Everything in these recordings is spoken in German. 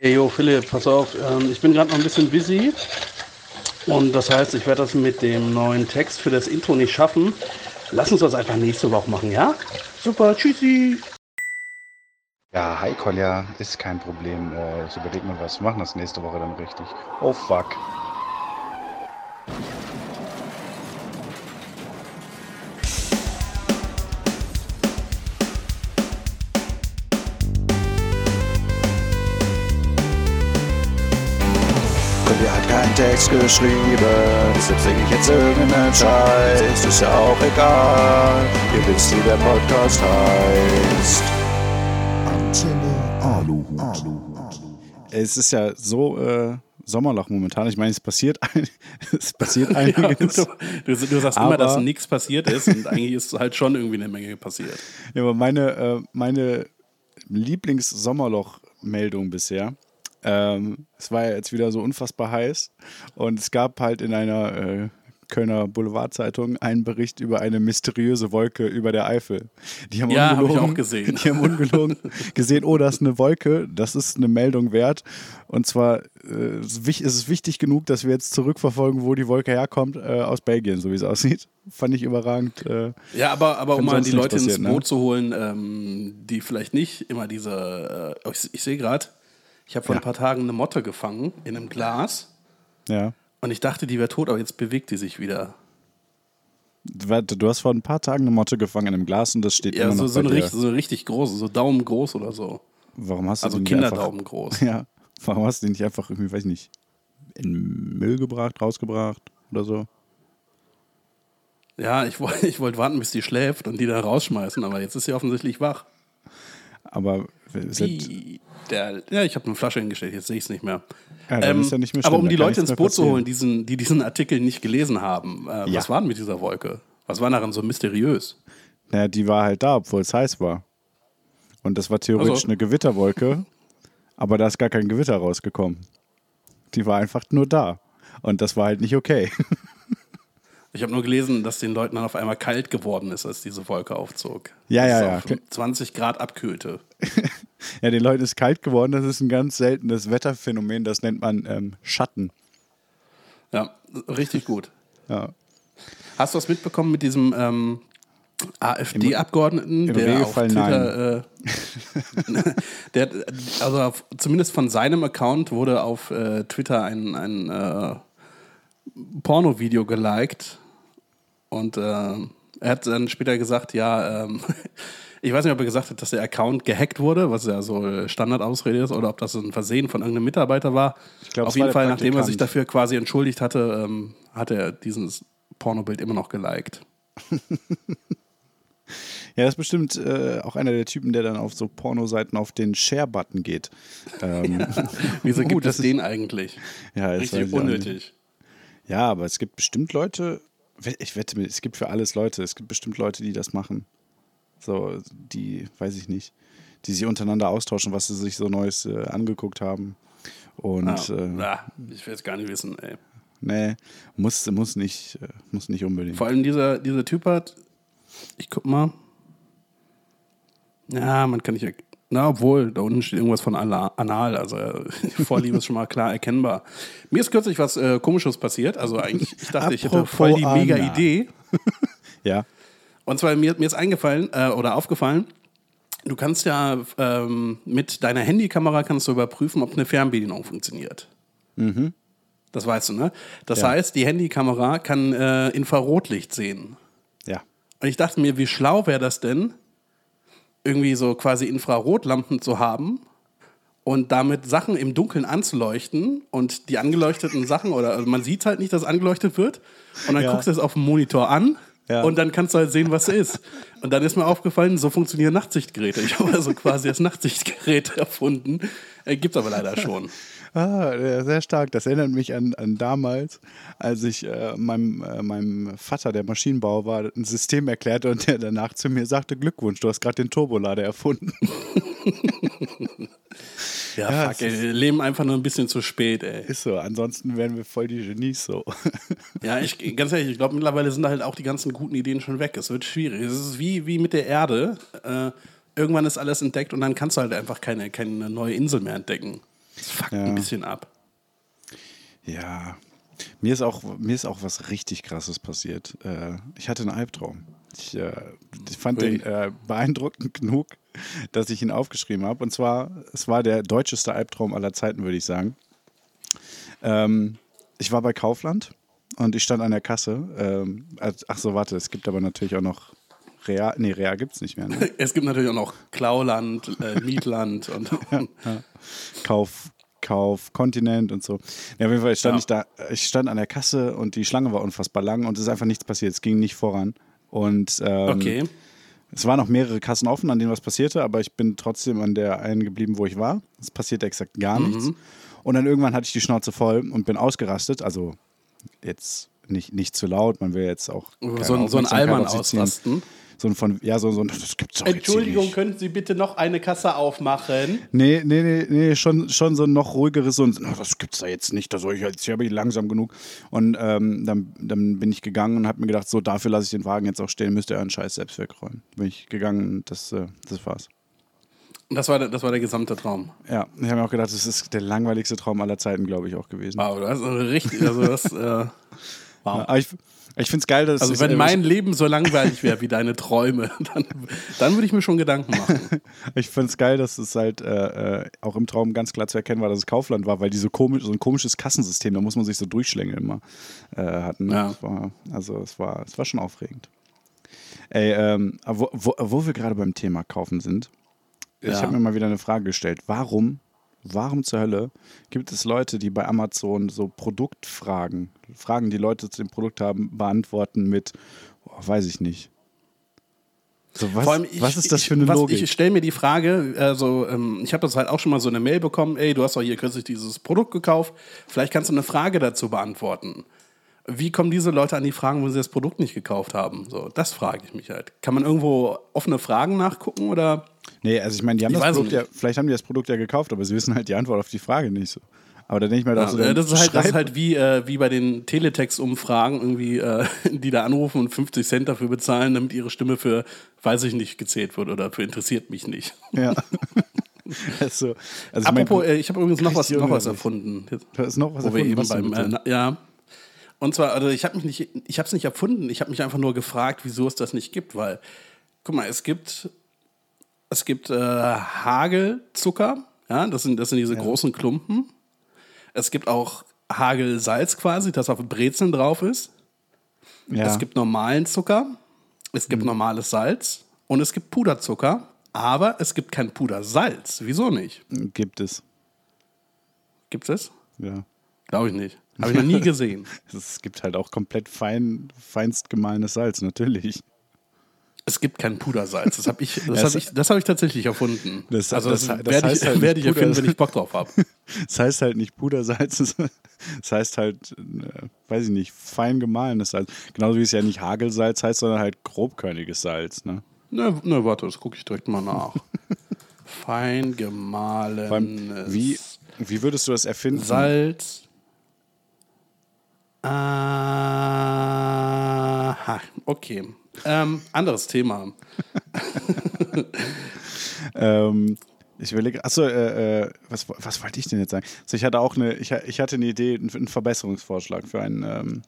Hey, yo, Philipp, pass auf. Ähm, ich bin gerade noch ein bisschen busy. Und das heißt, ich werde das mit dem neuen Text für das Intro nicht schaffen. Lass uns das einfach nächste Woche machen, ja? Super, tschüssi. Ja, hi Kolja, ist kein Problem. Äh, ich überlege mal was. Wir machen das nächste Woche dann richtig. Oh fuck. Text geschrieben, deshalb singe ich jetzt irgendeinen Scheiß. Ist ja auch egal, ihr wisst, wie der Podcast heißt. Antenne Aluhut. Es ist ja so äh, Sommerloch momentan. Ich meine, es passiert, ein, es passiert Ja, einiges. du, du, du sagst Aber- immer, dass nichts passiert ist und eigentlich ist halt schon irgendwie eine Menge passiert. Ja, aber meine, äh, meine Lieblings-Sommerloch-Meldung bisher, ähm, es war ja jetzt wieder so unfassbar heiß und es gab halt in einer äh, Kölner Boulevardzeitung einen Bericht über eine mysteriöse Wolke über der Eifel. Die haben Ja, hab ich ungelogen- auch gesehen. Die haben ungelogen gesehen, oh, das ist eine Wolke, das ist eine Meldung wert. Und zwar äh, ist es wichtig genug, dass wir jetzt zurückverfolgen, wo die Wolke herkommt, äh, aus Belgien, so wie es aussieht. Fand ich überragend. Äh, Ja, aber, aber um mal die Leute ins ne? Boot zu holen, ähm, die vielleicht nicht immer diese. Äh, ich ich sehe gerade, ich habe vor Ja. ein paar Tagen eine Motte gefangen in einem Glas ja. und ich dachte, die wäre tot, aber jetzt bewegt die sich wieder. Warte, du hast vor ein paar Tagen eine Motte gefangen in einem Glas und das steht Ja, immer noch so, so, bei eine dir. richtig, so richtig große, so Daumen groß oder so. Warum hast du Also nicht Kinderdaumen einfach, groß. Ja. Warum hast du den nicht einfach irgendwie, weiß ich nicht, in Müll gebracht, rausgebracht oder so? Ja, ich, woll- ich wollte warten, bis die schläft und die da rausschmeißen, aber jetzt ist sie offensichtlich wach. Aber Die, der, ja, ich habe eine Flasche hingestellt, jetzt sehe ich es nicht mehr. Ja, ist ja nicht mehr aber um die Leute ins Boot zu holen, diesen, die diesen Artikel nicht gelesen haben, äh, was war denn mit dieser Wolke? Was war daran so mysteriös? naja, die war halt da, obwohl es heiß war. Und das war theoretisch Also. eine Gewitterwolke, aber da ist gar kein Gewitter rausgekommen. Die war einfach nur da. Und das war halt nicht okay. Ich habe nur gelesen, dass den Leuten dann auf einmal kalt geworden ist, als diese Wolke aufzog. Ja, ja, ja, auf klar. 20 Grad abkühlte. ja, den Leuten ist kalt geworden. Das ist ein ganz seltenes Wetterphänomen. Das nennt man ähm, Schatten. Ja, richtig gut. Ja. Hast du das mitbekommen mit diesem ähm, AfD-Abgeordneten, der auf Twitter, äh, der, also auf, zumindest von seinem Account wurde auf äh, Twitter ein, ein äh, Porno-Video geliked und äh, er hat dann später gesagt, ja, ähm, ich weiß nicht, ob er gesagt hat, dass der Account gehackt wurde, was ja so Standardausrede ist, oder ob das ein Versehen von irgendeinem Mitarbeiter war. Glaub, auf jeden war Fall, nachdem er sich dafür quasi entschuldigt hatte, ähm, hat er dieses Pornobild immer noch geliked. Ja, das ist bestimmt äh, auch einer der Typen, der dann auf so Pornoseiten auf den Share-Button geht. Ähm, Wieso Uh, gibt das es ist- den eigentlich? ja, Richtig unnötig. Ja, aber es gibt bestimmt Leute, ich wette, es gibt für alles Leute, es gibt bestimmt Leute, die das machen. So, die, weiß ich nicht, die sich untereinander austauschen, was sie sich so Neues äh, angeguckt haben. Und Ah, äh, ah, ich will es gar nicht wissen, ey. nee, muss, muss, nicht, äh, muss nicht unbedingt. Vor allem dieser, dieser Typ hat, ich guck mal. Ja, man kann nicht. Na, obwohl, da unten steht irgendwas von Anal, also äh, die Vorliebe ist schon mal klar erkennbar. Mir ist kürzlich was äh, Komisches passiert. Also eigentlich, ich dachte, ich hätte voll die mega. Idee. Ja, Und zwar mir, mir ist eingefallen äh, oder aufgefallen, du kannst ja ähm, mit deiner Handykamera kannst du überprüfen, ob eine Fernbedienung funktioniert. Das weißt du, ne? Das Mhm. Ja. heißt, die Handykamera kann äh, Infrarotlicht sehen. ja. Und ich dachte mir, wie schlau wäre das denn, irgendwie so quasi Infrarotlampen zu haben und damit Sachen im Dunkeln anzuleuchten und die angeleuchteten Sachen, oder also man sieht halt nicht, dass angeleuchtet wird, und dann Ja. guckst du es auf dem Monitor an Ja. und dann kannst du halt sehen, was es ist. Und dann ist mir aufgefallen, so funktionieren Nachtsichtgeräte. Ich habe also quasi das Nachtsichtgerät erfunden. Äh, Gibt aber leider schon. Ah, ja, sehr stark. Das erinnert mich an, an damals, als ich äh, meinem, äh, meinem Vater, der Maschinenbauer war, ein System erklärte und der danach zu mir sagte: Glückwunsch, du hast gerade den Turbolader erfunden. Ja, Ja, fuck, ey, wir leben einfach nur ein bisschen zu spät, ey. Ist so, ansonsten wären wir voll die Genies so. Ja, ich, ganz ehrlich, ich glaube, mittlerweile sind halt auch die ganzen guten Ideen schon weg. Es wird schwierig. Es ist wie, wie mit der Erde. Äh, irgendwann ist alles entdeckt und dann kannst du halt einfach keine, keine neue Insel mehr entdecken. Das fuckt Ja. ein bisschen ab. Ja. Mir ist auch, mir ist auch was richtig krasses passiert. Äh, ich hatte einen Albtraum. Ich, äh, ich fand Ui. den äh, beeindruckend genug, dass ich ihn aufgeschrieben habe. Und zwar, es war der deutscheste Albtraum aller Zeiten, würde ich sagen. Ähm, ich war bei Kaufland und ich stand an der Kasse. Ähm, ach so, warte, es gibt aber natürlich auch noch Real. Nee, Real gibt es nicht mehr. Ne? Es gibt natürlich auch noch Klauland, äh, Mietland und Kauf, Kauf, Kontinent und so. Ja, auf jeden Fall stand Ja. ich da, ich stand an der Kasse und die Schlange war unfassbar lang und es ist einfach nichts passiert. Es ging nicht voran. Und ähm, okay. es waren noch mehrere Kassen offen, an denen was passierte, aber ich bin trotzdem an der einen geblieben, wo ich war. Es passierte exakt gar Mhm. nichts. Und dann irgendwann hatte ich die Schnauze voll und bin ausgerastet. Also jetzt nicht, nicht zu laut, man will jetzt auch. So ein, so ein ziehen. ausrasten. So ein von, ja, so, so ein, das gibt's doch Entschuldigung, könnten Sie bitte noch eine Kasse aufmachen? Nee, nee, nee, nee, schon, schon so ein noch ruhigeres, so ein, "Na, das gibt's da jetzt nicht, da soll ich jetzt hier bin ich langsam genug. Und ähm, dann, dann bin ich gegangen und habe mir gedacht, so dafür lasse ich den Wagen jetzt auch stehen, müsst ihr euren Scheiß selbst wegräumen. Bin ich gegangen und das, äh, das war's. Das war, der, das war der gesamte Traum. Ja, ich habe mir auch gedacht, das ist der langweiligste Traum aller Zeiten, glaube ich, auch gewesen. Wow, das ist richtig. Also, das, äh, wow. Aber ich, ich finde es geil, dass Also wenn mein Leben so langweilig wäre wie deine Träume, dann, dann würde ich mir schon Gedanken machen. Ich finde es geil, dass es halt äh, äh, auch im Traum ganz klar zu erkennen war, dass es Kaufland war, weil die so komisch, so ein komisches Kassensystem, da muss man sich so durchschlängeln immer äh, hatten. Ja. War, also es war, es war schon aufregend. Ey, ähm, wo, wo, wo wir gerade beim Thema Kaufen sind, ich Ja. habe mir mal wieder eine Frage gestellt. Warum, warum zur Hölle gibt es Leute, die bei Amazon so Produktfragen, Fragen, die Leute zu dem Produkt haben, beantworten mit, oh, weiß ich nicht. So, was, Vor allem ich, was ist das ich, für eine was, Logik? Ich stelle mir die Frage, also ähm, ich habe das halt auch schon mal so eine Mail bekommen, ey, du hast doch hier kürzlich dieses Produkt gekauft, vielleicht kannst du eine Frage dazu beantworten. Wie kommen diese Leute an die Fragen, wo sie das Produkt nicht gekauft haben? So, das frage ich mich halt. Kann man irgendwo offene Fragen nachgucken oder? Nee, also ich meine, die haben Ich das Produkt nicht. ja, vielleicht haben die das Produkt ja gekauft, aber sie wissen halt die Antwort auf die Frage nicht so. Aber da denke ich mir halt auch so, Ja, dann das, ist halt, das ist halt wie, äh, wie bei den Teletext-Umfragen, irgendwie, äh, die da anrufen und 50 Cent dafür bezahlen, damit ihre Stimme für, weiß ich nicht, gezählt wird oder für interessiert mich nicht. Ja. also, also ich mein, Apropos, äh, ich habe übrigens noch was, noch was erfunden. da ist noch was wo wir erfunden, eben was beim, äh, na- ja. Und zwar, also ich habe mich nicht, ich habe es nicht erfunden. Ich habe mich einfach nur gefragt, wieso es das nicht gibt, weil, guck mal, es gibt, es gibt äh, Hagelzucker, ja, das sind, das sind diese großen Klumpen. Es gibt auch Hagelsalz quasi, das auf Brezeln drauf ist. ja. Es gibt normalen Zucker, es Mhm. gibt normales Salz und es gibt Puderzucker, aber es gibt kein Pudersalz. Wieso nicht? gibt es. Gibt es? Ja. Glaube ich nicht. Habe ich noch nie gesehen. Es gibt halt auch komplett fein, feinst gemahlenes Salz, natürlich. Es gibt kein Pudersalz. Das habe ich, das Das- ich, das hab ich tatsächlich erfunden. Das- also das, das- das werde heißt ich, halt werde ich erfinden, wenn ich Bock drauf habe. Es heißt halt nicht Pudersalz, es es heißt halt, äh, weiß ich nicht, fein gemahlenes Salz. Genauso wie es ja nicht Hagelsalz heißt, sondern halt grobkörniges Salz. Ne? Ne, ne, warte, das gucke ich direkt mal nach. Fein gemahlenes wie, wie würdest du das erfinden? Salz. Aha, okay. Ähm, anderes Thema. Ähm, ich überlege, achso, äh, äh, was, was wollte ich denn jetzt sagen? Also ich hatte auch eine, ich, ich hatte eine Idee, einen, einen Verbesserungsvorschlag für ein, ähm,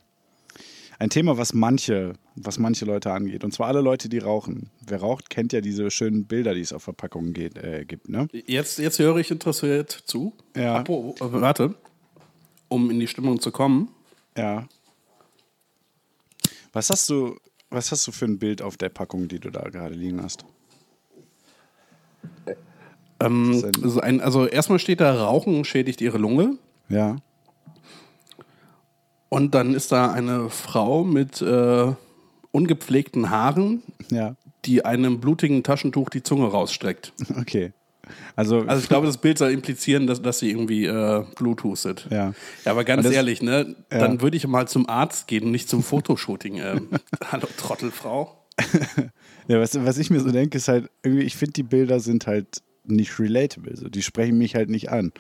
ein Thema, was manche, was manche Leute angeht. Und zwar alle Leute, die rauchen. Wer raucht, kennt ja diese schönen Bilder, die es auf Verpackungen geht, äh, gibt, ne? Jetzt, jetzt höre ich interessiert zu. Ja. Apro, äh, warte, um in die Stimmung zu kommen. Ja. Was hast du, was hast du für ein Bild auf der Packung, die du da gerade liegen hast? Ähm, also, ein, also erstmal steht da, Rauchen schädigt ihre Lunge. Ja. Und dann ist da eine Frau mit äh, ungepflegten Haaren, Ja. die einem blutigen Taschentuch die Zunge rausstreckt. Okay. Also, Also ich glaube, das Bild soll implizieren, dass, dass sie irgendwie äh, Blut hustet. Ja. ja aber ganz das- ehrlich, ne, dann würde ich mal zum Arzt gehen und nicht zum Fotoshooting. Ähm. Hallo Trottelfrau. Ja, was, was ich mir so denke, ist halt, irgendwie, ich finde, die Bilder sind halt nicht relatable. So. Die sprechen mich halt nicht an.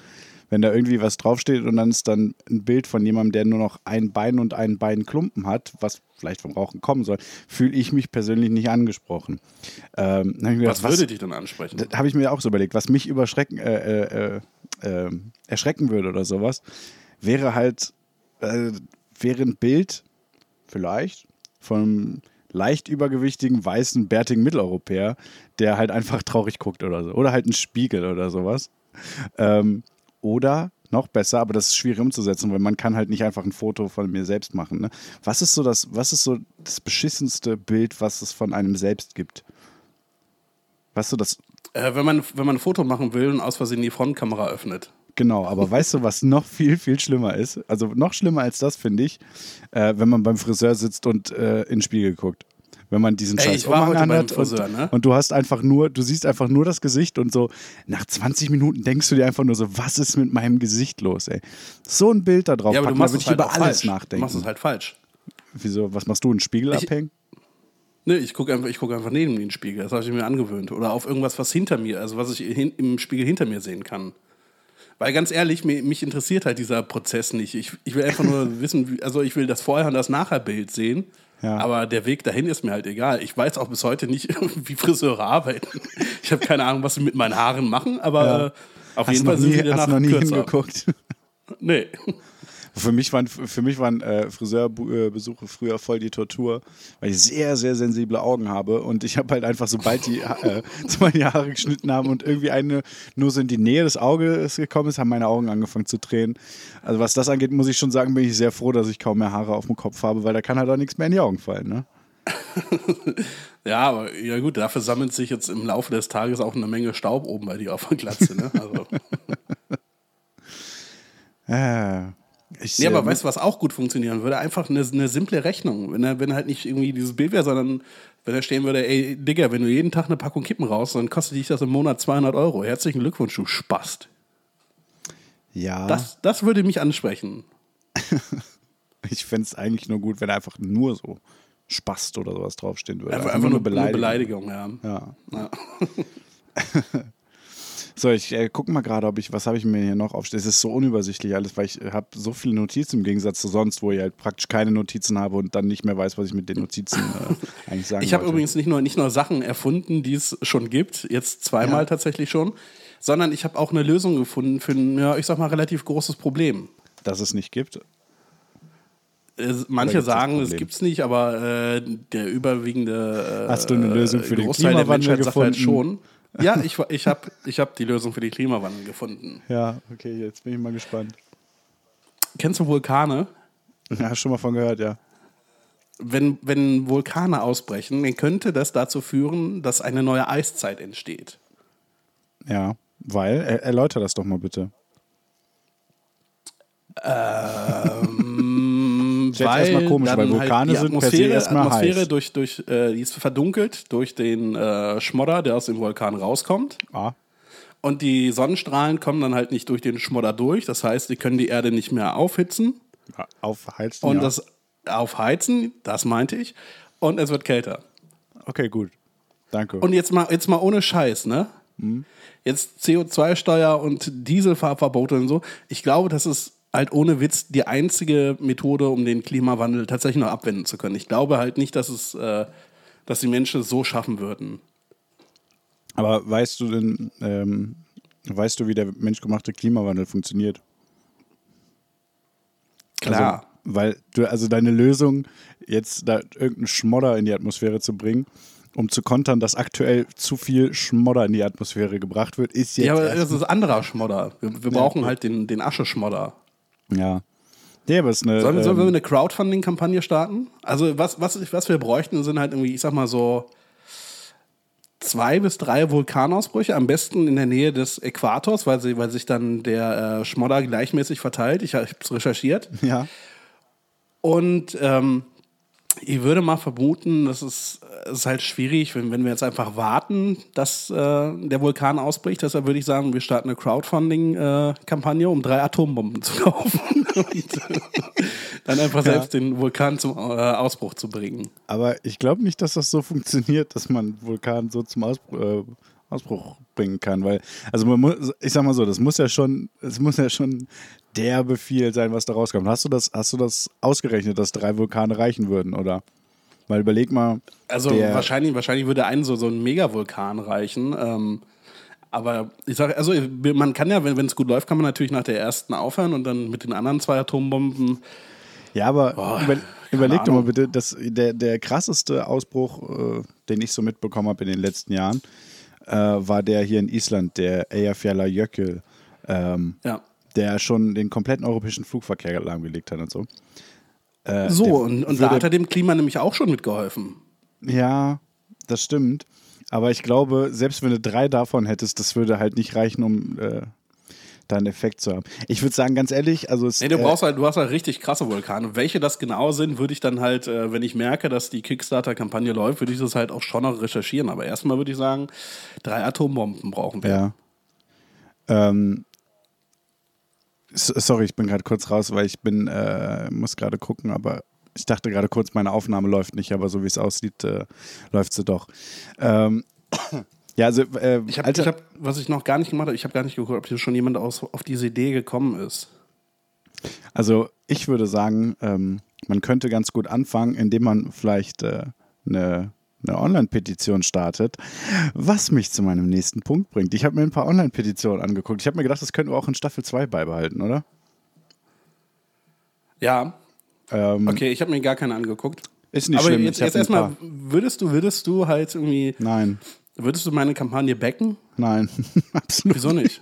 Wenn da irgendwie was draufsteht und dann ist dann ein Bild von jemandem, der nur noch ein Bein und einen Beinklumpen hat, was vielleicht vom Rauchen kommen soll, fühle ich mich persönlich nicht angesprochen. Ähm, dann mir Was gedacht, würde dich denn ansprechen? das habe ich mir auch so überlegt, was mich überschrecken, äh, äh, äh, äh, erschrecken würde oder sowas, wäre halt, äh, wäre ein Bild, vielleicht, von einem leicht übergewichtigen, weißen, bärtigen Mitteleuropäer, der halt einfach traurig guckt oder so. Oder halt ein Spiegel oder sowas. Ähm, oder noch besser, aber das ist schwierig umzusetzen, weil man kann halt nicht einfach ein Foto von mir selbst machen. Ne? Was ist so das, was ist so das beschissenste Bild, was es von einem selbst gibt? Weißt du, das, Äh, wenn, man, wenn man ein Foto machen will und aus Versehen die Frontkamera öffnet. Genau, aber weißt du, was noch viel, viel schlimmer ist? Also noch schlimmer als das, finde ich, äh, wenn man beim Friseur sitzt und äh, in den Spiegel guckt. Wenn man diesen Ey, scheiß ich war Umhang anhat Friseur, und, ne? und du hast einfach nur, du siehst einfach nur das Gesicht und so nach 20 Minuten denkst du dir einfach nur so, was ist mit meinem Gesicht los, ey? So ein Bild da drauf Ja, du packen, da machst würde ich halt über alles falsch. Du nachdenken. machst es halt falsch. Wieso, was machst du, einen Spiegel Ich- abhängen? Nee, ich gucke einfach, ich guck einfach neben den Spiegel. Das habe ich mir angewöhnt. Oder auf irgendwas, was hinter mir, also was ich hin, im Spiegel hinter mir sehen kann. Weil ganz ehrlich, mich, mich interessiert halt dieser Prozess nicht. Ich, ich will einfach nur wissen, also ich will das Vorher- und das Nachher-Bild sehen. Ja. Aber der Weg dahin ist mir halt egal. Ich weiß auch bis heute nicht, wie Friseure arbeiten. Ich habe keine Ahnung, was sie mit meinen Haaren machen, aber Ja. äh, auf Hast jeden Fall sind sie danach hast du noch nie kürzer. hingeguckt? Nee. Für mich waren, für mich waren äh, Friseurbesuche früher voll die Tortur, weil ich sehr, sehr sensible Augen habe und ich habe halt einfach, sobald die äh, zwei Haare geschnitten haben und irgendwie eine nur so in die Nähe des Auges gekommen ist, haben meine Augen angefangen zu tränen. Also was das angeht, muss ich schon sagen, bin ich sehr froh, dass ich kaum mehr Haare auf dem Kopf habe, weil da kann halt auch nichts mehr in die Augen fallen. Ne? Ja, aber ja gut, dafür sammelt sich jetzt im Laufe des Tages auch eine Menge Staub oben bei dir auf der Glatze. Ne? Also. Äh, ich, Nee, aber äh, weißt du, was auch gut funktionieren würde? Einfach eine, eine simple Rechnung. Wenn, er, wenn halt nicht irgendwie dieses Bild wäre, sondern wenn er stehen würde, ey, Digga, wenn du jeden Tag eine Packung Kippen raus, dann kostet dich das im Monat 200 Euro. Herzlichen Glückwunsch, du Spast. ja, Das, das würde mich ansprechen. ich fände es eigentlich nur gut, wenn einfach nur so Spast oder sowas draufstehen würde. Einfach, einfach nur eine Beleidigung, ja. Ja. Ja. So, ich äh, gucke mal gerade, ob ich, was habe ich mir hier noch aufstehen. Es ist so unübersichtlich alles, weil ich habe so viele Notizen im Gegensatz zu sonst, wo ich halt praktisch keine Notizen habe und dann nicht mehr weiß, was ich mit den Notizen äh, eigentlich sagen Ich habe übrigens nicht nur, nicht nur Sachen erfunden, die es schon gibt, jetzt zweimal Ja. tatsächlich schon, sondern ich habe auch eine Lösung gefunden für ein, ja, ich sag mal, relativ großes Problem. Dass es nicht gibt. Äh, Manche sagen, es Problem? gibt's nicht, aber äh, der überwiegende äh, Hast du eine Lösung für den Großteil der Klimawandel Menschheit sagt halt gefunden? schon. Ja, ich, ich habe ich hab die Lösung für den Klimawandel gefunden. Ja, okay, jetzt bin ich mal gespannt. Kennst du Vulkane? Ja, schon mal von gehört, ja. Wenn, wenn Vulkane ausbrechen, dann könnte das dazu führen, dass eine neue Eiszeit entsteht. Ja, weil, er, erläuter das doch mal bitte. Ähm, Ist jetzt erstmal komisch, weil Vulkane die sind per Atmosphäre, erstmal Atmosphäre heiß. durch, durch, äh, die ist verdunkelt durch den äh, Schmodder, der aus dem Vulkan rauskommt. Ah, Und die Sonnenstrahlen kommen dann halt nicht durch den Schmodder durch. Das heißt, die können die Erde nicht mehr aufhitzen aufheizen. und ja. das aufheizen, das meinte ich. Und es wird kälter. Okay, gut. Danke. Und jetzt mal, jetzt mal ohne Scheiß, ne? Jetzt CO2-Steuer und Dieselfahrverbote und so. Ich glaube, das ist halt ohne Witz die einzige Methode, um den Klimawandel tatsächlich noch abwenden zu können. Ich glaube halt nicht, dass es, äh, dass die Menschen es so schaffen würden. Aber weißt du denn, ähm, weißt du, wie der menschgemachte Klimawandel funktioniert? Klar. Also, weil du, also deine Lösung, jetzt da irgendeinen Schmodder in die Atmosphäre zu bringen, um zu kontern, dass aktuell zu viel Schmodder in die Atmosphäre gebracht wird, ist jetzt. ja, aber das ist anderer Schmodder. Wir, wir brauchen halt den, den Ascheschmodder. Ja. Nee, aber es ist eine. Sollen, wir- sollen wir ähm, eine Crowdfunding-Kampagne starten? Also, was, was, was wir bräuchten, sind halt irgendwie, ich sag mal so, zwei bis drei Vulkanausbrüche, am besten in der Nähe des Äquators, weil, sie, weil sich dann der äh, Schmodder gleichmäßig verteilt. Ich habe es recherchiert. ja. Und ähm, ich würde mal vermuten, das ist, es ist halt schwierig, wenn, wenn wir jetzt einfach warten, dass äh, der Vulkan ausbricht. Deshalb würde ich sagen, wir starten eine Crowdfunding-Kampagne, um drei Atombomben zu kaufen und äh, dann einfach Ja. selbst den Vulkan zum äh, Ausbruch zu bringen. Aber ich glaube nicht, dass das so funktioniert, dass man Vulkan so zum Ausbruch, äh, Ausbruch bringen kann, weil also man muss, ich sag mal so, das muss ja schon, es muss ja schon der Befehl sein, was da rauskommt. Hast du das, hast du das ausgerechnet, dass drei Vulkane reichen würden, oder? Weil überleg mal. Also wahrscheinlich, wahrscheinlich würde ein so, so ein Megavulkan reichen. Ähm, aber ich sage, also man kann ja, wenn es gut läuft, kann man natürlich nach der ersten aufhören und dann mit den anderen zwei Atombomben. Ja, aber Boah, über, überleg doch mal bitte, dass der, der krasseste Ausbruch, äh, den ich so mitbekommen habe in den letzten Jahren, äh, war der hier in Island, der Eyjafjallajökull, ähm, Ja. der schon den kompletten europäischen Flugverkehr lahmgelegt hat und so. Äh, So, und, und da hat er dem Klima nämlich auch schon mitgeholfen. Ja, das stimmt. Aber ich glaube, selbst wenn du drei davon hättest, das würde halt nicht reichen, um äh, da einen Effekt zu haben. Ich würde sagen, ganz ehrlich, also es, Nee, du äh, brauchst halt, du hast halt richtig krasse Vulkane. Welche das genau sind, würde ich dann halt, äh, wenn ich merke, dass die Kickstarter-Kampagne läuft, würde ich das halt auch schon noch recherchieren. Aber erstmal würde ich sagen, drei Atombomben brauchen wir. Ja. Ähm, sorry, ich bin gerade kurz raus, weil ich bin, äh, muss gerade gucken, aber ich dachte gerade kurz, meine Aufnahme läuft nicht, aber so wie es aussieht, äh, läuft sie doch. Ähm, ja, also, äh, Ich habe, Alter- ich hab, was ich noch gar nicht gemacht habe, ich habe gar nicht geguckt, ob hier schon jemand aus, auf diese Idee gekommen ist. Also ich würde sagen, ähm, man könnte ganz gut anfangen, indem man vielleicht äh, eine, eine Online-Petition startet, was mich zu meinem nächsten Punkt bringt. Ich habe mir ein paar Online-Petitionen angeguckt. Ich habe mir gedacht, das könnten wir auch in Staffel 2 beibehalten, oder? Ja, Ähm, okay, ich habe mir gar keine angeguckt. Ist nicht Aber schlimm. jetzt, jetzt erstmal, würdest du, würdest du halt irgendwie, Nein, würdest du meine Kampagne backen? nein, absolut. Wieso nicht?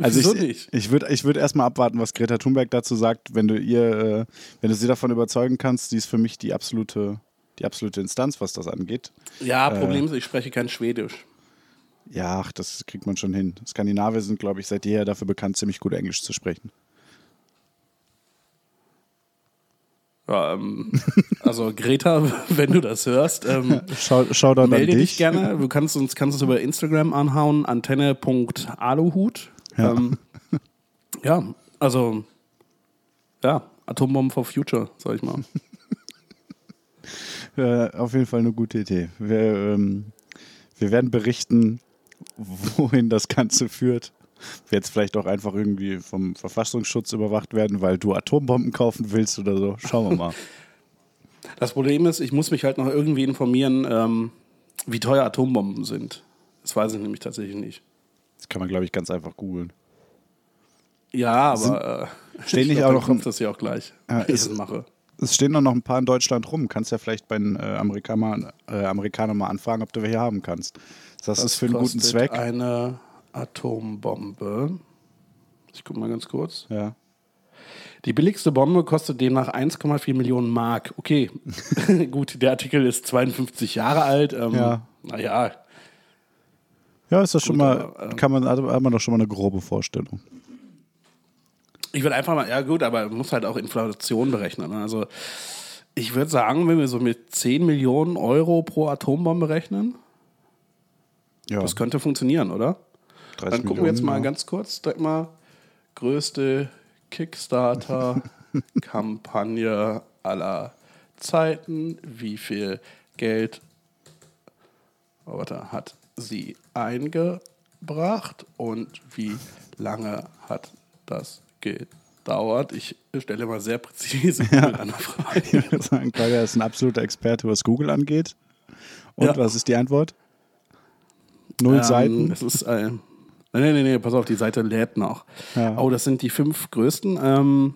Also Wieso ich, nicht? ich würde ich würd erstmal abwarten, was Greta Thunberg dazu sagt, wenn du ihr, äh, wenn du sie davon überzeugen kannst, sie ist für mich die absolute, die absolute Instanz, was das angeht. Ja, Äh. Problem ist, ich spreche kein Schwedisch. Ja, ach, das kriegt man schon hin. Skandinavier sind, glaube ich, seit jeher dafür bekannt, ziemlich gut Englisch zu sprechen. Ja, ähm, also Greta, wenn du das hörst, ähm, Schau, Shoutout an melde dich. dich gerne. Du kannst uns, kannst uns über Instagram anhauen, antenne.aluhut. Ja. Ähm, ja, also ja, Atombomben for Future, sag ich mal. Äh, auf jeden Fall eine gute Idee. Wir, ähm, wir werden berichten, wohin das Ganze führt. Wir jetzt vielleicht auch einfach irgendwie vom Verfassungsschutz überwacht werden, weil du Atombomben kaufen willst oder so. Schauen wir mal. Das Problem ist, ich muss mich halt noch irgendwie informieren, ähm, wie teuer Atombomben sind. Das weiß ich nämlich tatsächlich nicht. Das kann man, glaube ich, ganz einfach googeln. Ja, aber äh, stehen ich nicht glaub, auch dann noch kommt das ja auch gleich, Ja, wie ich ist- es mache. Es stehen doch noch ein paar in Deutschland rum. Kannst ja vielleicht bei den äh, Amerikanern, äh, Amerikanern mal anfragen, ob du welche haben kannst. Das ist für einen guten Zweck. Eine Atombombe. Ich guck mal ganz kurz. Ja. Die billigste Bombe kostet demnach 1,4 Millionen Mark. Okay, gut, der Artikel ist 52 Jahre alt. Ähm, Ja. Naja, Ja, ist das schon Gut, mal, aber, ähm, kann man, hat man doch schon mal eine grobe Vorstellung. Ich würde einfach mal, ja gut, aber man muss halt auch Inflation berechnen. ne? Also ich würde sagen, wenn wir so mit 10 Millionen Euro pro Atombombe rechnen, Ja, das könnte funktionieren, oder? 30 Dann gucken wir jetzt mal ja. ganz kurz, direkt mal, größte Kickstarter-Kampagne aller Zeiten. Wie viel Geld oh, warte, hat sie eingebracht und wie lange hat das gedauert? Ich stelle mal sehr präzise Google-Anfragen. Ich würde sagen, Claudia ist ein absoluter Experte, was Google angeht. Und Ja. was ist die Antwort? Null Ähm, Seiten. Es ist ein. Nee, nee, nee, nee, pass auf, die Seite lädt noch. Ja. Oh, das sind die fünf größten. Ähm,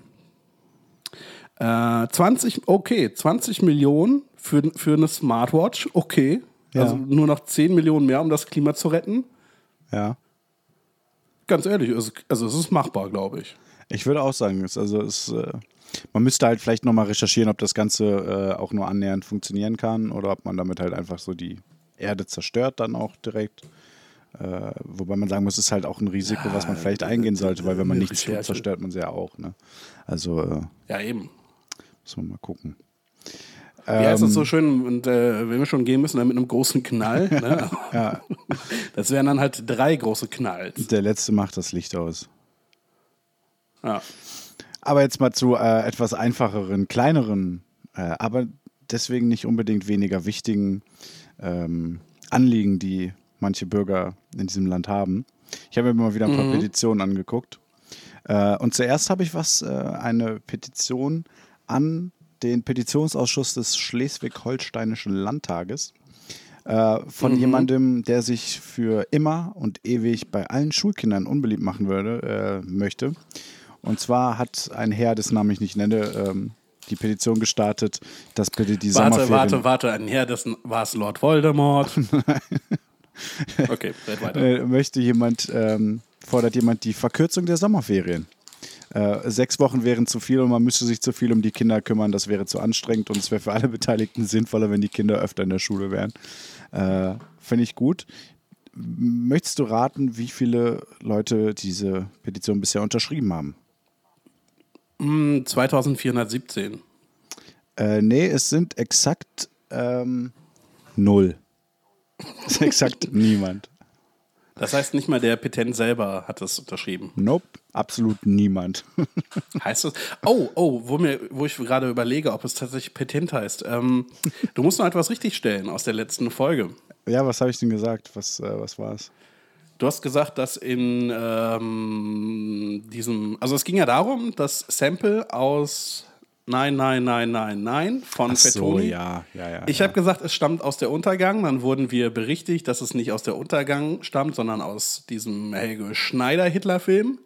äh, 20, okay, 20 Millionen für, für eine Smartwatch, okay. Ja. Also nur noch 10 Millionen mehr, um das Klima zu retten. Ja. Ganz ehrlich, es- also es ist machbar, glaube ich. Ich würde auch sagen, es, also es, äh, man müsste halt vielleicht nochmal recherchieren, ob das Ganze äh, auch nur annähernd funktionieren kann oder ob man damit halt einfach so die Erde zerstört dann auch direkt. Äh, wobei man sagen muss, es ist halt auch ein Risiko, was man vielleicht eingehen sollte, weil wenn man nichts tut, zerstört man sie ja auch. Ne? Also äh, Ja, eben. muss man mal gucken. Wie heißt das Ähm, so schön? Und äh, wenn wir schon gehen müssen, dann mit einem großen Knall. Ne? Ja, Das wären dann halt drei große Knalls. der letzte macht das Licht aus. Ja. Aber jetzt mal zu äh, etwas einfacheren, kleineren, äh, aber deswegen nicht unbedingt weniger wichtigen ähm, Anliegen, die manche Bürger in diesem Land haben. Ich habe mir mal wieder ein paar Mhm. Petitionen angeguckt. Äh, und zuerst habe ich was, äh, eine Petition an den Petitionsausschuss des Schleswig-Holsteinischen Landtages äh, von Mhm. jemandem, der sich für immer und ewig bei allen Schulkindern unbeliebt machen würde, äh, möchte. Und zwar hat ein Herr, dessen Namen ich nicht nenne, ähm, die Petition gestartet, dass bitte die Warte, Sommerferien... warte, warte. Ein Herr, das war es Lord Voldemort. okay, weiter. äh, möchte jemand, ähm, fordert jemand die Verkürzung der Sommerferien. Äh, sechs Wochen wären zu viel und man müsste sich zu viel um die Kinder kümmern. Das wäre zu anstrengend und es wäre für alle Beteiligten sinnvoller, wenn die Kinder öfter in der Schule wären. Äh, Finde ich gut. Möchtest du raten, wie viele Leute diese Petition bisher unterschrieben haben? Hm, 2417. Äh, nee, es sind exakt ähm, null. Es ist exakt niemand. Das heißt, nicht mal der Petent selber hat es unterschrieben. Nope, absolut niemand. Heißt das? Oh, oh, wo, mir, wo ich gerade überlege, ob es tatsächlich Petent heißt. Ähm, du musst noch etwas richtigstellen aus der letzten Folge. ja, was habe ich denn gesagt? Was, äh, was war es? Du hast gesagt, dass in ähm, diesem, also es ging ja darum, dass Sample aus Nein, Nein, Nein, Nein, Nein von Ach so, Fettoni. ja, ja, ja. Ich ja. habe gesagt, es stammt aus der Untergang. Dann wurden wir berichtigt, dass es nicht aus der Untergang stammt, sondern aus diesem Helge Schneider-Hitler-Film.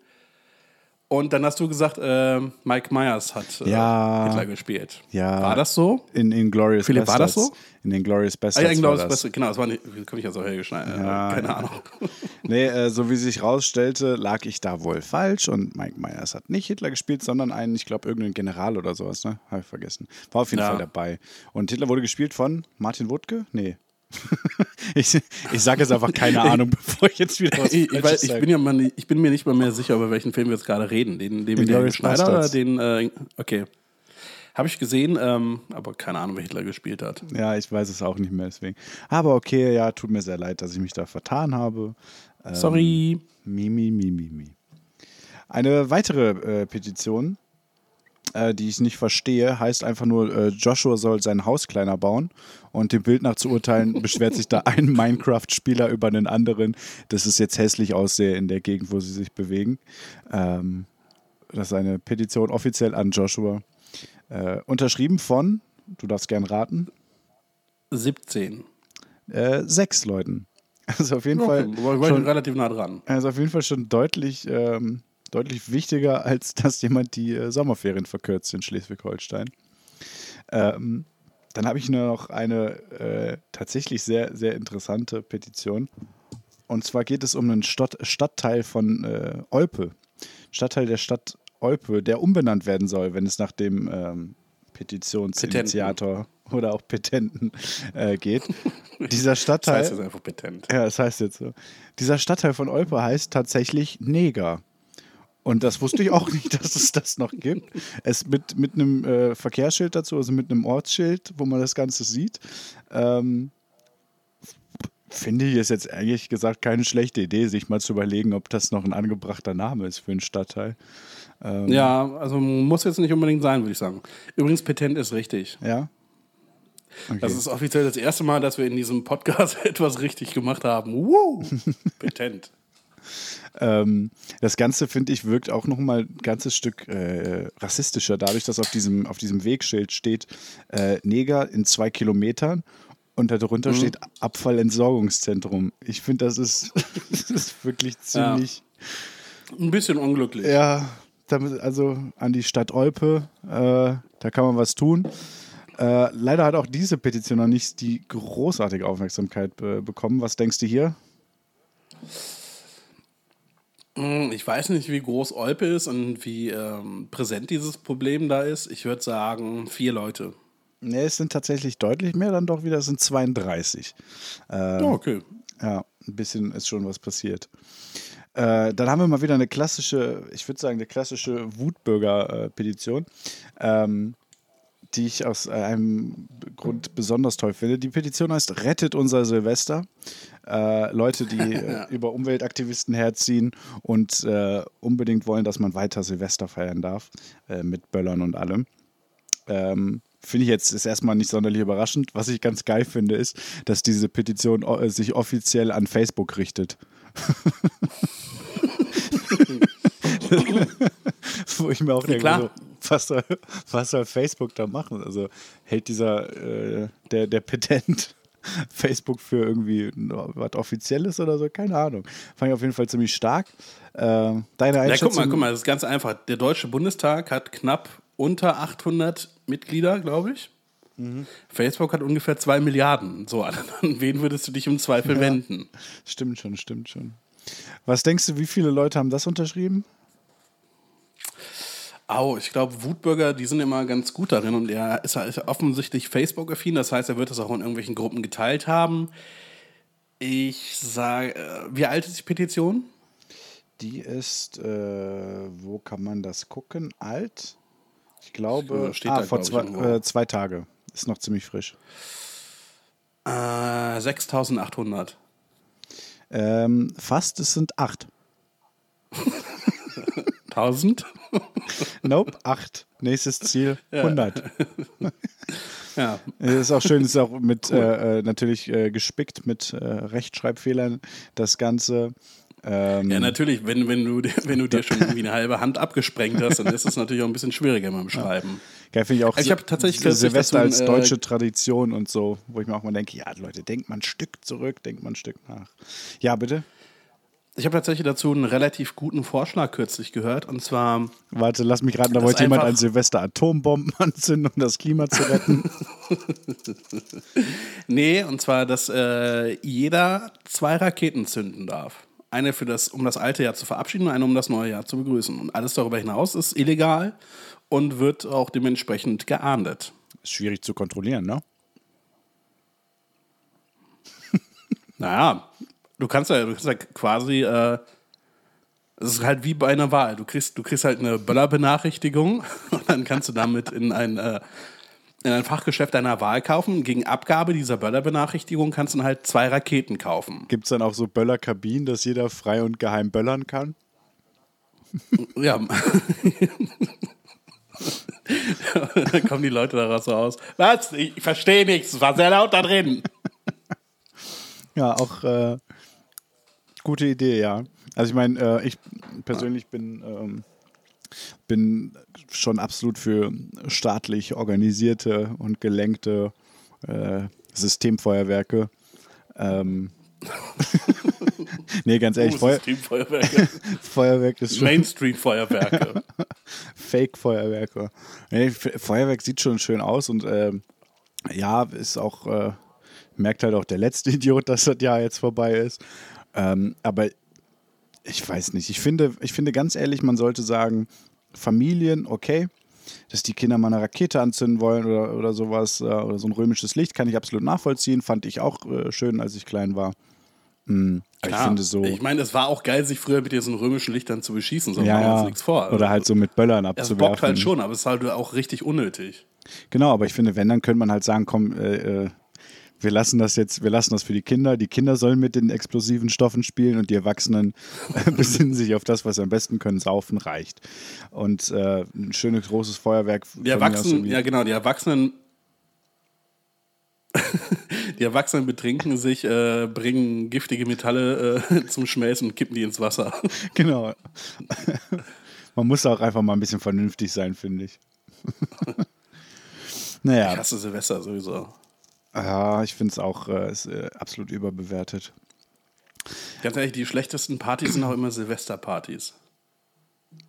Und dann hast du gesagt, äh, Mike Myers hat äh, Ja. Hitler gespielt. Ja. War das so? In Inglourious Philipp, war das Bastards. so? In Inglourious Ah, Bastards ja, genau, war das das. Beste. Genau, das war nicht, komme ich ja so Helge Schneider? Ja, Keine ja. Ahnung. Nee, äh, so wie sich rausstellte, lag ich da wohl falsch und Mike Myers hat nicht Hitler gespielt, sondern einen, ich glaube, irgendeinen General oder sowas, ne? Habe ich vergessen. War auf jeden Ja. Fall dabei. Und Hitler wurde gespielt von Martin Wuttke? Nee. ich ich sage jetzt einfach keine Ahnung, bevor ich jetzt wieder was Ich, ich, weiß, ich, bin ja mal, ich bin mir nicht mal mehr sicher, über welchen Film wir jetzt gerade reden. Den, den mit Inglourious Schneider oder den. Äh, okay. Habe ich gesehen, ähm, aber keine Ahnung, wer Hitler gespielt hat. Ja, ich weiß es auch nicht mehr, deswegen. Aber okay, ja, tut mir sehr leid, dass ich mich da vertan habe. Ähm, Sorry. Mi, mi, mi, mi, mi. Eine weitere äh, Petition, äh, die ich nicht verstehe, heißt einfach nur, äh, Joshua soll sein Haus kleiner bauen. Und dem Bild nach zu urteilen, beschwert sich da ein Minecraft-Spieler über einen anderen, dass es jetzt hässlich aussehe in der Gegend, wo sie sich bewegen. Ähm, das ist eine Petition offiziell an Joshua. Äh, unterschrieben von, du darfst gern raten, 17. äh, sechs Leuten. Also auf jeden Okay, Fall schon, relativ nah dran. also auf jeden Fall schon deutlich, ähm, deutlich wichtiger, als dass jemand die äh, Sommerferien verkürzt in Schleswig-Holstein. Ähm, dann habe ich nur noch eine äh, tatsächlich sehr, sehr interessante Petition. Und zwar geht es um einen Stott Stadtteil von äh, Olpe. Stadtteil der Stadt Olpe, der umbenannt werden soll, wenn es nach dem ähm, Petitionsinitiator oder auch Petenten äh, geht. Dieser Das Stadtteil. heißt jetzt einfach Petent. Ja, das heißt jetzt so. Dieser Stadtteil von Olpe heißt tatsächlich Neger. Und das wusste ich auch nicht, dass es das noch gibt. Es mit, mit einem äh, Verkehrsschild dazu, also mit einem Ortsschild, wo man das Ganze sieht. Ähm, finde ich es jetzt ehrlich gesagt keine schlechte Idee, sich mal zu überlegen, ob das noch ein angebrachter Name ist für einen Stadtteil. Ähm, Ja, also muss jetzt nicht unbedingt sein, würde ich sagen. Übrigens, Petent ist richtig. Ja? Okay. Das ist offiziell das erste Mal, dass wir in diesem Podcast etwas richtig gemacht haben. Woo! Petent. Ähm, das Ganze, finde ich, wirkt auch noch mal ein ganzes Stück äh, rassistischer, dadurch, dass auf diesem, auf diesem Wegschild steht äh, Neger in zwei Kilometern und darunter steht Abfallentsorgungszentrum. Ich finde, das ist, das ist wirklich Ja. ziemlich, Ein bisschen unglücklich. ja, damit, also an die Stadt Olpe, äh, da kann man was tun. Äh, leider hat auch diese Petition noch nicht die großartige Aufmerksamkeit äh, bekommen. Was denkst du hier? Hm, Ich weiß nicht, wie groß Olpe ist und wie ähm, präsent dieses Problem da ist. Ich würde sagen, vier Leute. Ne, es sind tatsächlich deutlich mehr, dann doch wieder, es sind 32. Ähm, Ja, okay. Ja, ein bisschen ist schon was passiert. Äh, dann haben wir mal wieder eine klassische, ich würde sagen, eine klassische Wutbürger-Petition, ähm, die ich aus äh, einem Grund besonders toll finde. Die Petition heißt Rettet unser Silvester. Äh, Leute, die äh, über Umweltaktivisten herziehen und äh, unbedingt wollen, dass man weiter Silvester feiern darf, äh, mit Böllern und allem. Ähm, Finde ich jetzt ist erstmal nicht sonderlich überraschend. Was ich ganz geil finde, ist, dass diese Petition äh, sich offiziell an Facebook richtet. Wo ich mir auch denke, klar. so, was, soll, was soll Facebook da machen? Also hält dieser, äh, der, der Petent Facebook für irgendwie was Offizielles oder so? Keine Ahnung. Fand ich auf jeden Fall ziemlich stark. Äh, deine Ja, Einschätzung? guck mal, guck mal, das ist ganz einfach. Der Deutsche Bundestag hat knapp unter 800 Mitglieder, glaube ich. Mhm. Facebook hat ungefähr 2 Milliarden. So, an an wen würdest du dich im Zweifel wenden? Stimmt schon, stimmt schon. Was denkst du, wie viele Leute haben das unterschrieben? Au, ich glaube, Wutbürger, die sind immer ganz gut darin und er ist, ist offensichtlich Facebook-affin, das heißt, er wird das auch in irgendwelchen Gruppen geteilt haben. Ich sage, äh, wie alt ist die Petition? Die ist, äh, wo kann man das gucken? Alt? Ich glaube, Steht ah, da, vor glaub ich, zwei, äh, zwei Tage. Ist noch ziemlich frisch. Äh, 6800. Ähm, fast, es sind acht. 1000? Nope, acht. Nächstes Ziel, 100. ja. Es ist auch schön, ist auch mit äh, äh, natürlich äh, gespickt mit äh, Rechtschreibfehlern. Das Ganze. Ähm, ja, natürlich, wenn, wenn, du, dir- wenn du dir schon irgendwie eine halbe Hand abgesprengt hast, dann ist es natürlich auch ein bisschen schwieriger beim Schreiben. Geil finde ich auch Ich hab tatsächlich Silvester dazu als deutsche Tradition und so, wo ich mir auch mal denke, ja Leute, denkt mal ein Stück zurück, denkt mal ein Stück nach. Ja, bitte? Ich habe tatsächlich dazu einen relativ guten Vorschlag kürzlich gehört, und zwar Warte, lass mich raten, da wollte jemand an Silvester Atombomben anzünden, um das Klima zu retten. Nee, und zwar, dass äh, jeder zwei Raketen zünden darf. Eine für das, um das alte Jahr zu verabschieden und eine um das neue Jahr zu begrüßen. Und alles darüber hinaus ist illegal und wird auch dementsprechend geahndet. Ist schwierig zu kontrollieren, ne? Naja, du kannst ja, du kannst ja quasi, äh, es ist halt wie bei einer Wahl. Du kriegst, du kriegst halt eine Böllerbenachrichtigung und dann kannst du damit in ein, äh, in ein Fachgeschäft deiner Wahl kaufen. Gegen Abgabe dieser Böllerbenachrichtigung kannst du dann halt zwei Raketen kaufen. Gibt es dann auch so Böllerkabinen, dass jeder frei und geheim böllern kann? Ja. dann kommen die Leute daraus so aus. Was? Ich verstehe nichts. Es war sehr laut da drin. Ja, auch äh, gute Idee, ja. Also ich meine, äh, ich persönlich bin, ähm, bin schon absolut für staatlich organisierte und gelenkte äh, Systemfeuerwerke. Ähm, nee, ganz ehrlich, Oh, Feuer Systemfeuerwerke. Feuerwerk ist schon Mainstream-Feuerwerke. Fake-Feuerwerke. Nee, Feuerwerk sieht schon schön aus und ähm, ja, ist auch, äh, merkt halt auch der letzte Idiot, dass das Jahr jetzt vorbei ist. Ähm, aber ich weiß nicht. Ich finde, ich finde ganz ehrlich, man sollte sagen, Familien, okay, dass die Kinder mal eine Rakete anzünden wollen oder, oder sowas, äh, oder so ein römisches Licht, kann ich absolut nachvollziehen. Fand ich auch äh, schön, als ich klein war. Hm, aber ich finde so. Ich meine, es war auch geil, sich früher mit diesen römischen Lichtern zu beschießen, so ja, machen wir uns ja. nichts vor. Oder halt so mit Böllern abzuwerfen. bockt halt schon, aber es ist halt auch richtig unnötig. Genau, aber ich finde, wenn, dann könnte man halt sagen, komm, äh, äh, wir lassen das jetzt, wir lassen das für die Kinder. Die Kinder sollen mit den explosiven Stoffen spielen und die Erwachsenen besinnen sich auf das, was sie am besten können, saufen reicht. Und äh, ein schönes großes Feuerwerk. Die Erwachsenen, ja genau, die Erwachsenen. die Erwachsenen betrinken sich, äh, bringen giftige Metalle äh, zum Schmelzen und kippen die ins Wasser. Genau. man muss auch einfach mal ein bisschen vernünftig sein, finde ich. Ich naja, hasse Silvester sowieso. Ja, ich finde es auch äh, ist, äh, absolut überbewertet. Ganz ehrlich, die schlechtesten Partys sind auch immer Silvesterpartys.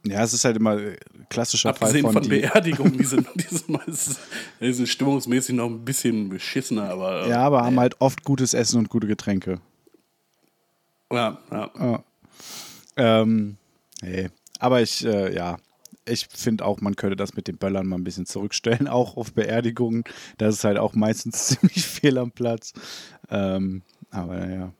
Ja, es ist halt immer äh, klassischer Fall Abgesehen von, von die, Beerdigungen, die sind, die sind meistens die sind stimmungsmäßig noch ein bisschen beschissener, aber. Ja, aber haben halt oft gutes Essen und gute Getränke. ja, ja. Ähm, nee. Aber ich, äh, ja, ich finde auch, man könnte das mit den Böllern mal ein bisschen zurückstellen, auch auf Beerdigungen. Das ist halt auch meistens ziemlich fehl am Platz. Ähm, aber naja.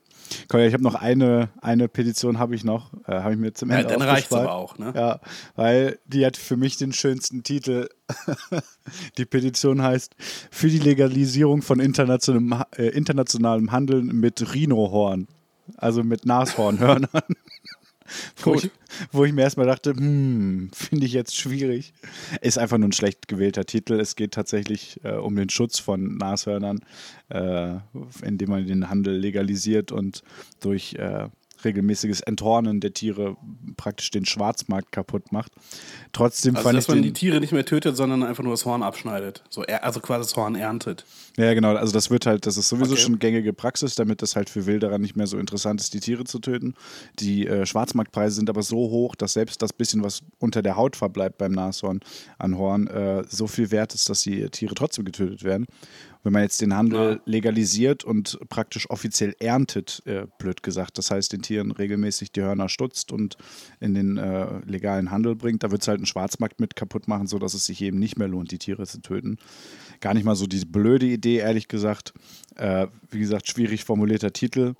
Kolja, ich habe noch eine, eine Petition habe ich noch, äh, habe ich mir zum Ja, Ende dann reicht's aufgespart. aber auch, ne? Ja, weil die hat für mich den schönsten Titel. die Petition heißt für die Legalisierung von internationalem, äh, internationalem Handeln mit Rhinohorn, also mit Nashornhörnern. Wo, ich, wo ich mir erstmal dachte, hm, finde ich jetzt schwierig. Ist einfach nur ein schlecht gewählter Titel. Es geht tatsächlich äh, um den Schutz von Nashörnern, äh, indem man den Handel legalisiert und durch äh, regelmäßiges Enthornen der Tiere praktisch den Schwarzmarkt kaputt macht. Trotzdem Also, fand dass ich man den, die Tiere nicht mehr tötet, sondern einfach nur das Horn abschneidet. So, also quasi das Horn erntet. Ja, genau. Also das wird halt, das ist sowieso Okay. schon gängige Praxis, damit das halt für Wilderer nicht mehr so interessant ist, die Tiere zu töten. Die äh, Schwarzmarktpreise sind aber so hoch, dass selbst das bisschen, was unter der Haut verbleibt beim Nashorn an Horn, äh, so viel wert ist, dass die Tiere trotzdem getötet werden. Wenn man jetzt den Handel Ja. legalisiert und praktisch offiziell erntet, äh, blöd gesagt, das heißt den Tieren regelmäßig die Hörner stutzt und in den äh, legalen Handel bringt, da wird es halt einen Schwarzmarkt mit kaputt machen, sodass es sich eben nicht mehr lohnt, die Tiere zu töten. Gar nicht mal so diese blöde Idee, ehrlich gesagt. Äh, wie gesagt, schwierig formulierter Titel.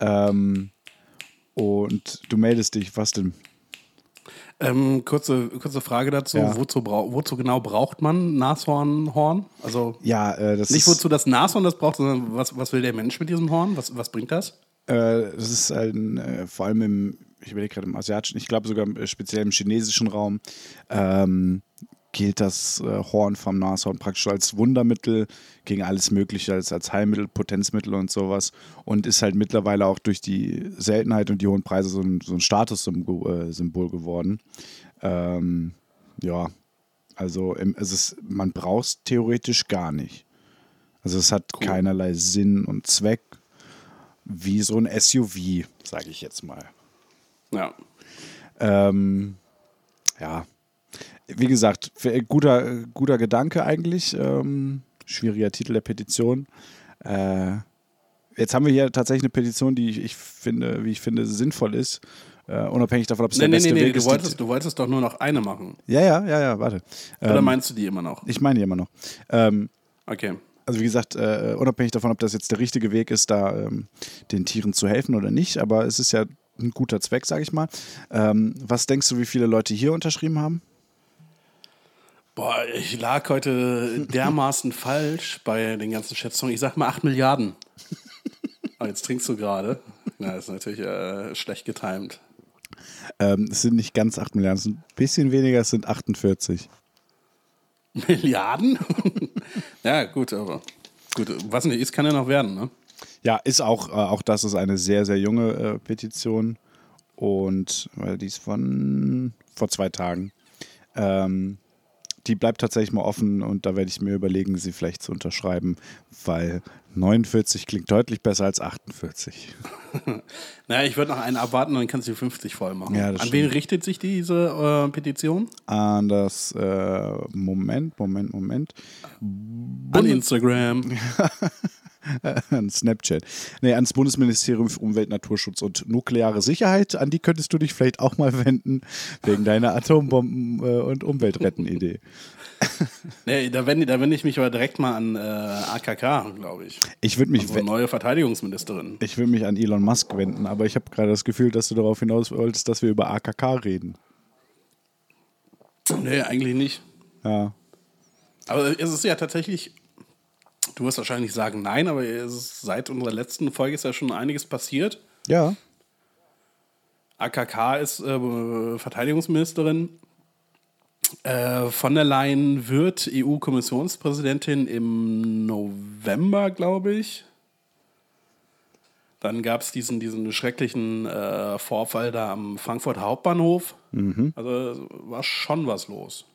Ähm, und du meldest dich, was denn? Ähm, kurze, kurze Frage dazu. Ja. Wozu, wozu genau braucht man Nashornhorn? Also Ja, äh, das nicht wozu das Nashorn das braucht, sondern was, was will der Mensch mit diesem Horn? Was, was bringt das? Äh, das ist ein, äh, vor allem im, ich überlege gerade im asiatischen, ich glaube sogar äh, speziell im chinesischen Raum, ähm, gilt das äh, Horn vom Nashorn praktisch als Wundermittel gegen alles Mögliche, als, als Heilmittel, Potenzmittel und sowas. Und ist halt mittlerweile auch durch die Seltenheit und die hohen Preise so ein, so ein Statussymbol äh, geworden. Ähm, ja, also es ist, man braucht es theoretisch gar nicht. Also es hat keinerlei Sinn und Zweck wie so ein SUV, sage ich jetzt mal. Ja. Ähm, ja, wie gesagt, für- guter, guter Gedanke eigentlich. Ähm, schwieriger Titel der Petition. Äh, jetzt haben wir hier tatsächlich eine Petition, die ich, ich finde, wie ich finde, sinnvoll ist. Äh, unabhängig davon, ob es Nee, der nee, beste nee, nee, Weg du ist. die- wolltest, du wolltest doch nur noch eine machen. ja, ja, ja, ja, warte. Oder Ähm, meinst du die immer noch? ich meine die immer noch. Ähm, Okay. also wie gesagt, äh, unabhängig davon, ob das jetzt der richtige Weg ist, da ähm, den Tieren zu helfen oder nicht, aber es ist ja ein guter Zweck, sage ich mal. Ähm, was denkst du, wie viele Leute hier unterschrieben haben? Boah, ich lag heute dermaßen falsch bei den ganzen Schätzungen. Ich sag mal 8 Milliarden. Aber jetzt trinkst du gerade. Na, ist natürlich äh, schlecht getimt. Ähm, es sind nicht ganz 8 Milliarden, es sind ein bisschen weniger, es sind 48. Milliarden? ja, gut, aber gut, was nicht ist, kann ja noch werden, ne? Ja, ist auch, äh, auch das ist eine sehr, sehr junge äh, Petition und weil die ist von vor zwei Tagen. Ähm, die bleibt tatsächlich mal offen und da werde ich mir überlegen, sie vielleicht zu unterschreiben, weil 49 klingt deutlich besser als 48. Naja, ich würde noch einen abwarten, dann kannst du die 50 voll machen. Ja, An stimmt. wen richtet sich diese äh, Petition? An das äh, Moment, Moment, Moment. An Instagram. an Snapchat. Nee, ans Bundesministerium für Umwelt, Naturschutz und nukleare Sicherheit. An die könntest du dich vielleicht auch mal wenden, wegen deiner Atombomben- äh, und Umweltretten-Idee. Nee, da wende, da wende ich mich aber direkt mal an äh, AKK, glaube ich. Ich würde mich, we- neue Verteidigungsministerin. ich würd mich an Elon Musk wenden, aber ich habe gerade das Gefühl, dass du darauf hinaus wolltest, dass wir über AKK reden. Nee, eigentlich nicht. Ja. Aber es ist ja tatsächlich, du wirst wahrscheinlich sagen nein, aber ist, seit unserer letzten Folge ist ja schon einiges passiert. Ja. AKK ist äh, Verteidigungsministerin. Äh, von der Leyen wird EU-Kommissionspräsidentin im November, glaube ich. Dann gab es diesen, diesen schrecklichen äh, Vorfall da am Frankfurter Hauptbahnhof. Also war schon was los.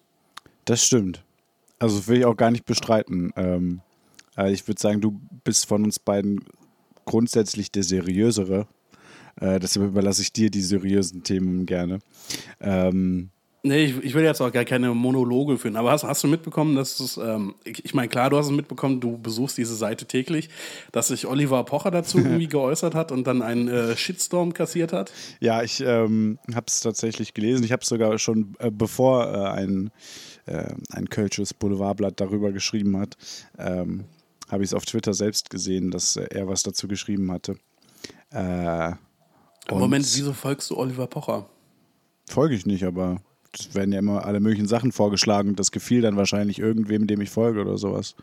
Das stimmt. Also will ich auch gar nicht bestreiten. Ähm, äh, ich würde sagen, du bist von uns beiden grundsätzlich der seriösere. Äh, deshalb überlasse ich dir die seriösen Themen gerne. Ähm, Nee, ich, ich will jetzt auch gar keine Monologe führen, aber hast, hast du mitbekommen, dass es, ähm, ich, ich meine, klar, du hast es mitbekommen, du besuchst diese Seite täglich, dass sich Oliver Pocher dazu irgendwie geäußert hat und dann einen äh, Shitstorm kassiert hat? ja, ich ähm, habe es tatsächlich gelesen. Ich habe es sogar schon, äh, bevor äh, ein, äh, ein Kölsches Boulevardblatt darüber geschrieben hat, ähm, habe ich es auf Twitter selbst gesehen, dass äh, er was dazu geschrieben hatte. Äh, Moment, wieso folgst du Oliver Pocher? Folge ich nicht, aber es werden ja immer alle möglichen Sachen vorgeschlagen. Das gefiel dann wahrscheinlich irgendwem, dem ich folge oder sowas.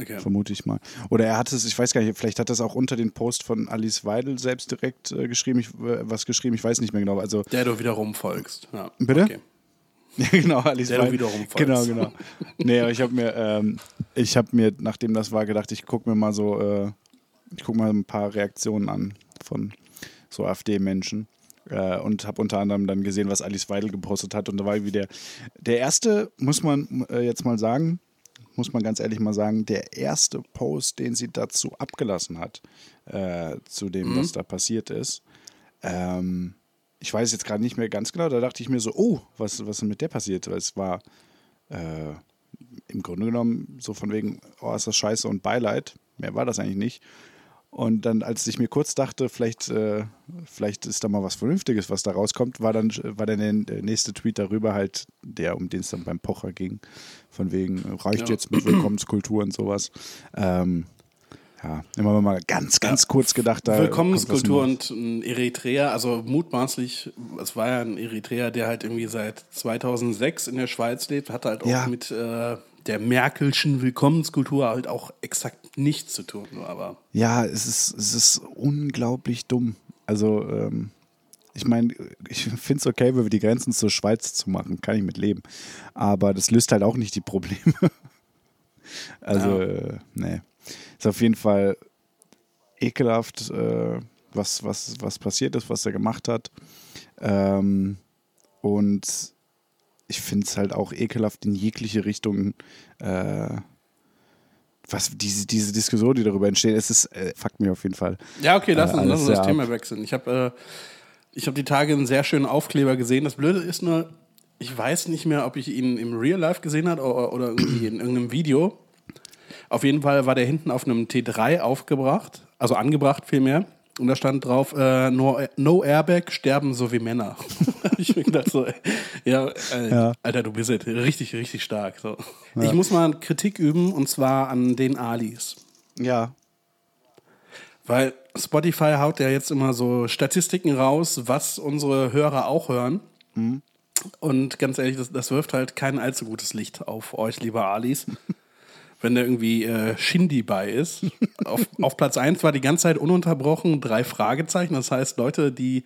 Okay. Vermute ich mal. Oder er hat es, ich weiß gar nicht, vielleicht hat er es auch unter den Post von Alice Weidel selbst direkt äh, geschrieben, ich, äh, was geschrieben, ich weiß nicht mehr genau. Also, Der du wiederum folgst. Ja. Bitte? Okay. ja, genau, Alice Der Weidel. wiederum. Genau, genau. nee, aber ich habe mir, ähm, ich habe mir, nachdem das war, gedacht, ich gucke mir mal so, äh, ich gucke mal ein paar Reaktionen an von so AfD-Menschen. Äh, und habe unter anderem dann gesehen, was Alice Weidel gepostet hat. Und da war irgendwie der, der erste, muss man äh, jetzt mal sagen, muss man ganz ehrlich mal sagen, der erste Post, den sie dazu abgelassen hat, äh, zu dem, was da passiert ist. Ähm, ich weiß jetzt gerade nicht mehr ganz genau, da dachte ich mir so, oh, was, was ist mit der passiert? Weil es war äh, im Grunde genommen so von wegen, oh, ist das scheiße und Beileid. Mehr war das eigentlich nicht. Und dann, als ich mir kurz dachte, vielleicht, äh, vielleicht ist da mal was Vernünftiges, was da rauskommt, war dann, war dann der nächste Tweet darüber halt der, um den es dann beim Pocher ging. Von wegen, reicht Ja. jetzt mit Willkommenskultur und sowas. Ähm, ja, immer mal ganz, ganz kurz gedacht. Da Willkommenskultur und ein Eritreer, also mutmaßlich, es war ja ein Eritreer, der halt irgendwie seit 2006 in der Schweiz lebt, hatte halt auch Ja. mit äh, der Merkelschen Willkommenskultur halt auch exakt nichts zu tun. Aber Ja, es ist, es ist unglaublich dumm. Also, ähm, ich meine, ich finde es okay, wenn wir die Grenzen zur Schweiz zu machen, kann ich mit leben. Aber das löst halt auch nicht die Probleme. also, Ja. äh, nee. Ist auf jeden Fall ekelhaft, äh, was, was, was passiert ist, was er gemacht hat. Ähm, und ich finde es halt auch ekelhaft in jegliche Richtung. Äh, was diese, diese Diskussion, die darüber entsteht, es ist, äh, fuckt mir auf jeden Fall. Ja, okay, lass Äh, uns, lass uns das Thema wechseln. Ich habe äh, ich hab die Tage einen sehr schönen Aufkleber gesehen. Das Blöde ist nur, ich weiß nicht mehr, ob ich ihn im Real Life gesehen habe oder, oder irgendwie in irgendeinem Video. Auf jeden Fall war der hinten auf einem T3 aufgebracht, also angebracht vielmehr. Und da stand drauf, äh, no, no Airbag, sterben so wie Männer. ich mir gedacht so, ja, äh, Ja. Alter, du bist jetzt richtig, richtig stark. So. Ich muss mal Kritik üben und zwar an den Alis. Ja. Weil Spotify haut ja jetzt immer so Statistiken raus, was unsere Hörer auch hören. Und ganz ehrlich, das, das wirft halt kein allzu gutes Licht auf euch, lieber Alis. Wenn da irgendwie äh, Shindy bei ist. auf, auf Platz 1 war die ganze Zeit ununterbrochen drei Fragezeichen. Das heißt, Leute, die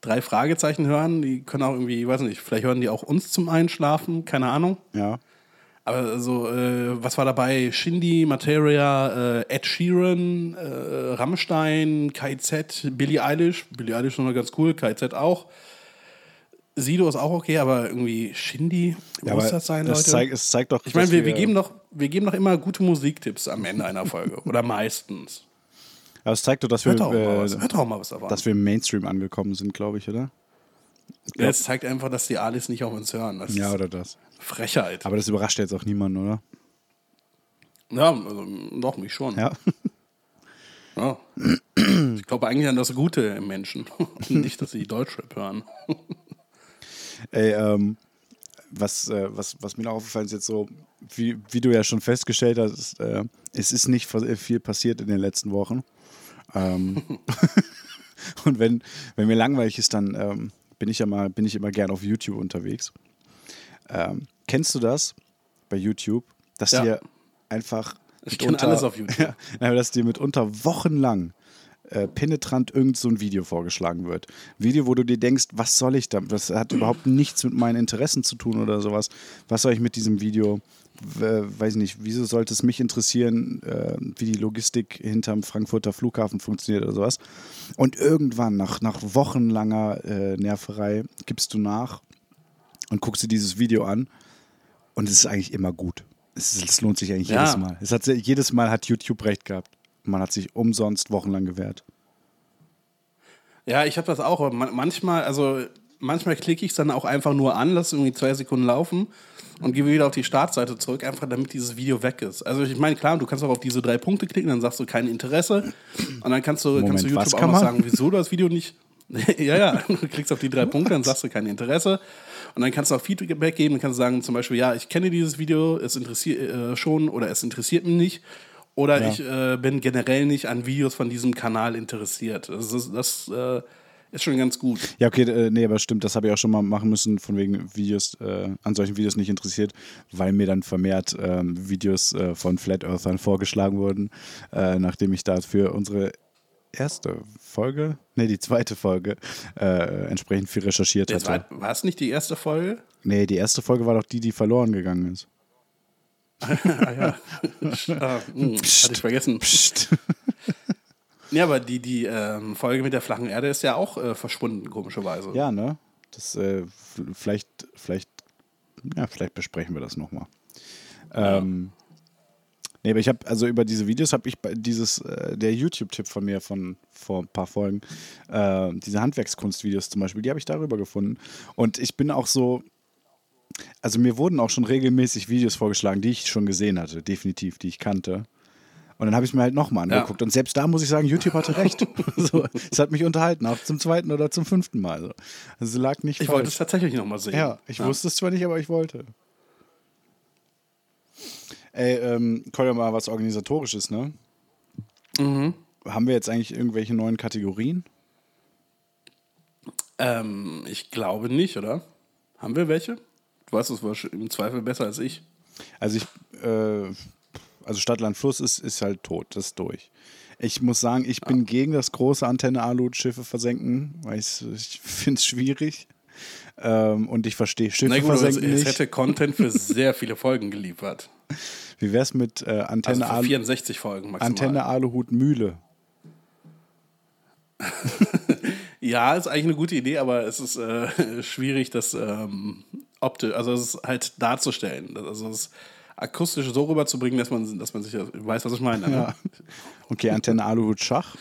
drei Fragezeichen hören, die können auch irgendwie, ich weiß nicht, vielleicht hören die auch uns zum Einschlafen, keine Ahnung. Ja. Aber so, äh, was war dabei? Shindy, Materia, äh, Ed Sheeran, äh, Rammstein, KZ, Billie Eilish. Billie Eilish ist noch ganz cool, KZ auch. Sido ist auch okay, aber irgendwie Shindy, ja muss das sein, Leute? Zeigt, es zeigt doch. ich meine, wir, wir, geben doch, wir geben doch immer gute Musiktipps am Ende einer Folge. Oder meistens. aber es zeigt doch, dass wir, Hört doch, auch mal was, äh, hört auch mal was davon. dass wir im Mainstream angekommen sind, glaube ich, oder? Ja, Es zeigt einfach, dass die Alis nicht auf uns hören. Das Ja, oder das. Frechheit. Aber das überrascht jetzt auch niemanden, oder? Ja, also, doch, mich schon. Ja. Ja. Ich glaube eigentlich an das Gute im Menschen. Nicht, dass sie Deutschrap hören. Ey, ähm, was, äh, was, was mir noch aufgefallen ist, jetzt so, wie, wie du ja schon festgestellt hast, ist, äh, es ist nicht viel passiert in den letzten Wochen. Ähm, und wenn, wenn mir langweilig ist, dann ähm, bin, ich ja mal, bin ich immer gern auf YouTube unterwegs. Ähm, kennst du das bei YouTube, dass Ja. dir einfach. Ich kenn mitunter- alles auf YouTube. Ja, dass dir mitunter wochenlang äh, penetrant irgend so ein Video vorgeschlagen wird. Video, wo du dir denkst, was soll ich da? Das hat überhaupt nichts mit meinen Interessen zu tun oder sowas. Was soll ich mit diesem Video? W weiß nicht, wieso sollte es mich interessieren, äh, wie die Logistik hinterm Frankfurter Flughafen funktioniert oder sowas? Und irgendwann, nach, nach wochenlanger äh, Nerverei, gibst du nach und guckst dir dieses Video an und es ist eigentlich immer gut. Es, es lohnt sich eigentlich Ja. jedes Mal. Es hat, jedes Mal hat YouTube recht gehabt. Man hat sich umsonst wochenlang gewehrt. Ja, ich habe das auch. Manchmal, also manchmal klicke ich es dann auch einfach nur an, lasse irgendwie zwei Sekunden laufen und gehe wieder auf die Startseite zurück, einfach damit dieses Video weg ist. Also ich meine, klar, du kannst auch auf diese drei Punkte klicken, dann sagst du kein Interesse und dann kannst du, Moment, kannst du YouTube auch kann noch man? sagen, wieso du das Video nicht. ja, ja, du klickst auf die drei Punkte, dann sagst du kein Interesse. Und dann kannst du auch Feedback geben, dann kannst du sagen, zum Beispiel, ja, ich kenne dieses Video, es interessiert äh, schon oder es interessiert mich nicht. Oder Ja. ich äh, bin generell nicht an Videos von diesem Kanal interessiert. Das, ist, das äh, ist schon ganz gut. Ja, okay, äh, nee, aber stimmt, das habe ich auch schon mal machen müssen, von wegen Videos, äh, an solchen Videos nicht interessiert, weil mir dann vermehrt ähm, Videos äh, von Flat Earthern vorgeschlagen wurden, äh, nachdem ich da für unsere erste Folge, nee, die zweite Folge, äh, entsprechend viel recherchiert hatte. war, war es nicht die erste Folge? Nee, die erste Folge war doch die, die verloren gegangen ist. Ah, ja. ah, hm, hatte ich vergessen. Psst. Ja, aber die, die ähm, Folge mit der flachen Erde ist ja auch äh, verschwunden, komischerweise. Ja, ne? Das, äh, vielleicht, vielleicht, ja, vielleicht besprechen wir das nochmal. Ähm, nee, aber ich habe, also über diese Videos habe ich dieses, äh, der YouTube-Tipp von mir von vor ein paar Folgen, äh, diese Handwerkskunstvideos zum Beispiel, die habe ich darüber gefunden. Und ich bin auch so, also mir wurden auch schon regelmäßig Videos vorgeschlagen, die ich schon gesehen hatte, definitiv, die ich kannte. Und dann habe ich es mir halt nochmal Ja. angeguckt. Und selbst da muss ich sagen, YouTube hatte recht. so, es hat mich unterhalten, auch zum zweiten oder zum fünften Mal. So. Also es lag nicht Ich wollte falsch. es tatsächlich nochmal sehen. Ja, ich wusste es zwar nicht, aber ich wollte. Ey, ähm, Kolja, mal was Organisatorisches, ne? Mhm. Haben wir jetzt eigentlich irgendwelche neuen Kategorien? Ähm, ich glaube nicht, oder? Haben wir welche? Du weißt es im Zweifel besser als ich. Also ich, äh, also Stadtland Fluss ist, ist halt tot, das ist durch. Ich muss sagen, ich bin gegen das große Antenne-Alu-Schiffe versenken, weil ich finde es schwierig. Ähm, und ich verstehe Schiffe Na gut, es, versenken es nicht. hätte Content für sehr viele Folgen geliefert. Wie wär's mit äh, Also Antenne, Alu, 64 Folgen maximal. Antenne Aluhut Mühle? Ja, ist eigentlich eine gute Idee, aber es ist äh, schwierig, das ähm, optisch, also es ist halt darzustellen. Also es akustisch so rüberzubringen, dass man, dass man sich weiß, was ich meine. ne? Ja. Okay, Antenne Aluhut Schach.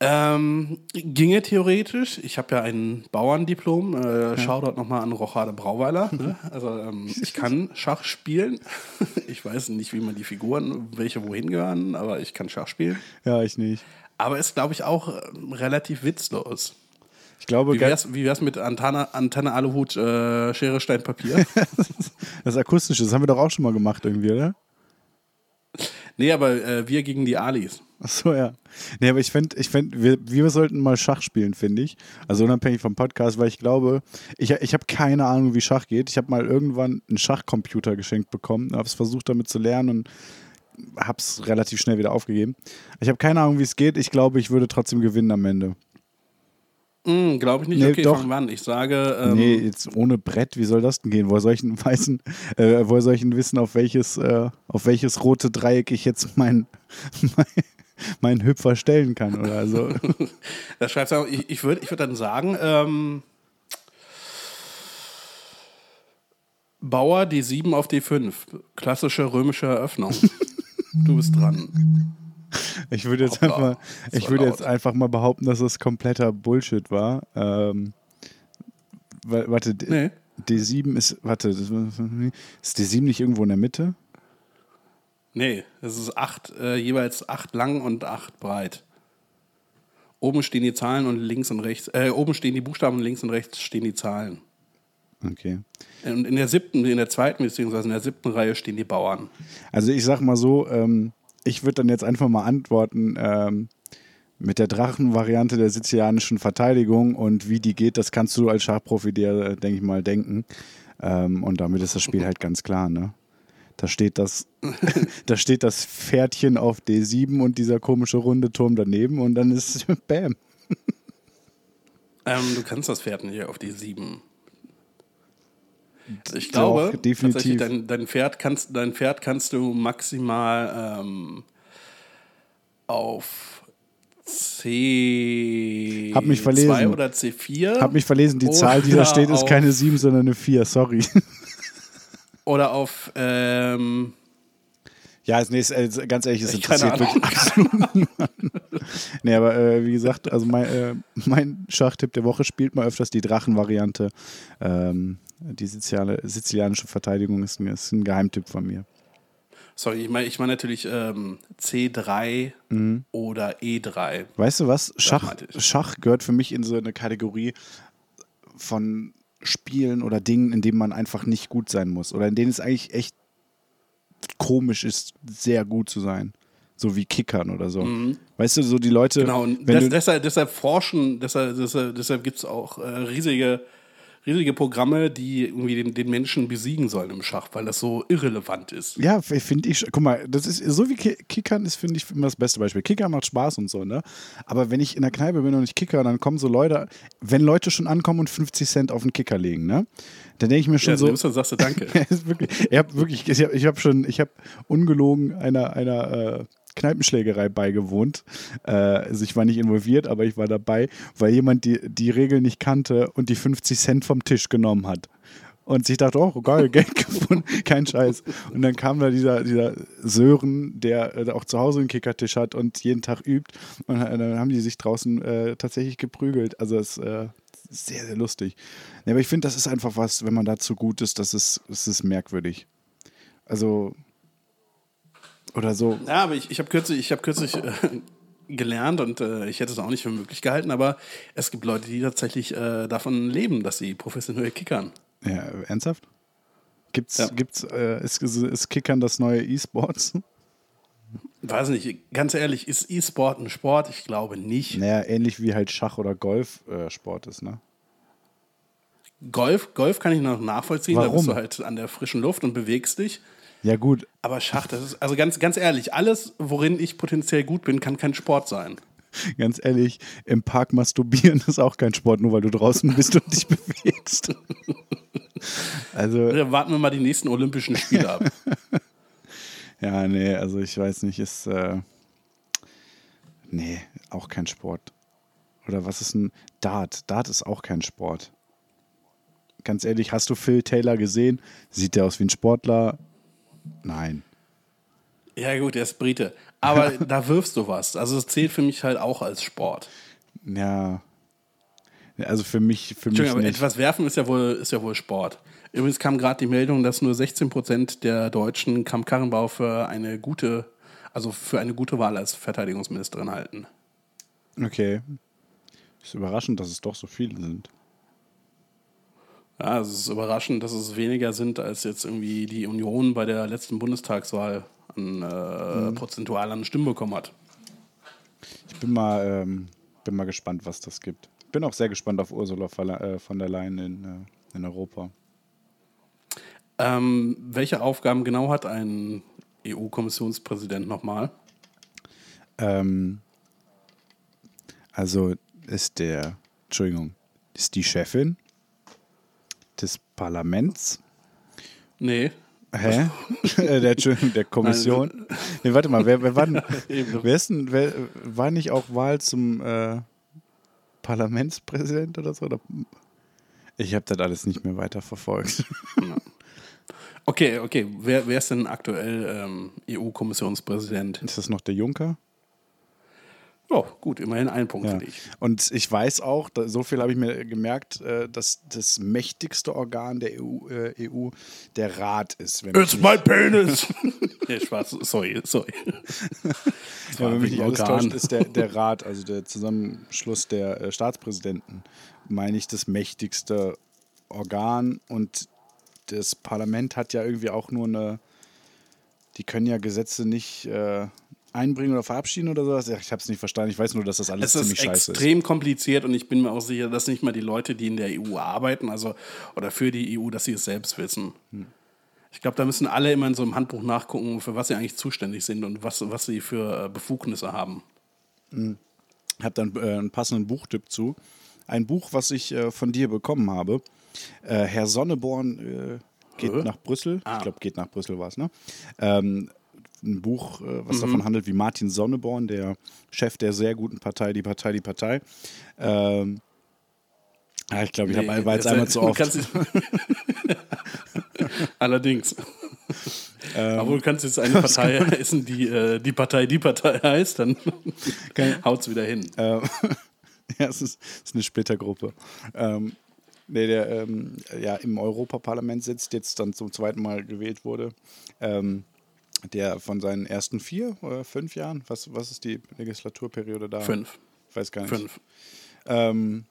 Ähm, ginge theoretisch. Ich habe ja ein Bauerndiplom. Äh, Shoutout nochmal an Rochade Brauweiler. Ne? Also ähm, ich kann Schach spielen. ich weiß nicht, wie man die Figuren, welche wohin gehören, aber ich kann Schach spielen. Ja, ich nicht. Aber ist, glaube ich, auch ähm, relativ witzlos. Ich glaube, Wie wär's, wie wär's mit Antenne, Antenne Aluhut, äh, Schere, Stein, Papier? das Akustische, das haben wir doch auch schon mal gemacht irgendwie, oder? nee, aber äh, wir gegen die Alis. Ach so, ja. Nee, aber ich finde, ich find, wir, wir sollten mal Schach spielen, finde ich. Also unabhängig vom Podcast, weil ich glaube, ich, ich habe keine Ahnung, wie Schach geht. Ich habe mal irgendwann einen Schachcomputer geschenkt bekommen, habe es versucht damit zu lernen und habe es relativ schnell wieder aufgegeben. Ich habe keine Ahnung, wie es geht. Ich glaube, ich würde trotzdem gewinnen am Ende. Hm, glaube ich nicht. Nee, okay, doch. fangen wir an. Ich sage, ähm, nee, jetzt ohne Brett, wie soll das denn gehen? Woher soll ich denn weißen, äh, woher soll ich denn wissen, auf welches, äh, auf welches rote Dreieck ich jetzt mein, mein, meinen Hüpfer stellen kann oder so? Da schreibst du, ich, ich würde ich würd dann sagen, ähm, Bauer D7 auf D5. Klassische römische Eröffnung. du bist dran. Ich würde jetzt, Hoppla, einfach, das ich würde jetzt einfach mal behaupten, dass es kompletter Bullshit war. Ähm, wa- warte, Nee. D7 ist, warte, das- ist D7 nicht irgendwo in der Mitte? Nee, es ist acht, äh, jeweils acht lang und acht breit. Oben stehen die Zahlen und links und rechts, äh, oben stehen die Buchstaben und links und rechts stehen die Zahlen. Okay. Und in der siebten, in der zweiten beziehungsweise in der siebten Reihe stehen die Bauern. Also ich sag mal so, ähm, ich würde dann jetzt einfach mal antworten ähm, mit der Drachenvariante der sizilianischen Verteidigung und wie die geht, das kannst du als Schachprofi dir, äh, denke ich mal, denken. Ähm, und damit ist das Spiel halt ganz klar, ne? Da steht das, da steht das Pferdchen auf D7 und dieser komische runde Turm daneben und dann ist Bam. Ähm, du kannst das Pferd nicht auf D7 ich glaube, Doch, definitiv. Dein, dein, Pferd kannst, dein Pferd kannst du maximal ähm, auf C2 oder C4. Hab mich verlesen. Die Zahl, die da steht, ist keine 7, sondern eine 4. Sorry. Oder auf ähm, ja, nee, ist, äh, ganz ehrlich, es interessiert wirklich absolut niemanden. Nee, aber äh, wie gesagt, also mein, äh, mein Schachtipp der Woche spielt mal öfters die Drachenvariante. Ähm, die siziliane, sizilianische Verteidigung ist ein, ist ein Geheimtipp von mir. sorry, ich meine ich mein natürlich ähm, C3 Mhm. oder E3. Weißt du was? Schach. Schach gehört für mich in so eine Kategorie von Spielen oder Dingen, in denen man einfach nicht gut sein muss. Oder in denen es eigentlich echt komisch ist, sehr gut zu sein. So wie Kickern oder so. Weißt du, so die Leute. Mhm. Genau, des, du, deshalb, deshalb forschen, deshalb, deshalb, deshalb gibt es auch äh, riesige, riesige Programme, die irgendwie den, den Menschen besiegen sollen im Schach, weil das so irrelevant ist. Ja, finde ich. Guck mal, das ist so wie Ki- Kickern ist, finde ich, immer das beste Beispiel. Kickern macht Spaß und so, ne? Aber wenn ich in der Kneipe bin und ich kicker, dann kommen so Leute, wenn Leute schon ankommen und 50 Cent auf den Kicker legen, ne? Dann denke ich mir schon Ja, so. nimmst du und sagst du Danke. Wirklich, ich habe wirklich, ich habe hab schon, ich habe ungelogen einer, einer äh, Kneipenschlägerei beigewohnt. Äh, also ich war nicht involviert, aber ich war dabei, weil jemand die, die Regel nicht kannte und die 50 Cent vom Tisch genommen hat. Und sich dachte, oh, geil, Geld gefunden, kein Scheiß. Und dann kam da dieser, dieser Sören, der auch zu Hause einen Kickertisch hat und jeden Tag übt. Und dann haben die sich draußen äh, tatsächlich geprügelt. Also es äh, sehr, sehr lustig. Ja, aber ich finde, das ist einfach was, wenn man dazu gut ist, das ist, das ist merkwürdig. Also, oder so. Ja, aber ich, ich habe kürzlich, ich hab kürzlich äh, gelernt und äh, ich hätte es auch nicht für möglich gehalten, aber es gibt Leute, die tatsächlich äh, davon leben, dass sie professionell kickern. Ja, ernsthaft? Gibt's, Ja. gibt's, äh, ist, ist Kickern das neue E-Sports? Weiß nicht, ganz ehrlich, ist E-Sport ein Sport? Ich glaube nicht. Naja, ähnlich wie halt Schach oder Golf äh, Sport ist, ne? Golf, Golf kann ich noch nachvollziehen, da Warum? bist du halt an der frischen Luft und bewegst dich. Ja, gut. Aber Schach, das ist, also ganz, ganz ehrlich, alles, worin ich potenziell gut bin, kann kein Sport sein. Ganz ehrlich, im Park masturbieren ist auch kein Sport, nur weil du draußen bist und dich bewegst. Also, Dann warten wir mal die nächsten Olympischen Spiele ab. ja, nee, also ich weiß nicht, ist. Äh, nee, auch kein Sport. Oder was ist ein Dart? Dart ist auch kein Sport. Ganz ehrlich, hast du Phil Taylor gesehen? Sieht der aus wie ein Sportler? Nein. Ja, gut, der ist Brite. Aber da wirfst du was. Also, es zählt für mich halt auch als Sport. Ja. Also für mich, für mich Entschuldigung, aber nicht. etwas werfen ist ja wohl, ist ja wohl Sport. Übrigens kam gerade die Meldung, dass nur 16 Prozent der Deutschen Kramp Karrenbau für eine gute, also für eine gute Wahl als Verteidigungsministerin halten. Okay. Ist überraschend, dass es doch so viele sind. Ja, es ist überraschend, dass es weniger sind, als jetzt irgendwie die Union bei der letzten Bundestagswahl an äh, prozentual an Stimmen bekommen hat. Ich bin mal, ähm, bin mal gespannt, was das gibt. Bin auch sehr gespannt auf Ursula von der- äh, von der Leyen in, äh, in Europa. Ähm, welche Aufgaben genau hat ein EU-Kommissionspräsident nochmal? Ähm, also ist der, Entschuldigung, ist die Chefin Parlaments. Nee. Hä? Der, der Kommission. Nee, warte mal, wer, wer, war, denn, wer, ist denn, wer war nicht auch Wahl zum äh, Parlamentspräsident oder so? Oder? Ich habe das alles nicht mehr weiter verfolgt. Okay, okay. Wer, wer ist denn aktuell ähm, EU-Kommissionspräsident? Ist das noch der Juncker? Ja, gut, immerhin ein Punkt Ja. für dich. Und ich weiß auch, da, so viel habe ich mir gemerkt, äh, dass das mächtigste Organ der EU, äh, EU der Rat ist. Wenn It's my penis! nee, Spaß, sorry, sorry. Ja, wenn mich nicht alles täuscht, ist der, der Rat, also der Zusammenschluss der äh, Staatspräsidenten, meine ich, das mächtigste Organ. Und das Parlament hat ja irgendwie auch nur eine, die können ja Gesetze nicht äh, einbringen oder verabschieden oder sowas. Ich habe es nicht verstanden. Ich weiß nur, dass das alles Es ziemlich ist scheiße ist. extrem kompliziert und ich bin mir auch sicher, dass nicht mal die Leute, die in der EU arbeiten, also oder für die EU, dass sie es selbst wissen. Hm. Ich glaube, da müssen alle immer in so einem Handbuch nachgucken, für was sie eigentlich zuständig sind und was, was sie für äh, Befugnisse haben. Ich habe dann äh, einen passenden Buchtipp zu. Ein Buch, was ich äh, von dir bekommen habe. Äh, Herr Sonneborn äh, geht Hä? nach Brüssel. Ah. Ich glaube, geht nach Brüssel war es, ne? Ähm, ein Buch, äh, Mhm. was davon handelt, wie Martin Sonneborn, der Chef der sehr guten Partei, die Partei, die Partei. Ähm, ja, ich glaube, ich hab, war jetzt einmal zu oft. Allerdings. Ähm. Aber du kannst jetzt eine Partei heißen, die äh, die Partei die Partei heißt, dann haut's wieder hin. Ähm, ja, es ist, es ist eine Splittergruppe. Ähm, nee, der ähm, ja, im Europaparlament sitzt, jetzt dann zum zweiten Mal gewählt wurde. Ähm, der von seinen ersten vier oder fünf Jahren, was, was ist die Legislaturperiode da? Fünf. Ich weiß gar nicht. Fünf. Ähm,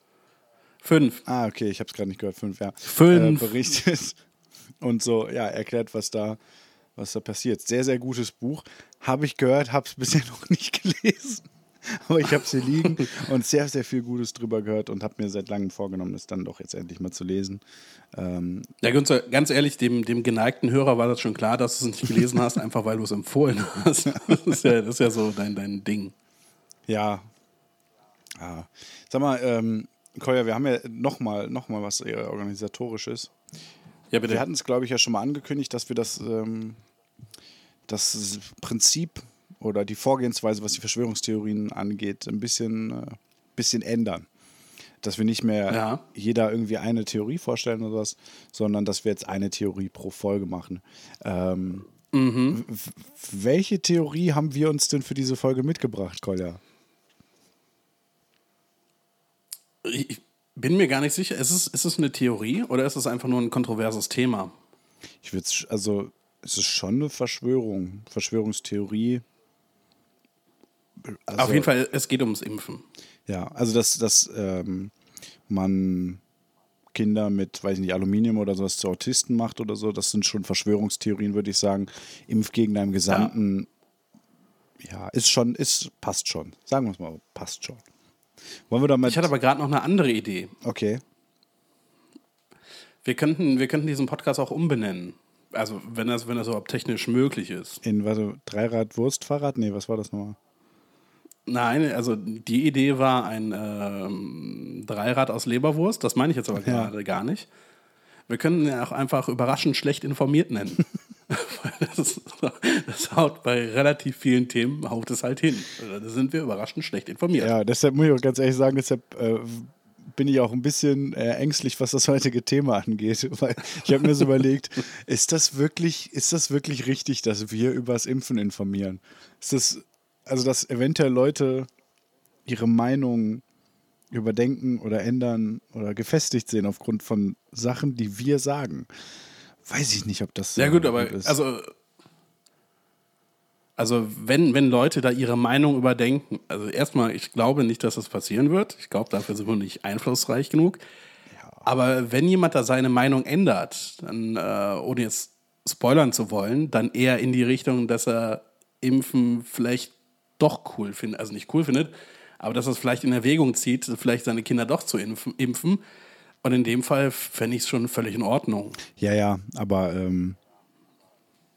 Fünf. ah, okay, ich habe es gerade nicht gehört. Fünf, ja. Fünf. Äh, berichtet und so, ja, erklärt, was da was da passiert. Sehr, sehr gutes Buch. Habe ich gehört, habe es bisher noch nicht gelesen. Aber ich habe es hier liegen und sehr, sehr viel Gutes drüber gehört und habe mir seit langem vorgenommen, es dann doch jetzt endlich mal zu lesen. Ähm, Ja, Günther, ganz ehrlich, dem, dem geneigten Hörer war das schon klar, dass du es nicht gelesen hast, einfach weil du es empfohlen hast. Das ist ja, das ist ja so dein, dein Ding. ja. ja. Sag mal, ähm, Kolja, wir haben ja nochmal noch mal was eher organisatorisches. Ja, bitte. Wir hatten es, glaube ich, ja schon mal angekündigt, dass wir das, ähm, das Prinzip oder die Vorgehensweise, was die Verschwörungstheorien angeht, ein bisschen, äh, bisschen ändern. Dass wir nicht mehr Ja. jeder irgendwie eine Theorie vorstellen oder was, sondern dass wir jetzt eine Theorie pro Folge machen. Ähm, w- welche Theorie haben wir uns denn für diese Folge mitgebracht, Kolja? Ich bin mir gar nicht sicher, ist es, ist es eine Theorie oder ist es einfach nur ein kontroverses Thema? Ich würde also es ist schon eine Verschwörung, Verschwörungstheorie. Also, Auf jeden Fall, es geht ums Impfen. Ja, also dass, dass ähm, man Kinder mit, weiß ich nicht, Aluminium oder sowas zu Autisten macht oder so, das sind schon Verschwörungstheorien, würde ich sagen. Impfgegner im Gesamten, ja, ist schon, ist, passt schon. Sagen wir es mal, passt schon. Wollen wir damit. Ich hatte aber gerade noch eine andere Idee. okay. Wir könnten, wir könnten diesen Podcast auch umbenennen. Also, wenn das, wenn das überhaupt technisch möglich ist. In, warte, Dreirad Wurstfahrrad? Nee, was war das nochmal? Nein, also die Idee war ein ähm, Dreirad aus Leberwurst. Das meine ich jetzt aber gerade gar nicht. Wir können ja auch einfach überraschend schlecht informiert nennen. Das, ist, das haut bei relativ vielen Themen, haut es halt hin. Da sind wir überraschend schlecht informiert. Ja, deshalb muss ich auch ganz ehrlich sagen, deshalb äh, bin ich auch ein bisschen äh, ängstlich, was das heutige Thema angeht. Weil ich habe mir so überlegt, ist das wirklich, ist das wirklich richtig, dass wir über das Impfen informieren? Ist das, also dass eventuell Leute ihre Meinung überdenken oder ändern oder gefestigt sehen aufgrund von Sachen, die wir sagen? Weiß ich nicht, ob das Ja äh, gut, aber ist. also, also wenn, wenn Leute da ihre Meinung überdenken, also erstmal, ich glaube nicht, dass das passieren wird. Ich glaube, dafür sind wir nicht einflussreich genug. Aber wenn jemand da seine Meinung ändert, dann, äh, ohne jetzt spoilern zu wollen, dann eher in die Richtung, dass er Impfen vielleicht doch cool findet, also nicht cool findet, aber dass er es vielleicht in Erwägung zieht, vielleicht seine Kinder doch zu impfen. impfen. Und in dem Fall fände ich es schon völlig in Ordnung. Ja, ja, aber ähm,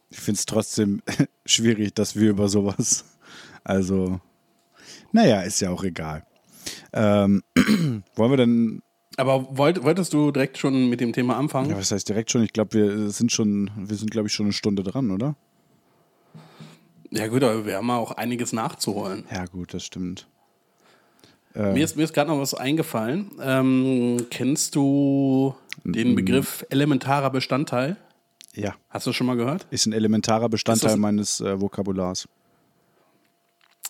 ich finde es trotzdem schwierig, dass wir über sowas. Also, naja, ist ja auch egal. Ähm, wollen wir denn, Aber wollt, wolltest du direkt schon mit dem Thema anfangen? ja, was heißt direkt schon? Ich glaube, wir sind schon, wir sind, glaube ich, schon eine Stunde dran, oder? Ja, gut, aber wir haben auch einiges nachzuholen. Ja, gut, das stimmt. Mir ist, mir ist gerade noch was eingefallen. Ähm, kennst du den Begriff elementarer Bestandteil? Ja, Hast du schon mal gehört? ist ein elementarer Bestandteil das- meines äh, Vokabulars.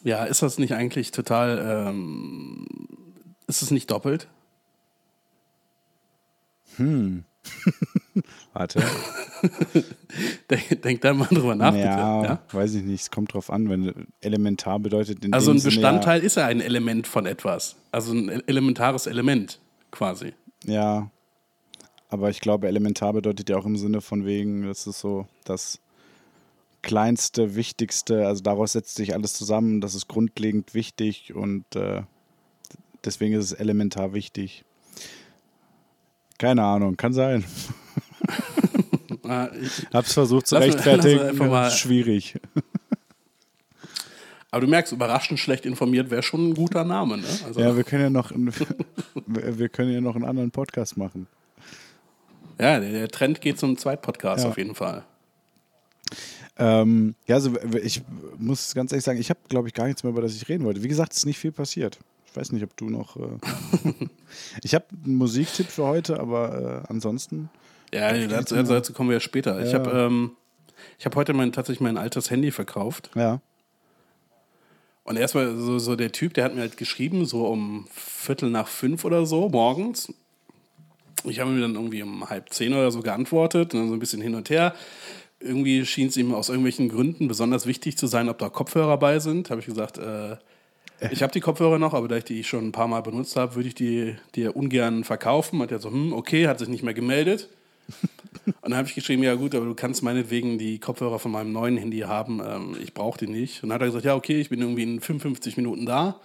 Ja, ist das nicht eigentlich total. Ähm, ist es nicht doppelt? Warte. Denk, denk da mal drüber nach, ja, bitte. Ja? weiß ich nicht, es kommt drauf an, wenn elementar bedeutet in Also ein Bestandteil ist ja ein Element von etwas. Also ein elementares Element quasi. Ja, ja, aber ich glaube, elementar bedeutet ja auch im Sinne von wegen, das ist so das kleinste, wichtigste, also daraus setzt sich alles zusammen, das ist grundlegend wichtig und äh, deswegen ist es elementar wichtig. Keine Ahnung, kann sein. Ah, ich, Hab's versucht zu rechtfertigen, mal schwierig. aber du merkst, überraschend schlecht informiert wäre schon ein guter Name, ne? Also, Ja, wir können ja noch, einen- wir können ja noch einen anderen Podcast machen. ja der, der Trend geht zum Zweitpodcast Ja. auf jeden Fall. Ähm, ja, also ich muss ganz ehrlich sagen, ich habe, glaube ich, gar nichts mehr, über das ich reden wollte. Wie gesagt, es ist nicht viel passiert. Ich weiß nicht, ob du noch. Äh ich habe einen Musiktipp für heute, aber äh, ansonsten. Ja, dazu, dazu kommen wir ja später. Ich Ja. habe ähm, ich hab heute mein, tatsächlich mein altes Handy verkauft. Ja. Und erstmal so, so der Typ, der hat mir halt geschrieben, so um Viertel nach fünf oder so morgens. Ich habe mir dann irgendwie um halb zehn oder so geantwortet und dann so ein bisschen hin und her. Irgendwie schien es ihm aus irgendwelchen Gründen besonders wichtig zu sein, ob da Kopfhörer bei sind. Habe ich gesagt, äh, ich habe die Kopfhörer noch, aber da ich die schon ein paar Mal benutzt habe, würde ich die dir ungern verkaufen. Hat er so, hm, okay, hat sich nicht mehr gemeldet. Und dann habe ich geschrieben, ja gut, aber du kannst meinetwegen die Kopfhörer von meinem neuen Handy haben, ähm, ich brauche die nicht. Und dann hat er gesagt, ja okay, ich bin irgendwie in 55 Minuten da.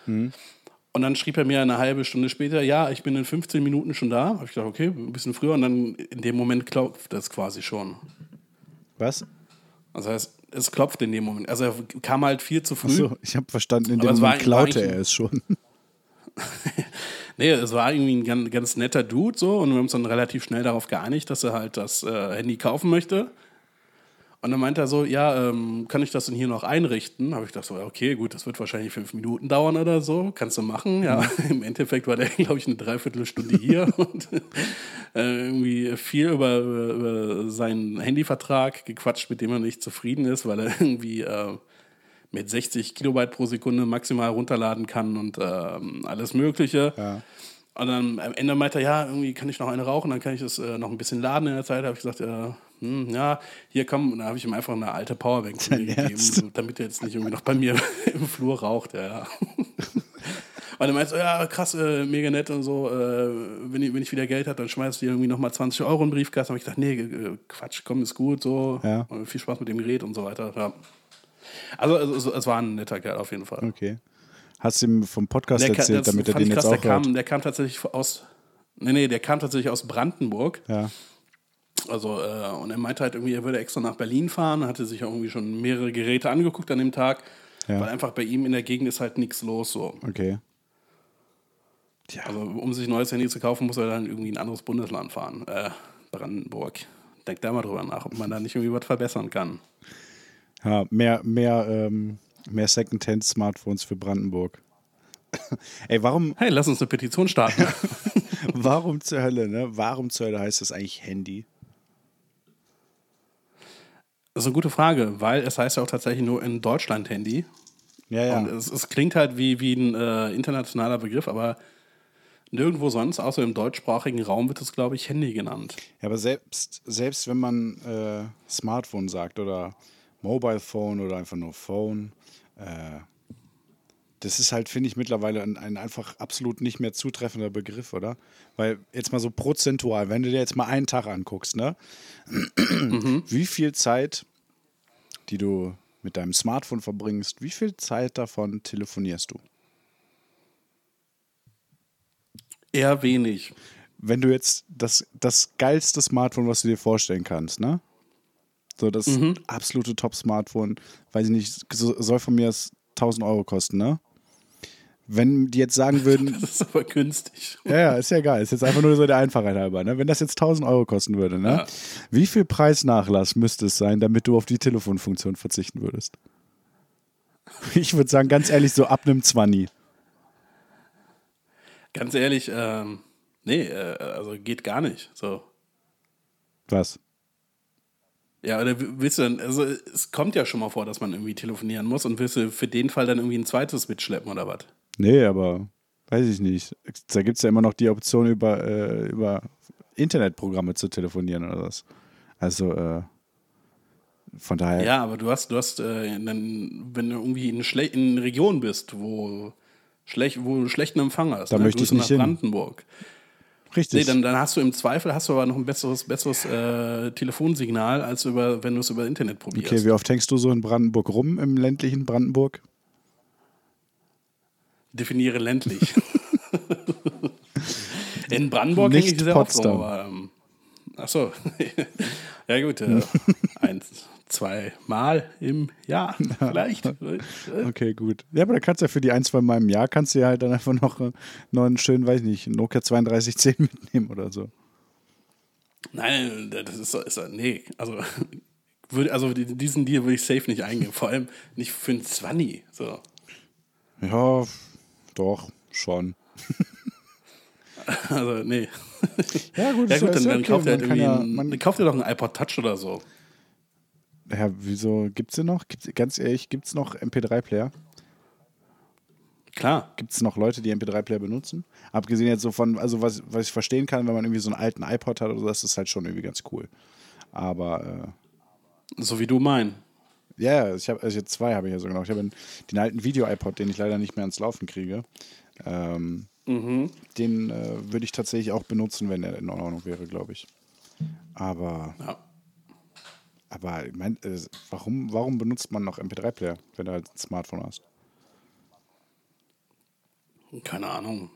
Und dann schrieb er mir eine halbe Stunde später, ja, ich bin in 15 Minuten schon da. Habe ich gedacht, okay, ein bisschen früher. Und dann in dem Moment klopft das quasi schon. Was? Das heißt, es klopft in dem Moment. Also er kam halt viel zu früh. Achso, ich habe verstanden, in dem Moment klaute er es schon. Nee, es war irgendwie ein ganz, ganz netter Dude so und wir haben uns dann relativ schnell darauf geeinigt, dass er halt das äh, Handy kaufen möchte. Und dann meinte er so, ja, ähm, kann ich das denn hier noch einrichten? Habe ich gedacht so, okay, gut, das wird wahrscheinlich fünf Minuten dauern oder so, kannst du machen. Ja, im Endeffekt war der, glaube ich, eine Dreiviertelstunde hier und äh, irgendwie viel über, über, über seinen Handyvertrag gequatscht, mit dem er nicht zufrieden ist, weil er irgendwie äh, mit 60 Kilobyte pro Sekunde maximal runterladen kann und ähm, alles Mögliche. Ja. Und dann am Ende meinte er, ja, irgendwie kann ich noch eine rauchen, dann kann ich das äh, noch ein bisschen laden in der Zeit. Da habe ich gesagt, äh, hm, ja, hier komm. Und dann habe ich ihm einfach eine alte Powerbank von mir gegeben, so, damit er jetzt nicht irgendwie noch bei mir im Flur raucht. Ja. Und er meinte so, ja, krass, äh, mega nett und so. Äh, wenn, ich, wenn ich wieder Geld habe, dann schmeißt du dir irgendwie nochmal 20 Euro in den Briefkasten. habe ich gedacht, nee, äh, Quatsch, komm, ist gut, so. Ja. Viel Spaß mit dem Gerät und so weiter. Ja. Also, also es war ein netter Kerl auf jeden Fall. Okay. Hast du ihm vom Podcast Der, erzählt, damit er den ich jetzt krass, auch der hört? kam, der kam tatsächlich aus. Nee, nee, der kam tatsächlich aus Brandenburg. Ja. Also, äh, und er meinte halt irgendwie, er würde extra nach Berlin fahren, hatte sich irgendwie schon mehrere Geräte angeguckt an dem Tag, Ja. weil einfach bei ihm in der Gegend ist halt nichts los so. Okay. Tja. Also, um sich ein neues Handy zu kaufen, muss er dann irgendwie in ein anderes Bundesland fahren. Äh, Brandenburg. Denkt da mal drüber nach, ob man da nicht irgendwie was verbessern kann. Ja, mehr, mehr, ähm, mehr Secondhand-Smartphones für Brandenburg. Ey, warum, Hey, lass uns eine Petition starten. warum zur Hölle, ne? Warum zur Hölle heißt das eigentlich Handy? Das ist eine gute Frage, weil es heißt ja auch tatsächlich nur in Deutschland Handy. Ja, ja. Und es, es klingt halt wie, wie ein äh, internationaler Begriff, aber nirgendwo sonst, außer im deutschsprachigen Raum, wird es, glaube ich, Handy genannt. Ja, aber selbst, selbst wenn man äh, Smartphone sagt oder Mobile Phone oder einfach nur Phone, äh, das ist halt, finde ich, mittlerweile ein, ein einfach absolut nicht mehr zutreffender Begriff, oder? Weil jetzt mal so prozentual, wenn du dir jetzt mal einen Tag anguckst, ne? Wie viel Zeit, die du mit deinem Smartphone verbringst, wie viel Zeit davon telefonierst du? Eher wenig. wenn du jetzt das, das geilste Smartphone, was du dir vorstellen kannst, ne? So das Mhm. absolute Top-Smartphone, weiß ich nicht, so- soll von mir aus 1000 Euro kosten, ne? Wenn die jetzt sagen würden, Das ist aber günstig. ja, ja, ist ja egal, ist jetzt einfach nur so der Einfachheit halber, ne? Wenn das jetzt 1000 Euro kosten würde, ne? Ja. Wie viel Preisnachlass müsste es sein, damit du auf die Telefonfunktion verzichten würdest? Ich würde sagen, ganz ehrlich, so ab einem 20. Ganz ehrlich, ähm, nee, äh, also geht gar nicht. So. Was? Ja, oder willst du dann, also es kommt ja schon mal vor, dass man irgendwie telefonieren muss und willst du für den Fall dann irgendwie ein zweites mitschleppen oder was? Nee, aber weiß ich nicht. Da gibt es ja immer noch die Option, über, äh, über Internetprogramme zu telefonieren oder was. Also, äh, von daher. Ja, aber du hast, du hast, äh, dann, wenn du irgendwie in, schle in Regionen bist, wo, schlecht, wo du schlechten Empfang hast, Da ne? möchte ich Grüße nicht nach hin. Brandenburg. Richtig. Nee, dann, dann hast du im Zweifel hast du aber noch ein besseres, besseres äh, Telefonsignal, als über, wenn du es über Internet probierst. okay, wie oft hängst du so in Brandenburg rum, im ländlichen Brandenburg? Definiere ländlich. In Brandenburg hänge ich sehr oft Potsdam. rum, aber, ähm, ach so. ja gut, äh, eins, zwei Mal im Jahr vielleicht. Okay, gut. Ja, aber da kannst du ja für die ein, zwei Mal im Jahr, kannst du ja halt dann einfach noch, äh, noch einen schönen, weiß nicht, Nokia 3210 mitnehmen oder so. Nein, das ist, so- ist nee, also würde, also diesen Deal würde ich safe nicht eingehen, vor allem nicht für ein 20. So. Ja, doch, schon. Also, nee. Ja, gut, Ja gut, dann, dann okay. kauft er halt kann irgendwie, ja- ein, man- dann kauft er doch einen iPod Touch oder so. Ja, wieso gibt's denn noch? Gibt's, ganz ehrlich, gibt's noch MP3-Player? Klar. Gibt es noch Leute, die MP3-Player benutzen? Abgesehen jetzt so von, also was, was ich verstehen kann, wenn man irgendwie so einen alten iPod hat oder so, das ist halt schon irgendwie ganz cool. Aber So wie du mein. äh, ja, ich habe also jetzt zwei habe ich ja so genau. Ich habe einen- den alten Video-iPod, den ich leider nicht mehr ans Laufen kriege. Ähm, Den äh, würde ich tatsächlich auch benutzen, wenn er in Ordnung wäre, glaube ich. Aber, Ja. Aber ich mein, äh, warum, warum benutzt man noch MP3-Player, wenn du halt ein Smartphone hast? Keine Ahnung.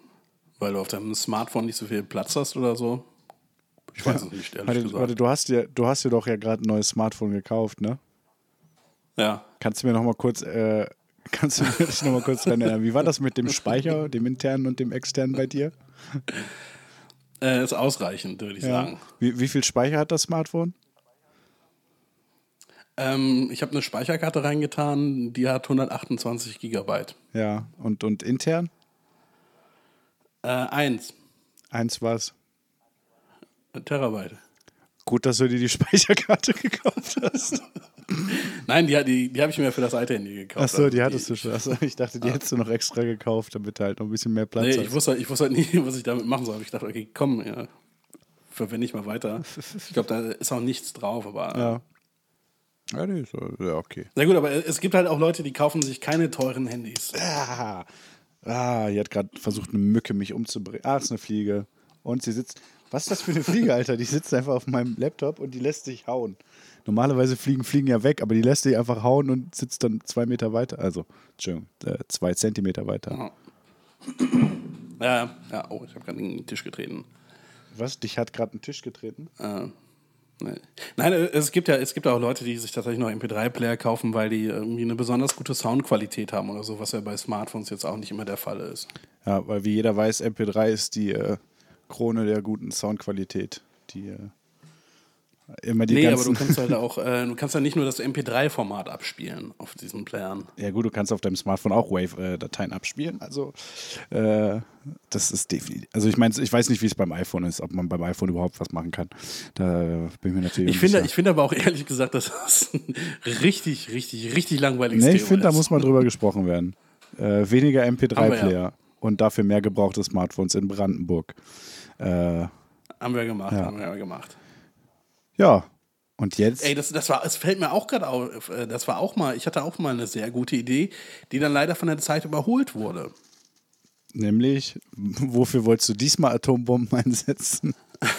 Weil du auf deinem Smartphone nicht so viel Platz hast oder so. Ich weiß es nicht, ehrlich Warte, gesagt. warte, du hast dir, du hast dir doch ja gerade ein neues Smartphone gekauft, ne? Ja. Kannst du mir noch mal kurz, äh, kannst du mir dich noch mal kurz dran erinnern? Wie war das mit dem Speicher, dem internen und dem externen bei dir? Äh, ist ausreichend, würde ich sagen. Wie, wie viel Speicher hat das Smartphone? Ähm, ich habe eine Speicherkarte reingetan, die hat 128 Gigabyte. Ja, und, und intern? Äh, eins. Eins war's. Terabyte. Gut, dass du dir die Speicherkarte gekauft hast. Nein, die, die, die habe ich mir für das alte Handy gekauft. Achso, Also die hattest du schon. Achso, ich dachte, die hättest du noch extra gekauft, damit du halt noch ein bisschen mehr Platz Nee, hast. ich wusste, ich wusste halt nie, was ich damit machen soll. Aber ich dachte, okay, komm, ja, verwende ich mal weiter. Ich glaube, da ist auch nichts drauf, aber. ja. Ja, nee, ist, ja, okay. Na gut, aber es gibt halt auch Leute, die kaufen sich keine teuren Handys. Ah, ah hier hat gerade versucht, eine Mücke mich umzubringen. Ah, ist eine Fliege. Und sie sitzt. Was ist das für eine Fliege, Alter? Die sitzt einfach auf meinem Laptop und die lässt sich hauen. Normalerweise fliegen Fliegen ja weg, aber die lässt sich einfach hauen und sitzt dann zwei Meter weiter. Also, Entschuldigung, äh, zwei Zentimeter weiter. Ja, ja, oh, ich habe gerade den Tisch getreten. Was? Dich hat gerade ein Tisch getreten? Äh. Nein, äh, es gibt ja es gibt auch Leute, die sich tatsächlich noch MP3-Player kaufen, weil die irgendwie eine besonders gute Soundqualität haben oder so, was ja bei Smartphones jetzt auch nicht immer der Fall ist. Ja, weil wie jeder weiß, MP3 ist die äh, Krone der guten Soundqualität. Die äh, immer die nee, aber ganzen. du kannst halt auch, äh, du kannst ja nicht nur das MP3-Format abspielen auf diesen Playern. ja gut, du kannst auf deinem Smartphone auch Wave-Dateien abspielen. Also äh, das ist definitiv. Also ich meine, ich weiß nicht, wie es beim iPhone ist, ob man beim iPhone überhaupt was machen kann. Da bin ich mir natürlich. Ich finde, ich finde aber auch ehrlich gesagt, dass das ein richtig, richtig, richtig langweiliges Nee, ich Thema finde, da muss mal drüber gesprochen werden. Äh, weniger Aber MP3-Player ja. und dafür mehr gebrauchte Smartphones in Brandenburg. Äh, Haben wir gemacht, Ja. haben wir ja gemacht. Ja, und jetzt. Ey, das, das war, es fällt mir auch gerade auf, äh, das war auch mal, ich hatte auch mal eine sehr gute Idee, die dann leider von der Zeit überholt wurde. Nämlich, wofür wolltest du diesmal Atombomben einsetzen?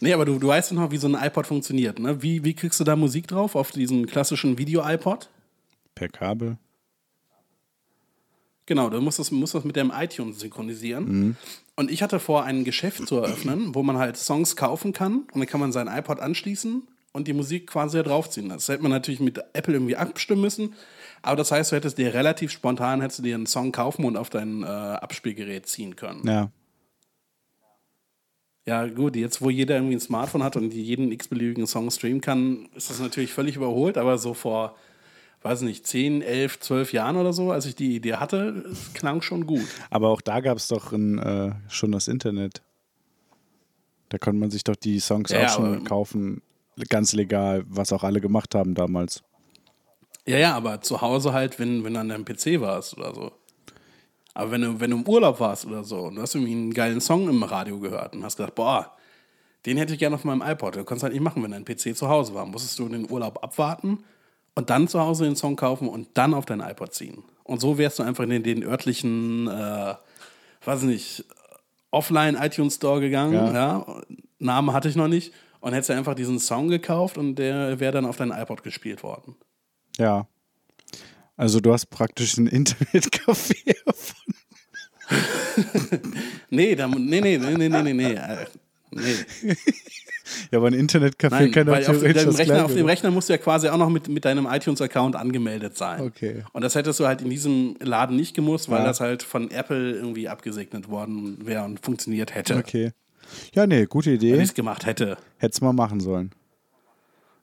Nee, aber du, du weißt doch noch, wie so ein iPod funktioniert, ne? Wie, wie kriegst du da Musik drauf auf diesen klassischen Video-iPod? Per Kabel? Genau, du musst das, musst das mit dem iTunes synchronisieren. Und ich hatte vor, ein Geschäft zu eröffnen, wo man halt Songs kaufen kann und dann kann man seinen iPod anschließen und die Musik quasi da draufziehen. Das hätte man natürlich mit Apple irgendwie abstimmen müssen. Aber das heißt, du hättest dir relativ spontan hättest du dir einen Song kaufen und auf dein äh, Abspielgerät ziehen können. Ja. Ja, gut, jetzt wo jeder irgendwie ein Smartphone hat und jeden x-beliebigen Song streamen kann, ist das natürlich völlig überholt, aber so vor, weiß nicht, 10, 11, 12 Jahren oder so, als ich die Idee hatte, klang schon gut. Aber auch da gab es doch ein, äh, schon das Internet. Da konnte man sich doch die Songs Ja, auch schon kaufen, ganz legal, was auch alle gemacht haben damals. Ja, ja, aber zu Hause halt, wenn, wenn du an deinem PC warst oder so. Aber wenn du, wenn du im Urlaub warst oder so und du hast irgendwie einen geilen Song im Radio gehört und hast gedacht, boah, den hätte ich gerne auf meinem iPod. Du konntest halt nicht machen, wenn dein PC zu Hause war. Musstest du den Urlaub abwarten und dann zu Hause den Song kaufen und dann auf dein iPod ziehen. Und so wärst du einfach in den, den örtlichen, äh, weiß nicht, offline iTunes Store gegangen. Ja. Ja. Namen hatte ich noch nicht. Und hättest du einfach diesen Song gekauft und der wäre dann auf dein iPod gespielt worden. Ja. Also du hast praktisch ein Internetcafé erfunden. Nee, da, nee, nee, nee, nee, nee, nee, nee. Ja, aber ein Internetcafé Nein, kann weil auf dem, Rechner, auf dem. Rechner musst du ja quasi auch noch mit, mit deinem iTunes-Account angemeldet sein. Okay. Und das hättest du halt in diesem Laden nicht gemusst, weil Ja. das halt von Apple irgendwie abgesegnet worden wäre und funktioniert hätte. Okay. Ja, nee, gute Wenn Idee. ich es gemacht hätte. Hättest mal machen sollen.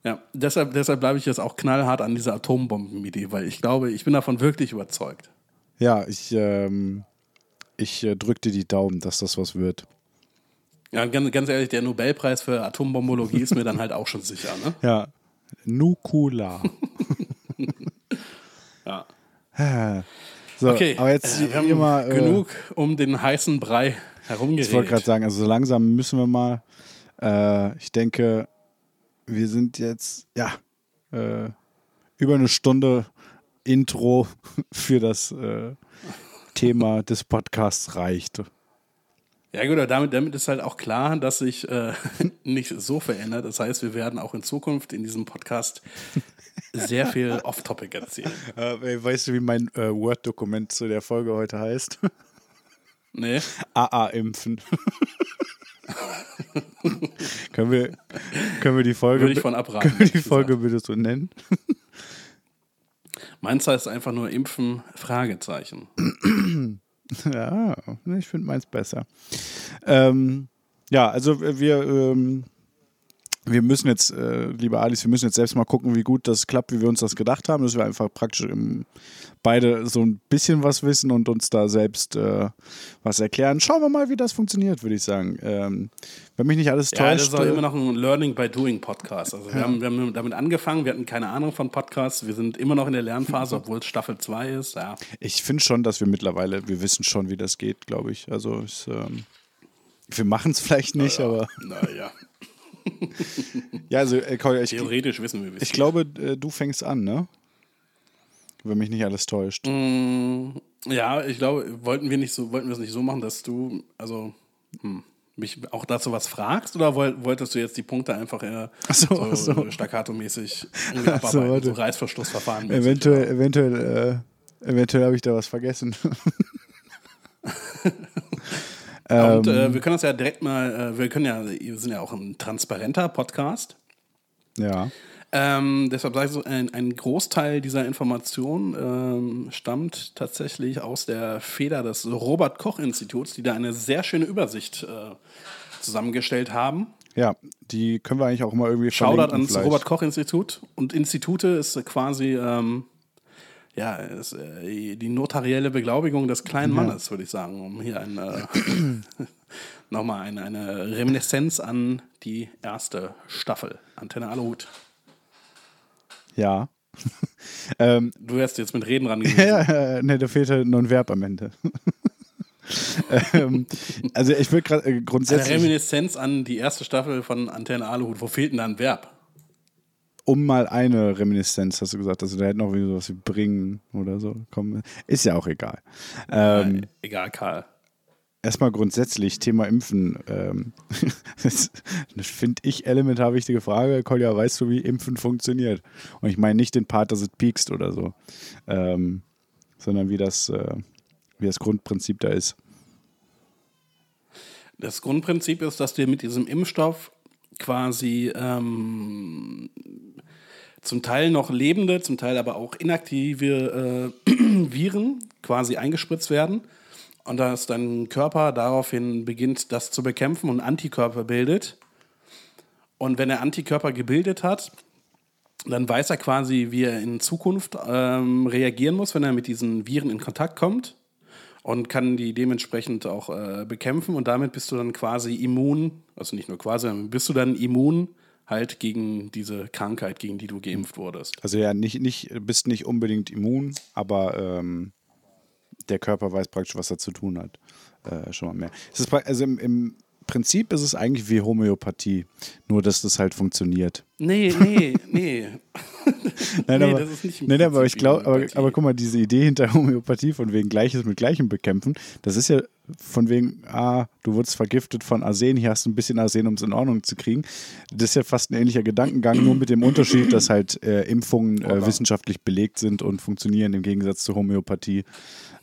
Ja, deshalb, deshalb bleibe ich jetzt auch knallhart an dieser Atombomben-Idee, weil ich glaube, ich bin davon wirklich überzeugt. Ja, ich, ähm, ich äh, drück dir die Daumen, dass das was wird. Ja, ganz, ganz ehrlich, der Nobelpreis für Atombombologie ist mir dann halt auch schon sicher, ne? Ja. Nukula. Ja. so, Okay, aber jetzt äh, wir mal. Äh, genug um den heißen Brei herumgeredet. Ich wollte gerade sagen, also so langsam müssen wir mal. Äh, ich denke, wir sind jetzt, ja, äh, über eine Stunde Intro für das äh, Thema des Podcasts reicht. Ja gut, aber damit, damit ist halt auch klar, dass sich äh, nicht so verändert. Das heißt, wir werden auch in Zukunft in diesem Podcast sehr viel Off-Topic erzählen. Äh, weißt du, wie mein äh, Word-Dokument zu der Folge heute heißt? Nee? AA-Impfen. können, wir, können wir die Folge, Würde ich von abraten, können wir die Folge bitte so nennen? Meins heißt einfach nur Impfen, Fragezeichen. Ja, ich finde meins besser. Ähm, ja, also wir, ähm, wir müssen jetzt, äh, liebe Alice, wir müssen jetzt selbst mal gucken, wie gut das klappt, wie wir uns das gedacht haben, dass wir einfach praktisch im, beide so ein bisschen was wissen und uns da selbst äh, was erklären. Schauen wir mal, wie das funktioniert, würde ich sagen. Ähm, wenn mich nicht alles Ja, das täuscht. ist auch äh, immer noch ein Learning by Doing Podcast. Also wir, haben, wir haben damit angefangen, wir hatten keine Ahnung von Podcasts, wir sind immer noch in der Lernphase, obwohl es Staffel 2 ist. Ja. Ich finde schon, dass wir mittlerweile, wir wissen schon, wie das geht, glaube ich. Also es, ähm, wir machen es vielleicht nicht, aber Naja, ja, also äh, Kolja, ich, theoretisch wissen wir, wie ich glaube, äh, du fängst an, ne? Wenn mich nicht alles täuscht. Mm, Ja, ich glaube, wollten wir nicht so, wollten wir es nicht so machen, dass du, also hm, mich auch dazu was fragst oder woll- wolltest du jetzt die Punkte einfach eher so, so, so. staccato-mäßig so, so Reißverschlussverfahren? Eventuell, eventuell, äh, eventuell habe ich da was vergessen. Und Ähm. äh, wir können das ja direkt mal, äh, wir können ja, wir sind ja auch ein transparenter Podcast. ja. Ähm, deshalb sage ich so, ein, ein Großteil dieser Information ähm, stammt tatsächlich aus der Feder des Robert-Koch-Instituts, die da eine sehr schöne Übersicht äh, zusammengestellt haben. Ja, die können wir eigentlich auch mal irgendwie Shoutout verlinken ans. Robert-Koch-Institut. Und Institute ist quasi ähm, ja, ist, äh, die notarielle Beglaubigung des kleinen Mannes, würde ich sagen, um hier ein, äh, nochmal eine, eine Reminiszenz an die erste Staffel. Antenne Aluhut. Ja. ähm, Du wärst jetzt mit Reden ran ja, ne, da fehlt halt nur ein Verb am Ende. ähm, also ich würde gerade äh, Eine grundsätzlich, Reminiszenz an die erste Staffel von Antenne Aluhut. Wo fehlt denn da ein Verb? Um mal eine Reminiszenz, hast du gesagt, also da hätte noch irgendwie sowas wie bringen oder so kommen. Ist ja auch egal. Ähm, Äh, egal, Karl. erstmal grundsätzlich Thema Impfen. Ähm, das das finde ich elementar wichtige Frage. Kolja, weißt du, wie Impfen funktioniert? Und ich meine nicht den Part, dass es piekst oder so, ähm, sondern wie das, äh, wie das Grundprinzip da ist. Das Grundprinzip ist, dass dir mit diesem Impfstoff quasi ähm, zum Teil noch lebende, zum Teil aber auch inaktive äh, Viren quasi eingespritzt werden und dass dein Körper daraufhin beginnt, das zu bekämpfen und Antikörper bildet. Und wenn er Antikörper gebildet hat, dann weiß er quasi, wie er in Zukunft ähm, reagieren muss, wenn er mit diesen Viren in Kontakt kommt und kann die dementsprechend auch äh, bekämpfen und damit bist du dann quasi immun, also nicht nur quasi, bist du dann immun halt gegen diese Krankheit, gegen die du geimpft wurdest. Also ja, nicht, nicht, bist nicht unbedingt immun, aber ähm, der Körper weiß praktisch, was er zu tun hat. Äh, schon mal mehr. Ist, also im, im Prinzip ist es eigentlich wie Homöopathie, nur dass das halt funktioniert. Nee, nee, nee. Nein, Nee, aber, das ist nicht nein, aber ich glaube, aber, aber guck mal, diese Idee hinter Homöopathie von wegen Gleiches mit Gleichem bekämpfen, das ist ja von wegen, ah, du wurdest vergiftet von Arsen, hier hast du ein bisschen Arsen, um es in Ordnung zu kriegen. Das ist ja fast ein ähnlicher Gedankengang, nur mit dem Unterschied, dass halt äh, Impfungen äh, wissenschaftlich belegt sind und funktionieren im Gegensatz zur Homöopathie,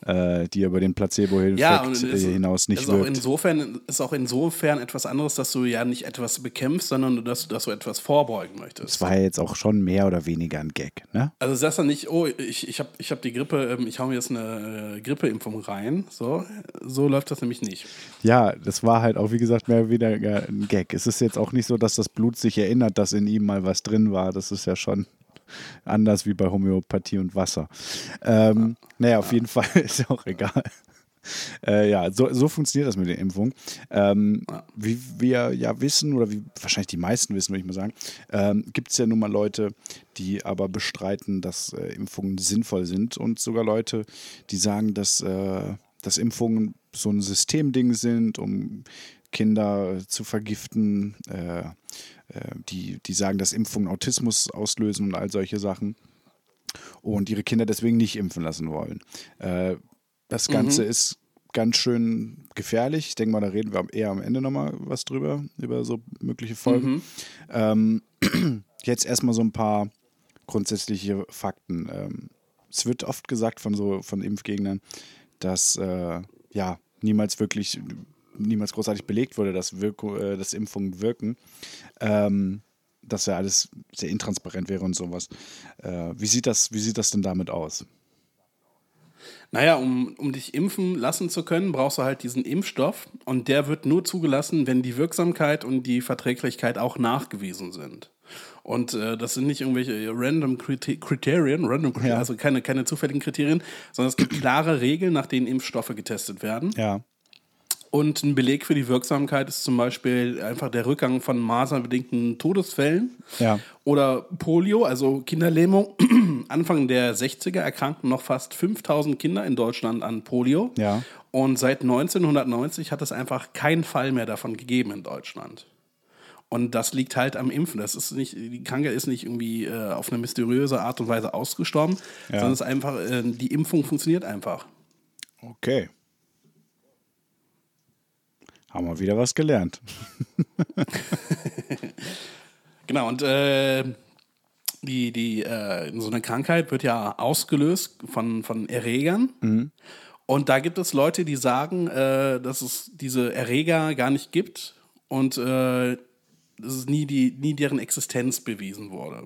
äh, die über den Placebo-Effekt Ja, äh, hinaus nicht ist auch, wirkt. insofern, ist auch insofern etwas anderes, dass du ja nicht etwas bekämpfst, sondern dass, dass du etwas vorbeugen möchtest. Das war ja jetzt auch schon mehr oder weniger ein Gag, ne? Also sagst du nicht, oh, ich, ich habe ich hab die Grippe, ähm, ich hau mir jetzt eine äh, Grippeimpfung rein. So, so läuft das nämlich nicht. Ja, das war halt auch, wie gesagt, mehr oder weniger ein Gag. Es ist jetzt auch nicht so, dass das Blut sich erinnert, dass in ihm mal was drin war. Das ist ja schon anders wie bei Homöopathie und Wasser. Ähm, naja, auf jeden Fall ist ja auch egal. Äh, ja, so, so funktioniert das mit der Impfung. Ähm, Wie wir ja wissen, oder wie wahrscheinlich die meisten wissen, würde ich mal sagen, ähm, gibt es ja nun mal Leute, die aber bestreiten, dass äh, Impfungen sinnvoll sind und sogar Leute, die sagen, dass, äh, dass Impfungen so ein Systemding sind, um Kinder zu vergiften, äh, äh, die, die sagen, dass Impfungen Autismus auslösen und all solche Sachen und ihre Kinder deswegen nicht impfen lassen wollen. Äh, das Ganze ist ganz schön gefährlich. Ich denke mal, da reden wir eher am Ende nochmal was drüber, über so mögliche Folgen. Ähm, jetzt erstmal so ein paar grundsätzliche Fakten. Ähm, es wird oft gesagt von so von Impfgegnern, dass äh, ja niemals wirklich, niemals großartig belegt wurde, dass, Wirku, äh, dass Impfungen wirken. Ähm, dass ja alles sehr intransparent wäre und sowas. Äh, wie, sieht das, wie sieht das denn damit aus? Naja, um, um dich impfen lassen zu können, brauchst du halt diesen Impfstoff und der wird nur zugelassen, wenn die Wirksamkeit und die Verträglichkeit auch nachgewiesen sind. Und äh, das sind nicht irgendwelche random Kriter- Kriterien, random Kriterien, Ja. also keine, keine zufälligen Kriterien, sondern es gibt klare Regeln, nach denen Impfstoffe getestet werden. Ja. Und ein Beleg für die Wirksamkeit ist zum Beispiel einfach der Rückgang von maserbedingten Todesfällen Ja. oder Polio, also Kinderlähmung. Anfang der 60er erkrankten noch fast 5000 Kinder in Deutschland an Polio. Ja. Und seit 1990 hat es einfach keinen Fall mehr davon gegeben in Deutschland. Und das liegt halt am Impfen. Das ist nicht, die Krankheit ist nicht irgendwie äh, auf eine mysteriöse Art und Weise ausgestorben, Ja. sondern es ist einfach, äh, die Impfung funktioniert einfach. Okay. Haben wir wieder was gelernt. Genau, und äh, die, die, äh, so eine Krankheit wird ja ausgelöst von, von Erregern. Und da gibt es Leute, die sagen, äh, dass es diese Erreger gar nicht gibt und äh, dass es nie, die, nie deren Existenz bewiesen wurde.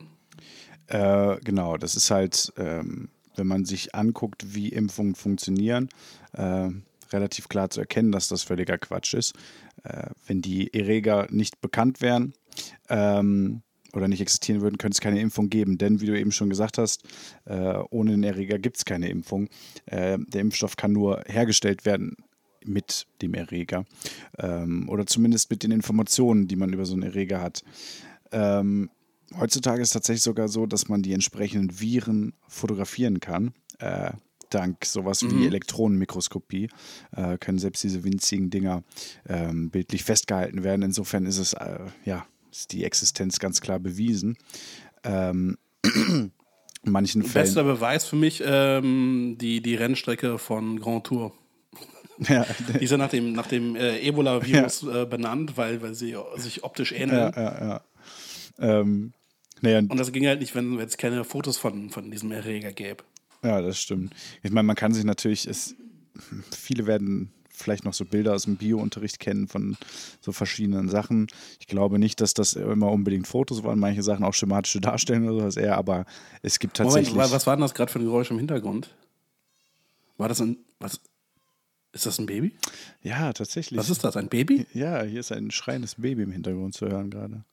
Äh, genau, das ist halt, ähm, wenn man sich anguckt, wie Impfungen funktionieren, äh, relativ klar zu erkennen, dass das völliger Quatsch ist. Äh, wenn die Erreger nicht bekannt wären ähm, oder nicht existieren würden, könnte es keine Impfung geben. Denn, wie du eben schon gesagt hast, äh, ohne den Erreger gibt es keine Impfung. Äh, der Impfstoff kann nur hergestellt werden mit dem Erreger ähm, oder zumindest mit den Informationen, die man über so einen Erreger hat. Ähm, heutzutage ist es tatsächlich sogar so, dass man die entsprechenden Viren fotografieren kann. Äh, dank sowas wie Elektronenmikroskopie äh, können selbst diese winzigen Dinger ähm, bildlich festgehalten werden. Insofern ist es äh, ja ist die Existenz ganz klar bewiesen. Ähm, in manchen Fällen. Bester Beweis für mich ähm, die, die Rennstrecke von Grand Tour. Ja, Die ist ja nach dem, nach dem äh, Ebola-Virus äh, benannt, weil, weil sie sich optisch ähneln. ja, ja, ja. Ähm, naja, Und das ging halt nicht, wenn es keine Fotos von, von diesem Erreger gäbe. Ja, das stimmt. Ich meine, man kann sich natürlich, es, viele werden vielleicht noch so Bilder aus dem Bio-Unterricht kennen von so verschiedenen Sachen. Ich glaube nicht, dass das immer unbedingt Fotos waren, manche Sachen auch schematische Darstellungen oder sowas eher, aber es gibt tatsächlich. Moment, wa- was war denn das gerade für ein Geräusch im Hintergrund? War das ein. Was? Ist das ein Baby? ja, tatsächlich. Was ist das? Ein Baby? Ja, hier ist ein schreiendes Baby im Hintergrund zu hören gerade.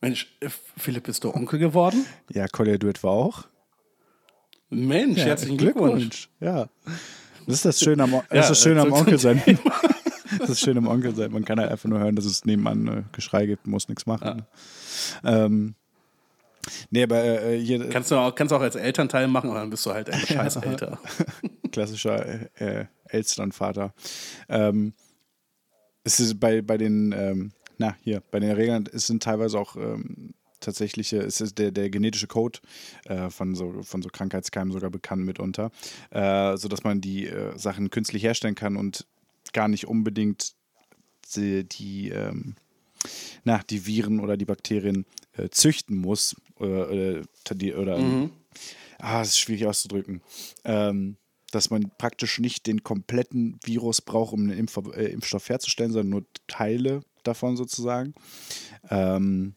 Mensch, äh, Philipp, bist du Onkel geworden? Ja, Collier Duett war auch. Mensch, Ja, herzlichen Glückwunsch. Ja. Das ist das Schöne am, das Ja, ist das Schöne am Onkel sein. Das ist schön am Onkel sein. Man kann halt einfach nur hören, dass es nebenan äh, Geschrei gibt, muss nichts machen. Ähm, nee, aber äh, hier Kannst du auch, kannst auch als Elternteil machen, aber dann bist du halt ein scheiß älter. klassischer äh, Elsternvater. Ähm, es ist bei, bei den, ähm, na, hier, bei den Regeln, es sind teilweise auch ähm, tatsächliche, es ist der, der genetische Code äh, von, so, von so Krankheitskeimen sogar bekannt mitunter, äh, sodass man die äh, Sachen künstlich herstellen kann und gar nicht unbedingt die, die ähm, na, die Viren oder die Bakterien äh, züchten muss oder, oder, die, oder ah, es ist schwierig auszudrücken, ähm, dass man praktisch nicht den kompletten Virus braucht, um einen Impf äh, Impfstoff herzustellen, sondern nur Teile davon sozusagen. Ähm,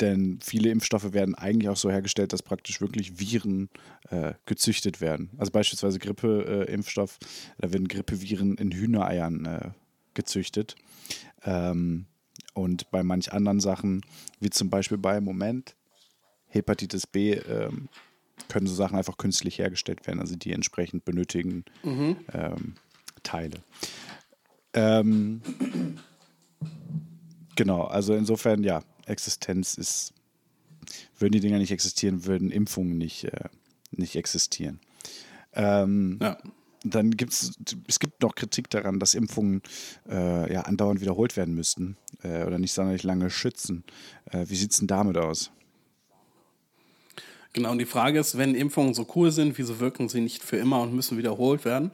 denn viele Impfstoffe werden eigentlich auch so hergestellt, dass praktisch wirklich Viren äh, gezüchtet werden. Also beispielsweise Grippe-Impfstoff, da werden Grippeviren in Hühnereiern äh, gezüchtet. Ähm, und bei manch anderen Sachen, wie zum Beispiel bei Moment Hepatitis B, ähm, können so Sachen einfach künstlich hergestellt werden, also die entsprechend benötigen ähm, Teile. Ähm, genau, also insofern, ja, Existenz ist, würden die Dinger nicht existieren, würden Impfungen nicht, äh, nicht existieren. Ähm, Ja. dann gibt es, es gibt noch Kritik daran, dass Impfungen äh, ja, andauernd wiederholt werden müssten äh, oder nicht sonderlich lange schützen. Äh, wie sieht es denn damit aus? Genau, und die Frage ist, wenn Impfungen so cool sind, wieso wirken sie nicht für immer und müssen wiederholt werden?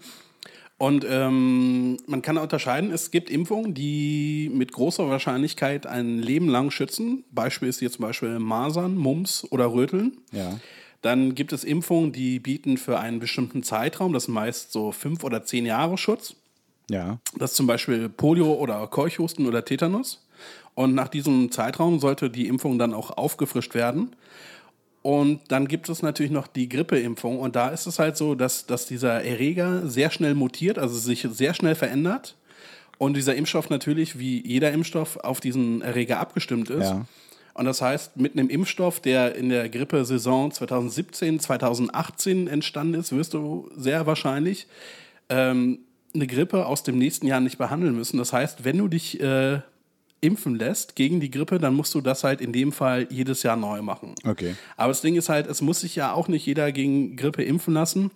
Und ähm, man kann unterscheiden, es gibt Impfungen, die mit großer Wahrscheinlichkeit ein Leben lang schützen. Beispiel ist hier zum Beispiel Masern, Mumps oder Röteln. Ja. Dann gibt es Impfungen, die bieten für einen bestimmten Zeitraum, das ist meist so fünf oder zehn Jahre Schutz. Ja. Das ist zum Beispiel Polio oder Keuchhusten oder Tetanus. Und nach diesem Zeitraum sollte die Impfung dann auch aufgefrischt werden. Und dann gibt es natürlich noch die Grippeimpfung. Und da ist es halt so, dass, dass dieser Erreger sehr schnell mutiert, also sich sehr schnell verändert. Und dieser Impfstoff natürlich, wie jeder Impfstoff, auf diesen Erreger abgestimmt ist. Ja. Und das heißt, mit einem Impfstoff, der in der Grippesaison 2017, 2018 entstanden ist, wirst du sehr wahrscheinlich ähm, eine Grippe aus dem nächsten Jahr nicht behandeln müssen. Das heißt, wenn du dich äh, impfen lässt gegen die Grippe, dann musst du das halt in dem Fall jedes Jahr neu machen. Okay. Aber das Ding ist halt, es muss sich ja auch nicht jeder gegen Grippe impfen lassen.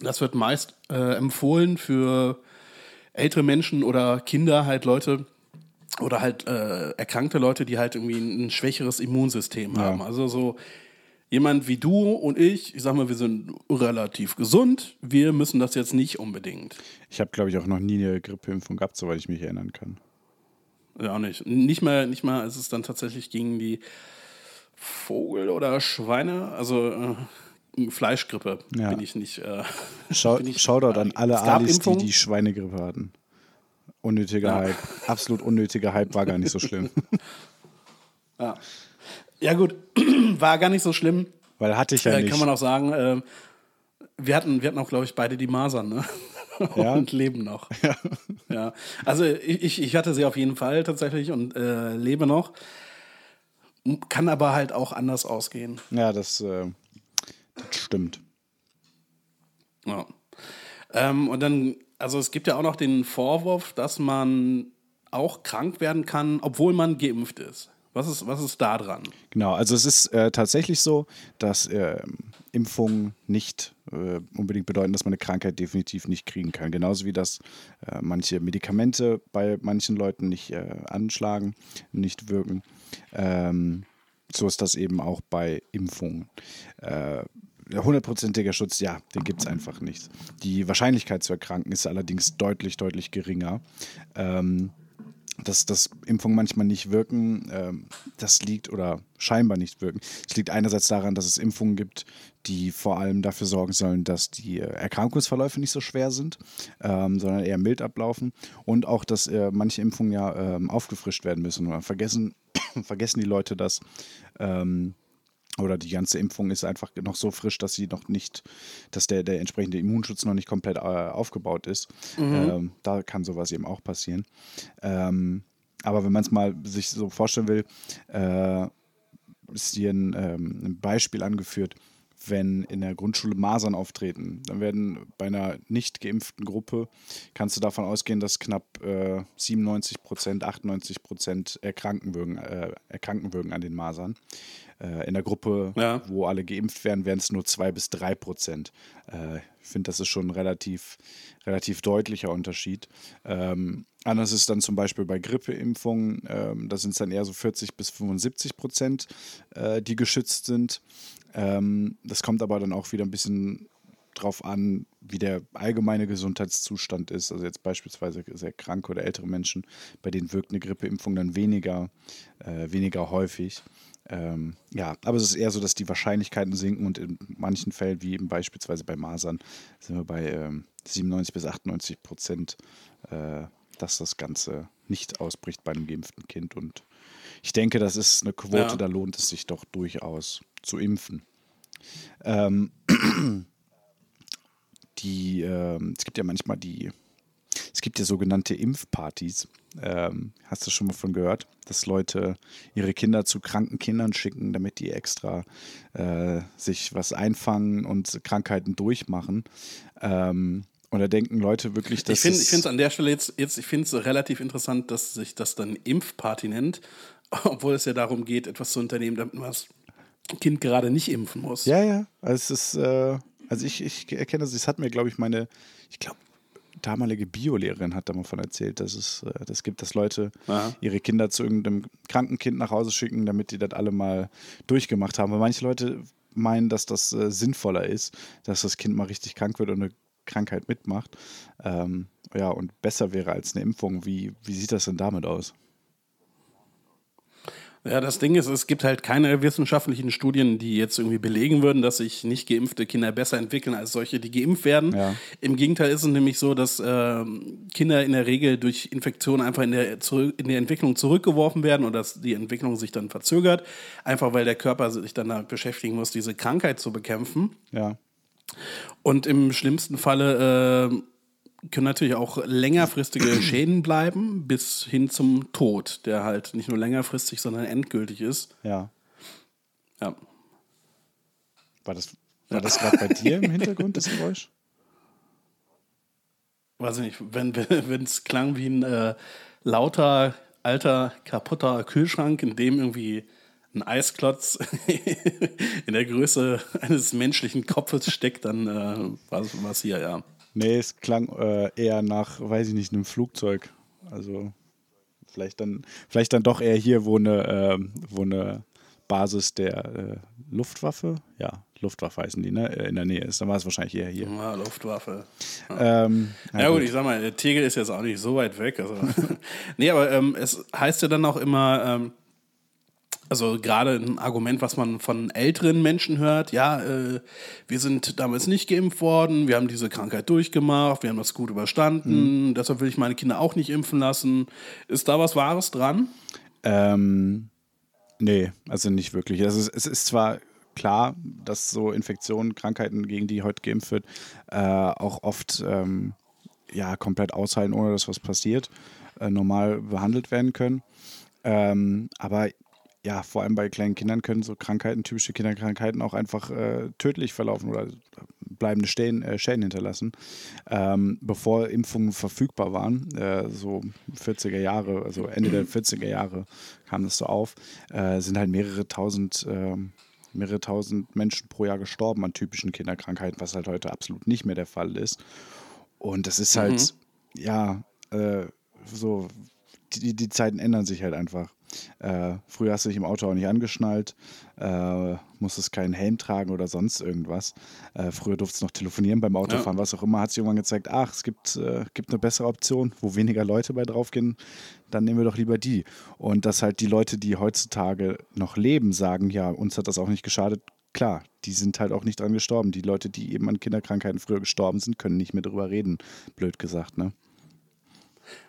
Das wird meist äh, empfohlen für ältere Menschen oder Kinder, halt Leute oder halt äh, erkrankte Leute, die halt irgendwie ein, ein schwächeres Immunsystem haben. Also so jemand wie du und ich, ich sag mal, wir sind relativ gesund. Wir müssen das jetzt nicht unbedingt. Ich habe, glaube ich, auch noch nie eine Grippeimpfung gehabt, soweit ich mich erinnern kann. Ja, nicht. Nicht mal, nicht mal ist es dann tatsächlich gegen die Vogel- oder Schweine, also äh, Fleischgrippe Ja. bin ich nicht. Äh, Schau, bin ich Shoutout an alle Es gab Alis, die die Schweinegrippe hatten. Unnötiger Ja. Hype. Absolut unnötiger Hype war gar nicht so schlimm. ja. ja, gut, war gar nicht so schlimm. Weil hatte ich ja Äh, nicht. kann man auch sagen, äh, wir hatten, wir hatten auch, glaube ich, beide die Masern, ne? Ja? und leben noch. Ja. Also ich, ich- ich hatte sie auf jeden Fall tatsächlich und äh, lebe noch. Kann aber halt auch anders ausgehen. ja, das, äh, das stimmt. Ja. Ähm, und dann, also es gibt ja auch noch den Vorwurf, dass man auch krank werden kann, obwohl man geimpft ist. Was ist, was ist da dran? Genau, also es ist äh, tatsächlich so, dass äh, Impfungen nicht äh, unbedingt bedeuten, dass man eine Krankheit definitiv nicht kriegen kann. Genauso wie das äh, manche Medikamente bei manchen Leuten nicht äh, anschlagen, nicht wirken. Ähm, so ist das eben auch bei Impfungen. Äh, der hundertprozentige Schutz, ja, den gibt es einfach nicht. Die Wahrscheinlichkeit zu erkranken ist allerdings deutlich, deutlich geringer. Ähm, dass, dass Impfungen manchmal nicht wirken, ähm, das liegt oder scheinbar nicht wirken. Es liegt einerseits daran, dass es Impfungen gibt, die vor allem dafür sorgen sollen, dass die äh, Erkrankungsverläufe nicht so schwer sind, ähm, sondern eher mild ablaufen. Und auch, dass äh, manche Impfungen ja ähm, aufgefrischt werden müssen. Oder vergessen, vergessen die Leute das. Ähm, oder die ganze Impfung ist einfach noch so frisch, dass sie noch nicht, dass der, der entsprechende Immunschutz noch nicht komplett äh, aufgebaut ist. Ähm, da kann sowas eben auch passieren. Ähm, aber wenn man es mal sich so vorstellen will, äh, ist hier ein, ähm, ein Beispiel angeführt, wenn in der Grundschule Masern auftreten, dann werden bei einer nicht geimpften Gruppe, kannst du davon ausgehen, dass knapp äh, 97 Prozent, 98 Prozent erkranken würden, äh, erkranken würden an den Masern. Äh, in der Gruppe, Ja. wo alle geimpft werden, wären es nur zwei bis drei Prozent. Äh, ich finde, das ist schon ein relativ, relativ deutlicher Unterschied. Ähm, anders ist dann zum Beispiel bei Grippeimpfungen, ähm, da sind es dann eher so 40 bis 75 Prozent, äh, die geschützt sind. Ähm, das kommt aber dann auch wieder ein bisschen drauf an, wie der allgemeine Gesundheitszustand ist. Also jetzt beispielsweise sehr kranke oder ältere Menschen, bei denen wirkt eine Grippeimpfung dann weniger, äh, weniger häufig. Ähm, ja, aber es ist eher so, dass die Wahrscheinlichkeiten sinken und in manchen Fällen, wie eben beispielsweise bei Masern, sind wir bei ähm, 97 bis 98 Prozent, äh, dass das Ganze nicht ausbricht bei einem geimpften Kind. Und ich denke, das ist eine Quote, Ja. da lohnt es sich doch durchaus zu impfen. Ähm, die, ähm, es gibt ja manchmal die, es gibt ja sogenannte Impfpartys. Ähm, hast du schon mal von gehört, dass Leute ihre Kinder zu kranken Kindern schicken, damit die extra äh, sich was einfangen und Krankheiten durchmachen? Ähm, da denken Leute wirklich, dass Ich finde es- es an der Stelle jetzt, jetzt ich finde es relativ interessant, dass sich das dann Impfparty nennt, obwohl es ja darum geht, etwas zu unternehmen, damit man das Kind gerade nicht impfen muss. Ja, ja. Also es ist, äh, also ich, ich erkenne das, das hat mir, glaube ich, meine, ich glaube, damalige Biolehrerin hat davon erzählt, dass es äh, das gibt, dass Leute Aha. ihre Kinder zu irgendeinem kranken Kind nach Hause schicken, damit die das alle mal durchgemacht haben. Weil manche Leute meinen, dass das äh, sinnvoller ist, dass das Kind mal richtig krank wird und eine Krankheit mitmacht. Ähm, ja, und besser wäre als eine Impfung. Wie, wie sieht das denn damit aus? Ja, das Ding ist, es gibt halt keine wissenschaftlichen Studien, die jetzt irgendwie belegen würden, dass sich nicht geimpfte Kinder besser entwickeln als solche, die geimpft werden. Ja. Im Gegenteil ist es nämlich so, dass äh, Kinder in der Regel durch Infektion einfach in der, in der Entwicklung zurückgeworfen werden und dass die Entwicklung sich dann verzögert, einfach weil der Körper sich dann damit beschäftigen muss, diese Krankheit zu bekämpfen. Ja. Und im schlimmsten Falle äh, können natürlich auch längerfristige Schäden bleiben, bis hin zum Tod, der halt nicht nur längerfristig, sondern endgültig ist. Ja. Ja. War das, war das gerade bei dir im Hintergrund, das Geräusch? Weiß ich nicht, wenn es klang wie ein äh, lauter, alter, kaputter Kühlschrank, in dem irgendwie ein Eisklotz in der Größe eines menschlichen Kopfes steckt, dann äh, war es hier, ja. Nee, es klang äh, eher nach, weiß ich nicht, einem Flugzeug. Also vielleicht dann, vielleicht dann doch eher hier, wo eine, äh, wo eine Basis der äh, Luftwaffe, ja, Luftwaffe heißen die, ne, in der Nähe ist. Dann war es wahrscheinlich eher hier. Ja, Luftwaffe. Ähm, Ja, ja gut, ich sag mal, der Tegel ist jetzt auch nicht so weit weg. Also. nee, aber ähm, es heißt ja dann auch immer, ähm, also gerade ein Argument, was man von älteren Menschen hört, ja, äh, wir sind damals nicht geimpft worden, wir haben diese Krankheit durchgemacht, wir haben das gut überstanden, deshalb will ich meine Kinder auch nicht impfen lassen. Ist da was Wahres dran? Ähm, nee, also nicht wirklich. Also es, es ist zwar klar, dass so Infektionen, Krankheiten, gegen die heute geimpft wird, äh, auch oft ähm, ja, komplett aushalten, ohne dass was passiert, äh, normal behandelt werden können. Ähm, aber ja, vor allem bei kleinen Kindern können so Krankheiten, typische Kinderkrankheiten auch einfach äh, tödlich verlaufen oder bleibende Schäden, äh, Schäden hinterlassen. Ähm, bevor Impfungen verfügbar waren, äh, so 40er Jahre, also Ende der 40er Jahre kam das so auf, äh, sind halt mehrere tausend, ähm, mehrere tausend Menschen pro Jahr gestorben an typischen Kinderkrankheiten, was halt heute absolut nicht mehr der Fall ist. Und das ist halt, ja, äh, so, die, die Zeiten ändern sich halt einfach. Äh, früher hast du dich im Auto auch nicht angeschnallt, äh, musstest keinen Helm tragen oder sonst irgendwas. Äh, früher durftest du noch telefonieren beim Autofahren, was auch immer. Hat sich irgendwann gezeigt, ach, es gibt, äh, gibt eine bessere Option, wo weniger Leute bei draufgehen, dann nehmen wir doch lieber die. Und dass halt die Leute, die heutzutage noch leben, sagen, ja, uns hat das auch nicht geschadet. Klar, die sind halt auch nicht dran gestorben. Die Leute, die eben an Kinderkrankheiten früher gestorben sind, können nicht mehr drüber reden, blöd gesagt, ne?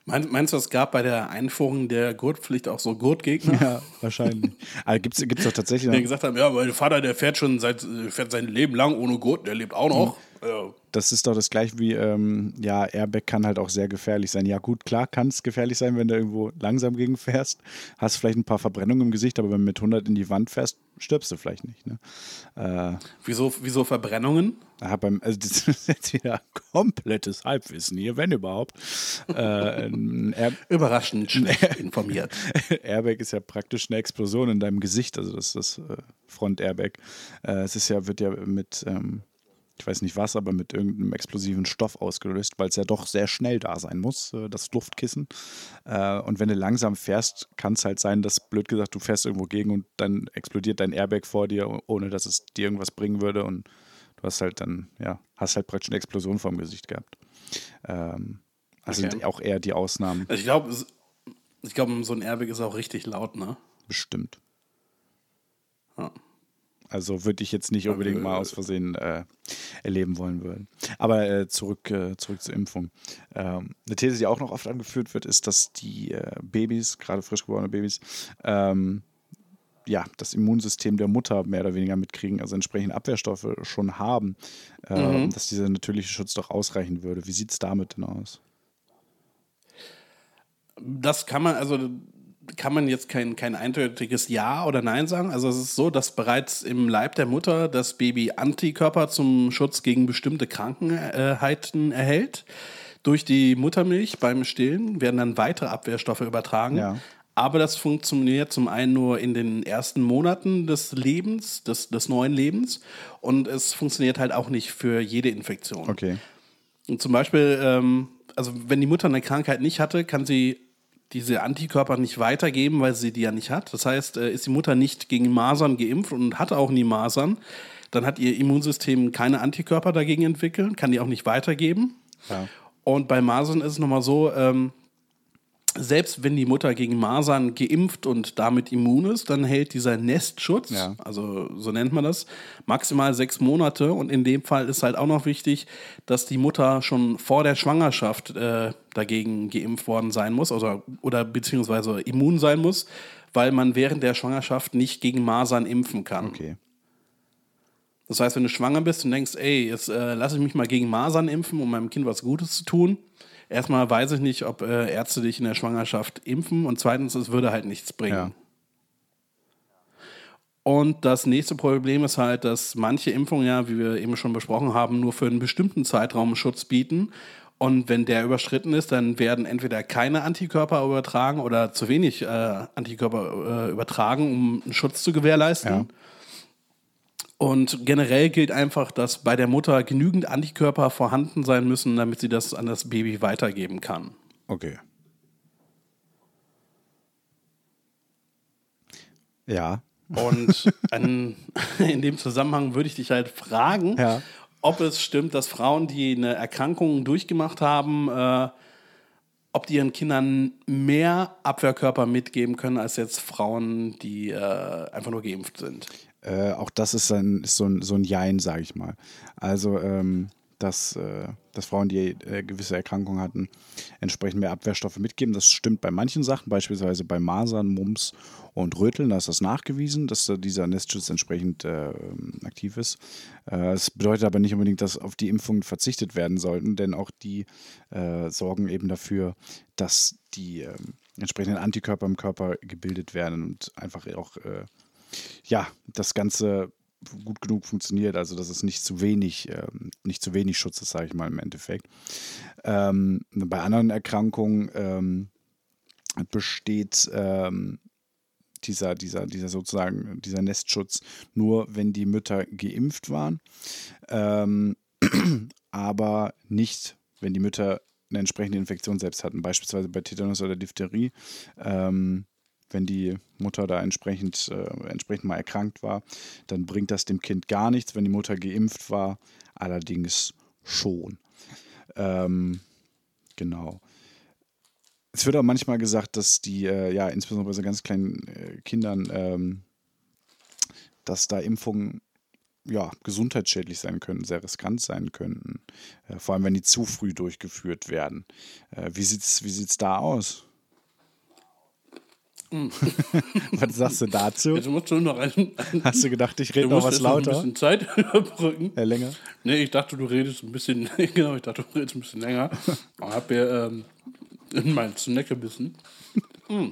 Mein, meinst du, es gab bei der Einführung der Gurtpflicht auch so Gurtgegner? Ja, wahrscheinlich. Aber gibt es doch tatsächlich Die gesagt haben, ja, mein Vater, der fährt schon seit, fährt sein Leben lang ohne Gurt, der lebt auch noch. Ja. Das ist doch das gleiche wie, ähm, ja, Airbag kann halt auch sehr gefährlich sein. Ja, gut, klar kann es gefährlich sein, wenn du irgendwo langsam gegen fährst. Hast vielleicht ein paar Verbrennungen im Gesicht, aber wenn du mit 100 in die Wand fährst, stirbst du vielleicht nicht. Ne? Äh, Wieso, wieso Verbrennungen? Ah, beim, also das ist jetzt wieder komplettes Halbwissen hier, wenn überhaupt. Äh, Überraschend schlecht informiert. Airbag ist ja praktisch eine Explosion in deinem Gesicht, also das ist das äh, Front-Airbag. Äh, es ist ja, wird ja mit, ähm, ich weiß nicht was, aber mit irgendeinem explosiven Stoff ausgelöst, weil es ja doch sehr schnell da sein muss, äh, das Luftkissen. Äh, und wenn du langsam fährst, kann es halt sein, dass, blöd gesagt, du fährst irgendwo gegen und dann explodiert dein Airbag vor dir, ohne dass es dir irgendwas bringen würde und du hast halt dann, ja, hast halt praktisch eine Explosion vorm Gesicht gehabt. Ähm, also Okay. sind auch eher die Ausnahmen, ich glaube, ich glaube, so ein Airbag ist auch richtig laut, ne? bestimmt. Ja. Also würde ich jetzt nicht unbedingt mal aus Versehen äh, erleben wollen würden. Aber äh, zurück, äh, zurück zur Impfung. Ähm, eine These, die auch noch oft angeführt wird, ist, dass die äh, Babys, gerade frisch geborene Babys, ähm, ja, das Immunsystem der Mutter mehr oder weniger mitkriegen, also entsprechend Abwehrstoffe schon haben, äh, dass dieser natürliche Schutz doch ausreichen würde. Wie sieht es damit denn aus? Das kann man, also kann man jetzt kein, kein eindeutiges Ja oder Nein sagen. Also es ist so, dass bereits im Leib der Mutter das Baby Antikörper zum Schutz gegen bestimmte Krankheiten erhält. Durch die Muttermilch beim Stillen werden dann weitere Abwehrstoffe übertragen. Ja. Aber das funktioniert zum einen nur in den ersten Monaten des Lebens, des, des neuen Lebens. Und es funktioniert halt auch nicht für jede Infektion. Okay. Und zum Beispiel, ähm, also wenn die Mutter eine Krankheit nicht hatte, kann sie diese Antikörper nicht weitergeben, weil sie die ja nicht hat. Das heißt, äh, ist die Mutter nicht gegen Masern geimpft und hat auch nie Masern, dann hat ihr Immunsystem keine Antikörper dagegen entwickelt, kann die auch nicht weitergeben. Ja. Und bei Masern ist es nochmal so, ähm, selbst wenn die Mutter gegen Masern geimpft und damit immun ist, dann hält dieser Nestschutz, Ja. also so nennt man das, maximal sechs Monate. Und in dem Fall ist halt auch noch wichtig, dass die Mutter schon vor der Schwangerschaft äh, dagegen geimpft worden sein muss oder, oder beziehungsweise immun sein muss, weil man während der Schwangerschaft nicht gegen Masern impfen kann. Okay. Das heißt, wenn du schwanger bist und denkst, ey, jetzt äh, lasse ich mich mal gegen Masern impfen, um meinem Kind was Gutes zu tun. Erstmal weiß ich nicht, ob äh, Ärzte dich in der Schwangerschaft impfen und zweitens, es würde halt nichts bringen. Ja. Und das nächste Problem ist halt, dass manche Impfungen ja, wie wir eben schon besprochen haben, nur für einen bestimmten Zeitraum Schutz bieten. Und wenn der überschritten ist, dann werden entweder keine Antikörper übertragen oder zu wenig äh, Antikörper äh, übertragen, um einen Schutz zu gewährleisten. Ja. Und generell gilt einfach, dass bei der Mutter genügend Antikörper vorhanden sein müssen, damit sie das an das Baby weitergeben kann. Okay. Ja. Und an, in dem Zusammenhang würde ich dich halt fragen, Ja. ob es stimmt, dass Frauen, die eine Erkrankung durchgemacht haben, äh, ob die ihren Kindern mehr Abwehrkörper mitgeben können als jetzt Frauen, die äh, einfach nur geimpft sind. Äh, auch das ist, ein, ist so, ein, so ein Jein, sage ich mal. Also, ähm, dass, äh, dass Frauen, die äh, gewisse Erkrankungen hatten, entsprechend mehr Abwehrstoffe mitgeben. Das stimmt bei manchen Sachen, beispielsweise bei Masern, Mumps und Röteln. Da ist das nachgewiesen, dass da dieser Nestschutz entsprechend äh, aktiv ist. Äh, Es bedeutet aber nicht unbedingt, dass auf die Impfungen verzichtet werden sollten, denn auch die äh, sorgen eben dafür, dass die ähm, entsprechenden Antikörper im Körper gebildet werden und einfach auch äh, ja, das Ganze gut genug funktioniert, also dass es nicht zu wenig, ähm, nicht zu wenig Schutz ist, sage ich mal im Endeffekt. Ähm, bei anderen Erkrankungen ähm, besteht ähm, dieser, dieser, dieser sozusagen, dieser Nestschutz nur, wenn die Mütter geimpft waren, ähm, aber nicht, wenn die Mütter eine entsprechende Infektion selbst hatten, beispielsweise bei Tetanus oder Diphtherie. Ähm, wenn die Mutter da entsprechend, äh, entsprechend mal erkrankt war, dann bringt das dem Kind gar nichts. Wenn die Mutter geimpft war, allerdings schon. Ähm, genau. Es wird auch manchmal gesagt, dass die, äh, ja, insbesondere bei so ganz kleinen äh, Kindern, ähm, dass da Impfungen ja, gesundheitsschädlich sein können, sehr riskant sein könnten. Äh, vor allem, wenn die zu früh durchgeführt werden. Äh, wie sieht es wie sieht's da aus? was sagst du dazu? Jetzt musst du noch ein, Hast du gedacht, ich rede noch was jetzt noch ein lauter? bisschen Zeit überbrücken. Äh, länger? Nee, ich dachte, du redest ein bisschen, genau, ich dachte, du redest ein bisschen länger. Aber hab mir ähm, in meinen Snack gebissen. Mm.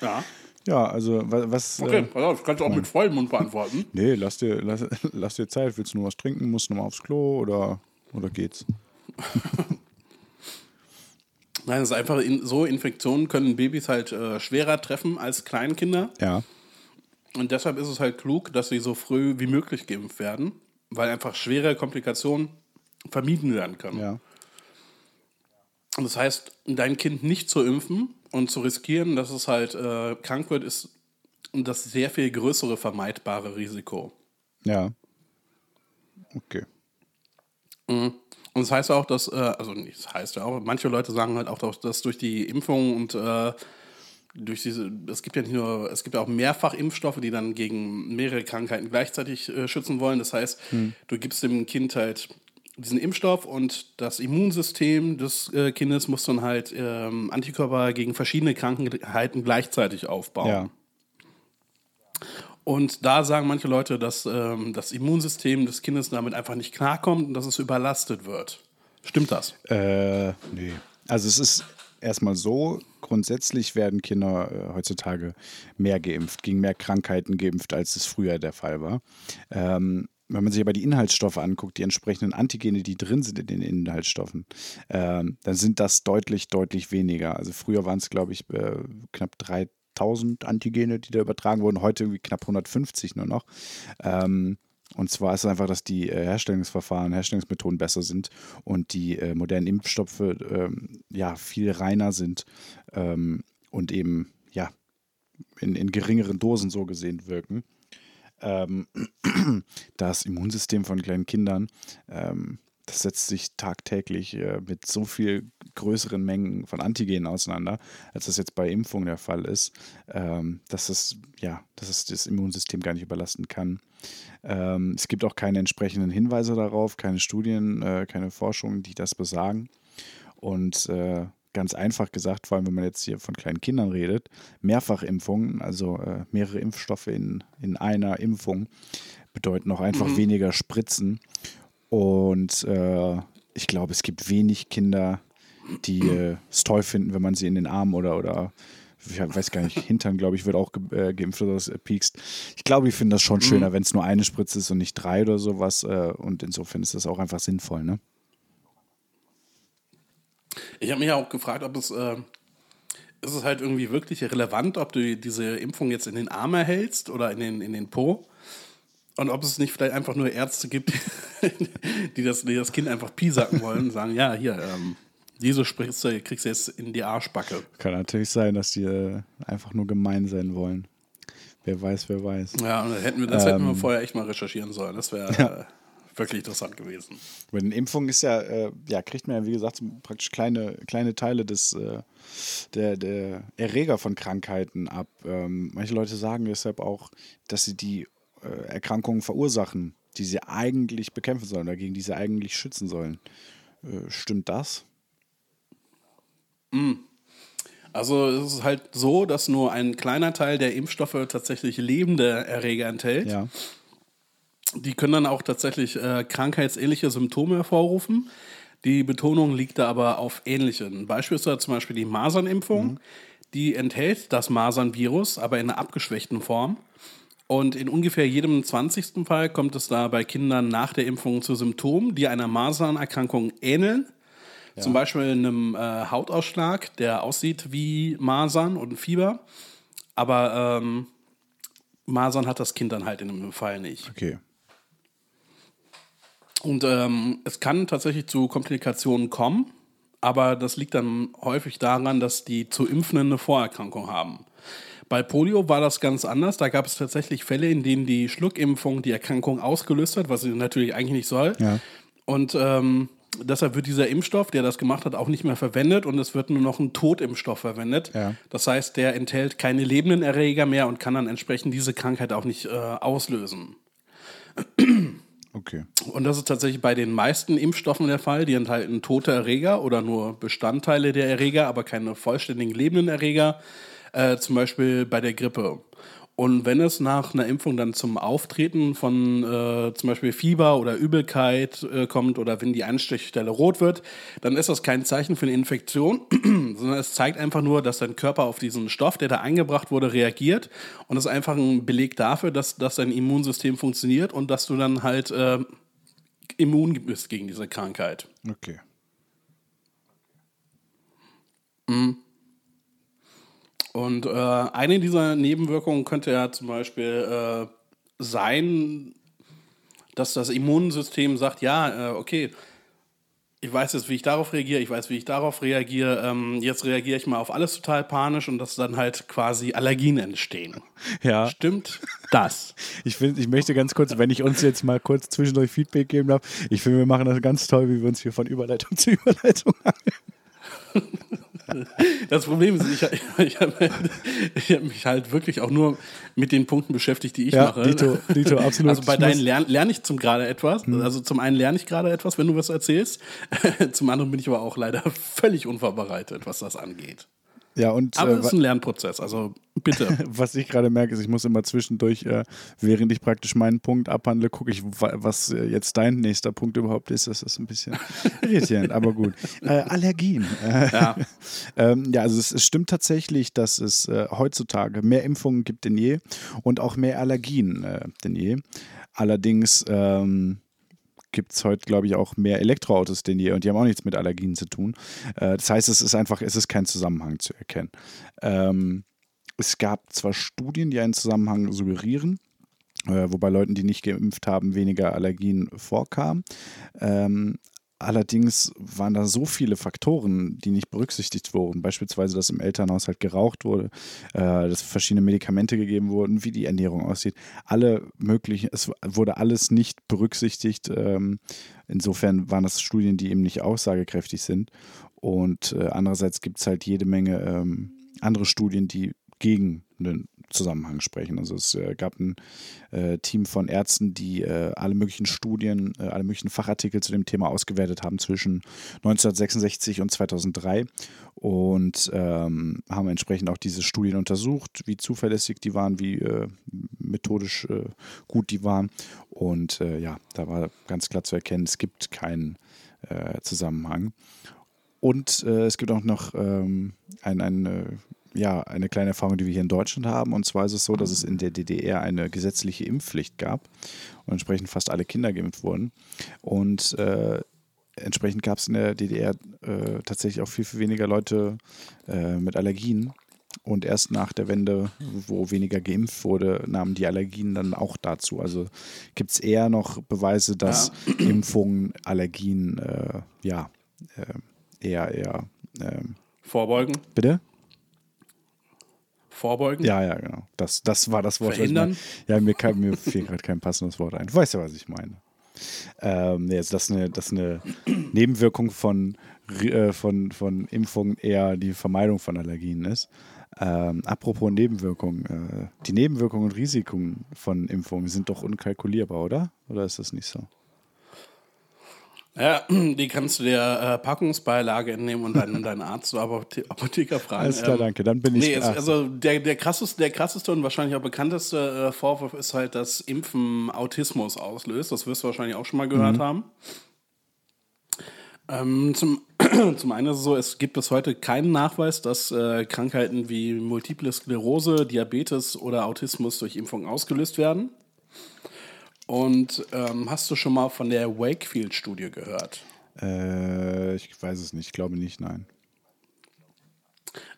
Ja, Ja, also wa- was. okay, Äh, pass auf, das kannst du auch mit vollem Mund beantworten. nee, lass dir, lass, lass dir Zeit. Willst du nur was trinken? Musst du noch mal aufs Klo oder, oder geht's? Nein, es ist einfach in, so, Infektionen können Babys halt äh, schwerer treffen als Kleinkinder. Ja. Und deshalb ist es halt klug, dass sie so früh wie möglich geimpft werden, weil einfach schwere Komplikationen vermieden werden können. Ja. Und das heißt, dein Kind nicht zu impfen und zu riskieren, dass es halt äh, krank wird, ist das sehr viel größere vermeidbare Risiko. Ja. Okay. Und das heißt auch, dass, äh, also nicht, das heißt ja auch, manche Leute sagen halt auch, dass durch die Impfung und äh, durch diese, es gibt ja nicht nur, es gibt ja auch mehrfach Impfstoffe, die dann gegen mehrere Krankheiten gleichzeitig äh, schützen wollen. Das heißt, du gibst dem Kind halt diesen Impfstoff und das Immunsystem des äh, Kindes muss dann halt ähm, Antikörper gegen verschiedene Krankheiten gleichzeitig aufbauen. Ja. Und da sagen manche Leute, dass ähm, das Immunsystem des Kindes damit einfach nicht klarkommt und dass es überlastet wird. Stimmt das? Äh, nee. Also es ist erstmal so, grundsätzlich werden Kinder äh, heutzutage mehr geimpft, gegen mehr Krankheiten geimpft, als es früher der Fall war. Ähm, wenn man sich aber die Inhaltsstoffe anguckt, die entsprechenden Antigene, die drin sind in den Inhaltsstoffen, ähm, dann sind das deutlich, deutlich weniger. Also früher waren es, glaube ich, äh, knapp 3000 Antigene, die da übertragen wurden, heute irgendwie knapp 150 nur noch. Ähm, und zwar ist es einfach, dass die äh, Herstellungsverfahren, Herstellungsmethoden besser sind und die äh, modernen Impfstoffe ähm, ja viel reiner sind ähm, und eben ja in, in geringeren Dosen so gesehen wirken. ähm, das Immunsystem von kleinen Kindern, ähm, das setzt sich tagtäglich äh, mit so viel größeren Mengen von Antigenen auseinander, als das jetzt bei Impfungen der Fall ist, ähm, dass es ja, dass es das Immunsystem gar nicht überlasten kann. Ähm, es gibt auch keine entsprechenden Hinweise darauf, keine Studien, äh, keine Forschungen, die das besagen. Und äh, ganz einfach gesagt, vor allem wenn man jetzt hier von kleinen Kindern redet, Mehrfachimpfungen, also äh, mehrere Impfstoffe in, in einer Impfung, bedeuten auch einfach Mhm. weniger Spritzen. Und äh, ich glaube, es gibt wenig Kinder, die äh, es toll finden, wenn man sie in den Arm oder, oder ich weiß gar nicht, Hintern, glaube ich, wird auch ge äh, geimpft oder so, äh, piekst. Ich glaube, die finden das schon schöner, wenn es nur eine Spritze ist und nicht drei oder sowas. Äh, und insofern ist das auch einfach sinnvoll, ne? Ich habe mich ja auch gefragt, ob es, äh, ist es halt irgendwie wirklich relevant, ob du diese Impfung jetzt in den Arm erhältst oder in den, in den Po. Und ob es nicht vielleicht einfach nur Ärzte gibt, die das, die das Kind einfach piesacken wollen und sagen, ja, hier, ähm, diese Spritze kriegst du jetzt in die Arschbacke. Kann natürlich sein, dass die äh, einfach nur gemein sein wollen. Wer weiß, wer weiß. Ja, hätten wir, das hätten wir Ähm. vorher echt mal recherchieren sollen. Das wäre äh, wirklich interessant gewesen. Bei den Impfungen ist ja, äh, ja, kriegt man ja, wie gesagt, praktisch kleine, kleine Teile des, äh, der, der Erreger von Krankheiten ab. Ähm, manche Leute sagen deshalb auch, dass sie die Erkrankungen verursachen, die sie eigentlich bekämpfen sollen, dagegen die sie eigentlich schützen sollen. Äh, stimmt das? Also es ist halt so, dass nur ein kleiner Teil der Impfstoffe tatsächlich lebende Erreger enthält. Ja. Die können dann auch tatsächlich äh, krankheitsähnliche Symptome hervorrufen. Die Betonung liegt da aber auf ähnlichen. Beispielsweise zum Beispiel die Masernimpfung. Die enthält das Masernvirus, aber in einer abgeschwächten Form. Und in ungefähr jedem 20. Fall kommt es da bei Kindern nach der Impfung zu Symptomen, die einer Masernerkrankung ähneln. Zum Beispiel einem äh, Hautausschlag, der aussieht wie Masern und Fieber. Aber ähm, Masern hat das Kind dann halt in dem Fall nicht. Okay. Und ähm, es kann tatsächlich zu Komplikationen kommen, aber das liegt dann häufig daran, dass die zu Impfenden eine Vorerkrankung haben. Bei Polio war das ganz anders. Da gab es tatsächlich Fälle, in denen die Schluckimpfung die Erkrankung ausgelöst hat, was sie natürlich eigentlich nicht soll. Ja. Und ähm, deshalb wird dieser Impfstoff, der das gemacht hat, auch nicht mehr verwendet und es wird nur noch ein Totimpfstoff verwendet. Ja. Das heißt, der enthält keine lebenden Erreger mehr und kann dann entsprechend diese Krankheit auch nicht äh, auslösen. Okay. Und das ist tatsächlich bei den meisten Impfstoffen der Fall. Die enthalten tote Erreger oder nur Bestandteile der Erreger, aber keine vollständigen lebenden Erreger. Äh, zum Beispiel bei der Grippe. Und wenn es nach einer Impfung dann zum Auftreten von äh, zum Beispiel Fieber oder Übelkeit äh, kommt oder wenn die Anstechstelle rot wird, dann ist das kein Zeichen für eine Infektion, sondern es zeigt einfach nur, dass dein Körper auf diesen Stoff, der da eingebracht wurde, reagiert. Und es ist einfach ein Beleg dafür, dass, dass dein Immunsystem funktioniert und dass du dann halt äh, immun bist gegen diese Krankheit. Okay. Und äh, eine dieser Nebenwirkungen könnte ja zum Beispiel äh, sein, dass das Immunsystem sagt, ja, äh, okay, ich weiß jetzt, wie ich darauf reagiere, ich weiß, wie ich darauf reagiere, ähm, jetzt reagiere ich mal auf alles total panisch und dass dann halt quasi Allergien entstehen. Ja. Stimmt das? Ich, find, ich möchte ganz kurz, wenn ich uns jetzt mal kurz zwischendurch Feedback geben darf, ich finde, wir machen das ganz toll, wie wir uns hier von Überleitung zu Überleitung haben. Das Problem ist, ich, ich habe hab mich halt wirklich auch nur mit den Punkten beschäftigt, die ich Ja, mache. Dito, Dito, absolut. Also bei deinen lerne lern ich zum gerade etwas. Also zum einen lerne ich gerade etwas, wenn du was erzählst. zum anderen bin ich aber auch leider völlig unvorbereitet, was das angeht. Ja, und Aber äh, es ist ein Lernprozess, also bitte. was ich gerade merke, ist, ich muss immer zwischendurch, äh, während ich praktisch meinen Punkt abhandle, gucke ich, wa- was äh, jetzt dein nächster Punkt überhaupt ist. Das ist ein bisschen irritierend, aber gut. Äh, Allergien. Äh, Ja. ähm, ja, also es, es stimmt tatsächlich, dass es äh, heutzutage mehr Impfungen gibt denn je und auch mehr Allergien äh, denn je. Allerdings ähm, gibt es heute, glaube ich, auch mehr Elektroautos denn je und die haben auch nichts mit Allergien zu tun. Äh, das heißt, es ist einfach, es ist kein Zusammenhang zu erkennen. Ähm, es gab zwar Studien, die einen Zusammenhang suggerieren, äh, wobei Leuten, die nicht geimpft haben, weniger Allergien vorkamen. Ähm, Allerdings waren da so viele Faktoren, die nicht berücksichtigt wurden. Beispielsweise, dass im Elternhaushalt geraucht wurde, äh, dass verschiedene Medikamente gegeben wurden, wie die Ernährung aussieht. Alle möglichen, es wurde alles nicht berücksichtigt. Ähm, insofern waren das Studien, die eben nicht aussagekräftig sind. Und äh, andererseits gibt es halt jede Menge ähm, andere Studien, die gegen einen Zusammenhang sprechen. Also es äh, gab ein äh, Team von Ärzten, die äh, alle möglichen Studien, äh, alle möglichen Fachartikel zu dem Thema ausgewertet haben zwischen 1966 und 2003 und ähm, haben entsprechend auch diese Studien untersucht, wie zuverlässig die waren, wie äh, methodisch äh, gut die waren. Und ja, da war ganz klar zu erkennen, es gibt keinen Zusammenhang. Und es gibt auch noch ähm, ein, ein ja, eine kleine Erfahrung, die wir hier in Deutschland haben. Und zwar ist es so, dass es in der DDR eine gesetzliche Impfpflicht gab und entsprechend fast alle Kinder geimpft wurden. Und äh, entsprechend gab es in der DDR äh, tatsächlich auch viel, viel weniger Leute äh, mit Allergien. Und erst nach der Wende, wo weniger geimpft wurde, nahmen die Allergien dann auch dazu. Also gibt es eher noch Beweise, dass ja. Impfungen Allergien äh, ja äh, eher eher ähm, vorbeugen. Bitte? Vorbeugen? Ja, ja, genau. Das, das war das Wort. Verhindern? ja, mir, kam, mir fiel gerade kein passendes Wort ein. Du weißt ja, was ich meine. Ähm, nee, also das ist eine, das ist eine Nebenwirkung von, äh, von, von Impfungen eher die Vermeidung von Allergien ist. Ähm, apropos Nebenwirkungen. Äh, die Nebenwirkungen und Risiken von Impfungen sind doch unkalkulierbar, oder? Oder ist das nicht so? Ja, die kannst du der äh, Packungsbeilage entnehmen und deinen, deinen Arzt oder Apotheker fragen. Alles klar, ähm, danke. Dann bin ich. Nee, es, also der, der, krasseste, der krasseste und wahrscheinlich auch bekannteste äh, Vorwurf ist halt, dass Impfen Autismus auslöst. Das wirst du wahrscheinlich auch schon mal gehört mhm. haben. Ähm, zum, zum einen ist es so, es gibt bis heute keinen Nachweis, dass äh, Krankheiten wie Multiple Sklerose, Diabetes oder Autismus durch Impfung ausgelöst werden. Und ähm, hast du schon mal von der Wakefield-Studie gehört? Äh, ich weiß es nicht, ich glaube nicht, nein.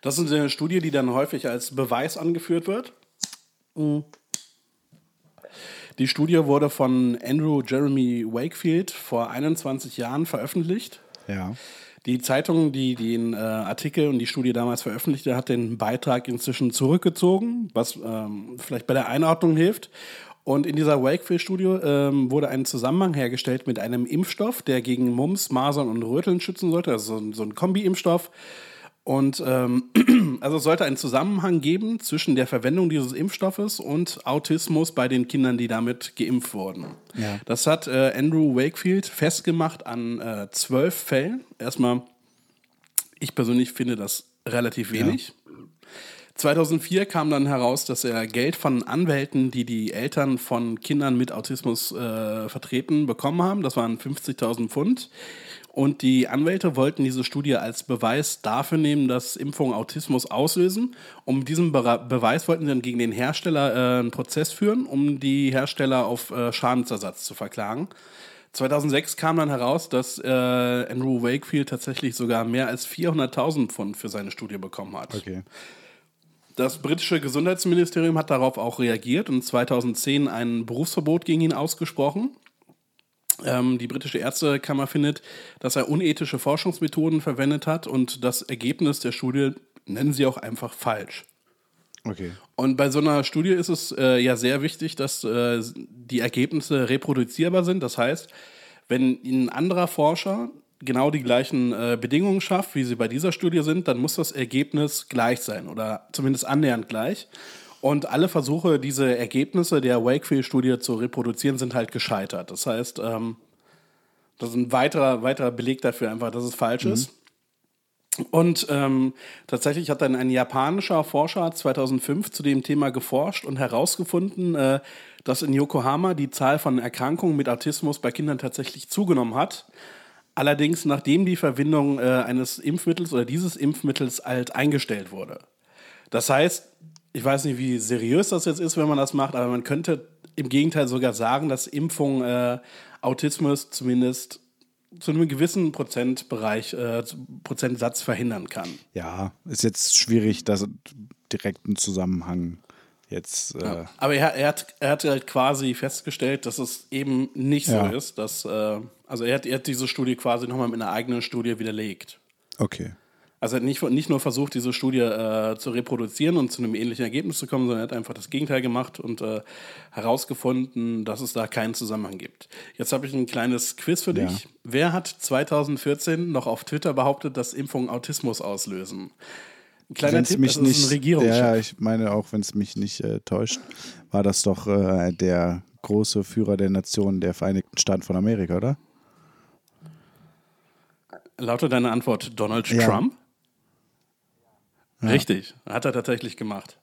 Das ist eine Studie, die dann häufig als Beweis angeführt wird. Mhm. Die Studie wurde von Andrew Jeremy Wakefield vor 21 Jahren veröffentlicht. Ja. Die Zeitung, die den äh, Artikel und die Studie damals veröffentlichte, hat den Beitrag inzwischen zurückgezogen, was ähm, vielleicht bei der Einordnung hilft. Und in dieser Wakefield-Studie ähm, wurde ein Zusammenhang hergestellt mit einem Impfstoff, der gegen Mumps, Masern und Röteln schützen sollte, also so ein, so ein Kombi-Impfstoff. Und ähm, also es sollte einen Zusammenhang geben zwischen der Verwendung dieses Impfstoffes und Autismus bei den Kindern, die damit geimpft wurden. Ja. Das hat äh, Andrew Wakefield festgemacht an äh, zwölf Fällen. Erstmal, ich persönlich finde das relativ wenig. Ja. 2004 kam dann heraus, dass er Geld von Anwälten, die die Eltern von Kindern mit Autismus äh, vertreten, bekommen haben. Das waren 50.000 Pfund. Und die Anwälte wollten diese Studie als Beweis dafür nehmen, dass Impfungen Autismus auslösen. Um diesen Be Beweis wollten sie dann gegen den Hersteller äh, einen Prozess führen, um die Hersteller auf äh, Schadensersatz zu verklagen. 2006 kam dann heraus, dass äh, Andrew Wakefield tatsächlich sogar mehr als 400.000 Pfund für seine Studie bekommen hat. Okay. Das britische Gesundheitsministerium hat darauf auch reagiert und 2010 ein Berufsverbot gegen ihn ausgesprochen. Ähm, die britische Ärztekammer findet, dass er unethische Forschungsmethoden verwendet hat und das Ergebnis der Studie nennen sie auch einfach falsch. Okay. Und bei so einer Studie ist es äh, ja sehr wichtig, dass äh, die Ergebnisse reproduzierbar sind. Das heißt, wenn ein anderer Forscher genau die gleichen äh, Bedingungen schafft, wie sie bei dieser Studie sind, dann muss das Ergebnis gleich sein oder zumindest annähernd gleich. Und alle Versuche, diese Ergebnisse der Wakefield-Studie zu reproduzieren, sind halt gescheitert. Das heißt, ähm, das ist ein weiterer, weiterer Beleg dafür einfach, dass es falsch mhm. ist. Und ähm, tatsächlich hat dann ein japanischer Forscher 2005 zu dem Thema geforscht und herausgefunden, äh, dass in Yokohama die Zahl von Erkrankungen mit Autismus bei Kindern tatsächlich zugenommen hat. Allerdings nachdem die Verwendung äh, eines Impfmittels oder dieses Impfmittels alt eingestellt wurde. Das heißt, ich weiß nicht, wie seriös das jetzt ist, wenn man das macht, aber man könnte im Gegenteil sogar sagen, dass Impfung äh, Autismus zumindest zu einem gewissen Prozentbereich, äh, Prozentsatz verhindern kann. Ja, ist jetzt schwierig, das direkt einen Zusammenhang Jetzt, äh, Aber er, er, hat, er hat halt quasi festgestellt, dass es eben nicht Ja. so ist. Dass, äh, also er hat, er hat diese Studie quasi nochmal mit einer eigenen Studie widerlegt. okay. Also er hat nicht, nicht nur versucht, diese Studie äh, zu reproduzieren und zu einem ähnlichen Ergebnis zu kommen, sondern er hat einfach das Gegenteil gemacht und äh, herausgefunden, dass es da keinen Zusammenhang gibt. Jetzt habe ich ein kleines Quiz für Ja. dich. Wer hat 2014 noch auf Twitter behauptet, dass Impfungen Autismus auslösen? Ein kleiner Wenn's Tipp, mich nicht, ein Regierungschef. Ja, ich meine auch, wenn es mich nicht äh, täuscht, war das doch äh, der große Führer der Nation der Vereinigten Staaten von Amerika, oder? Lautet deine Antwort Donald Ja. Trump? Richtig, hat er tatsächlich gemacht.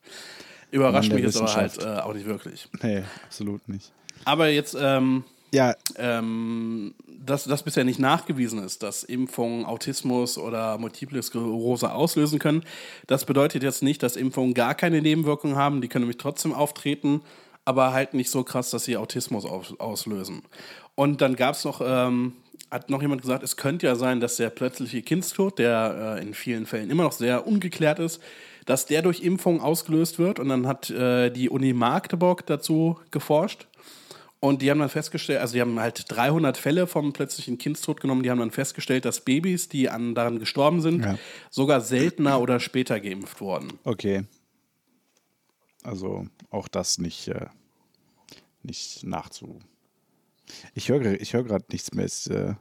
Überrascht Mann mich jetzt aber halt äh, auch nicht wirklich. Nee, absolut nicht. Aber jetzt, ähm, Ja, ähm, dass das bisher nicht nachgewiesen ist, dass Impfungen Autismus oder Multiple Sklerose auslösen können, das bedeutet jetzt nicht, dass Impfungen gar keine Nebenwirkungen haben. Die können nämlich trotzdem auftreten, aber halt nicht so krass, dass sie Autismus aus auslösen. Und dann gab es noch, ähm, hat noch jemand gesagt, es könnte ja sein, dass der plötzliche Kindstod, der äh, in vielen Fällen immer noch sehr ungeklärt ist, dass der durch Impfungen ausgelöst wird. Und dann hat äh, die Uni Magdeburg dazu geforscht. Und die haben dann festgestellt, also die haben halt 300 Fälle vom plötzlichen Kindstod genommen, die haben dann festgestellt, dass Babys, die an, daran gestorben sind, Ja. sogar seltener oder später geimpft wurden. okay. Also auch das nicht, äh, nicht nachzu. Ich höre ich hör gerade nichts mehr. Ist, äh,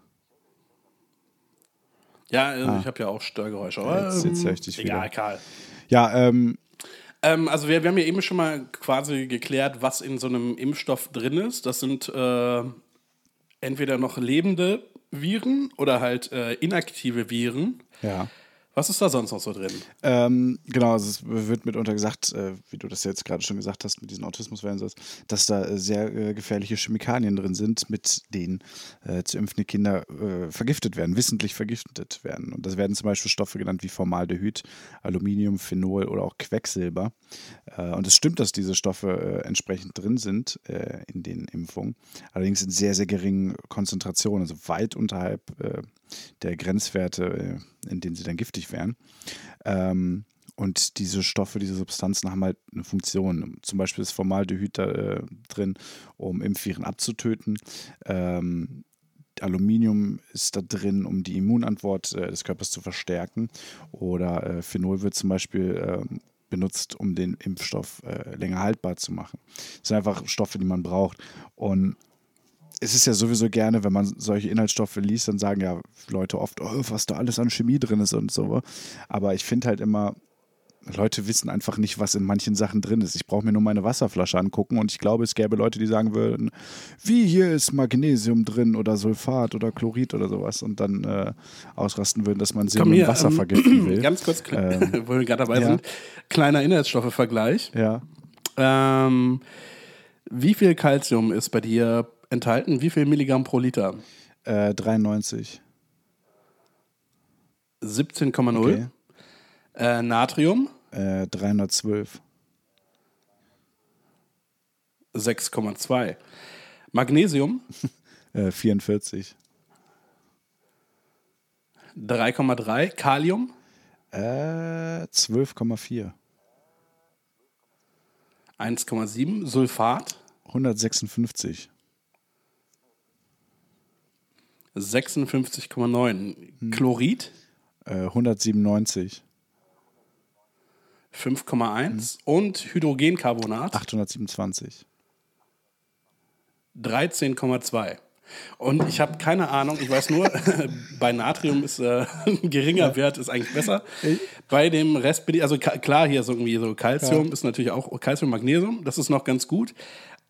Ja, äh, ich habe ja auch Störgeräusche. Aber, Ah. Jetzt- jetzt höre ich dich egal, wieder. Karl. ja, ähm, Ähm, also wir, wir haben ja eben schon mal quasi geklärt, was in so einem Impfstoff drin ist. Das sind äh, entweder noch lebende Viren oder halt äh, inaktive Viren. ja. Was ist da sonst noch so drin? Ähm, genau, also es wird mitunter gesagt, äh, wie du das jetzt gerade schon gesagt hast, mit diesen Autismuswellen, dass da äh, sehr äh, gefährliche Chemikalien drin sind, mit denen äh, zu impfende Kinder äh, vergiftet werden, wissentlich vergiftet werden. Und das werden zum Beispiel Stoffe genannt wie Formaldehyd, Aluminium, Phenol oder auch Quecksilber. Äh, und es stimmt, dass diese Stoffe entsprechend drin sind in den Impfungen, allerdings in sehr, sehr geringen Konzentrationen, also weit unterhalb der Grenzwerte, äh, in denen sie dann giftig wären. Ähm, und diese Stoffe, diese Substanzen haben halt eine Funktion. Zum Beispiel ist Formaldehyd da äh, drin, um Impfviren abzutöten. Ähm, Aluminium ist da drin, um die Immunantwort äh, des Körpers zu verstärken. Oder äh, Phenol wird zum Beispiel ähm, benutzt, um den Impfstoff äh, länger haltbar zu machen. Das sind einfach Stoffe, die man braucht. Und es ist ja sowieso gerne, wenn man solche Inhaltsstoffe liest, dann sagen ja Leute oft, oh, was da alles an Chemie drin ist und so. Aber ich finde halt immer, Leute wissen einfach nicht, was in manchen Sachen drin ist. Ich brauche mir nur meine Wasserflasche angucken und ich glaube, es gäbe Leute, die sagen würden, wie hier ist Magnesium drin oder Sulfat oder Chlorid oder sowas und dann äh, ausrasten würden, dass man sie mit Wasser ähm, vergiften will. Ganz kurz, Ähm, wo wir gerade dabei ja. sind. Kleiner Inhaltsstoffevergleich. Ja. Ähm, wie viel Calcium ist bei dir enthalten? Wie viel Milligramm pro Liter? Äh, 93. 17,0. Okay. Äh, Natrium Äh, 312. 6,2. Magnesium Äh, 44. 3,3. Kalium Äh, 12,4. 1,7. Sulfat 156. 56,9. Hm. Chlorid Äh, 197. 5,1. Und Hydrogencarbonat 827. 13,2. Und ich habe keine Ahnung, ich weiß nur, bei Natrium ist äh, ein geringer Wert ist eigentlich besser. Bei dem Rest bin ich, also klar, hier so irgendwie so Calcium ist natürlich auch Calcium, Magnesium, das ist noch ganz gut.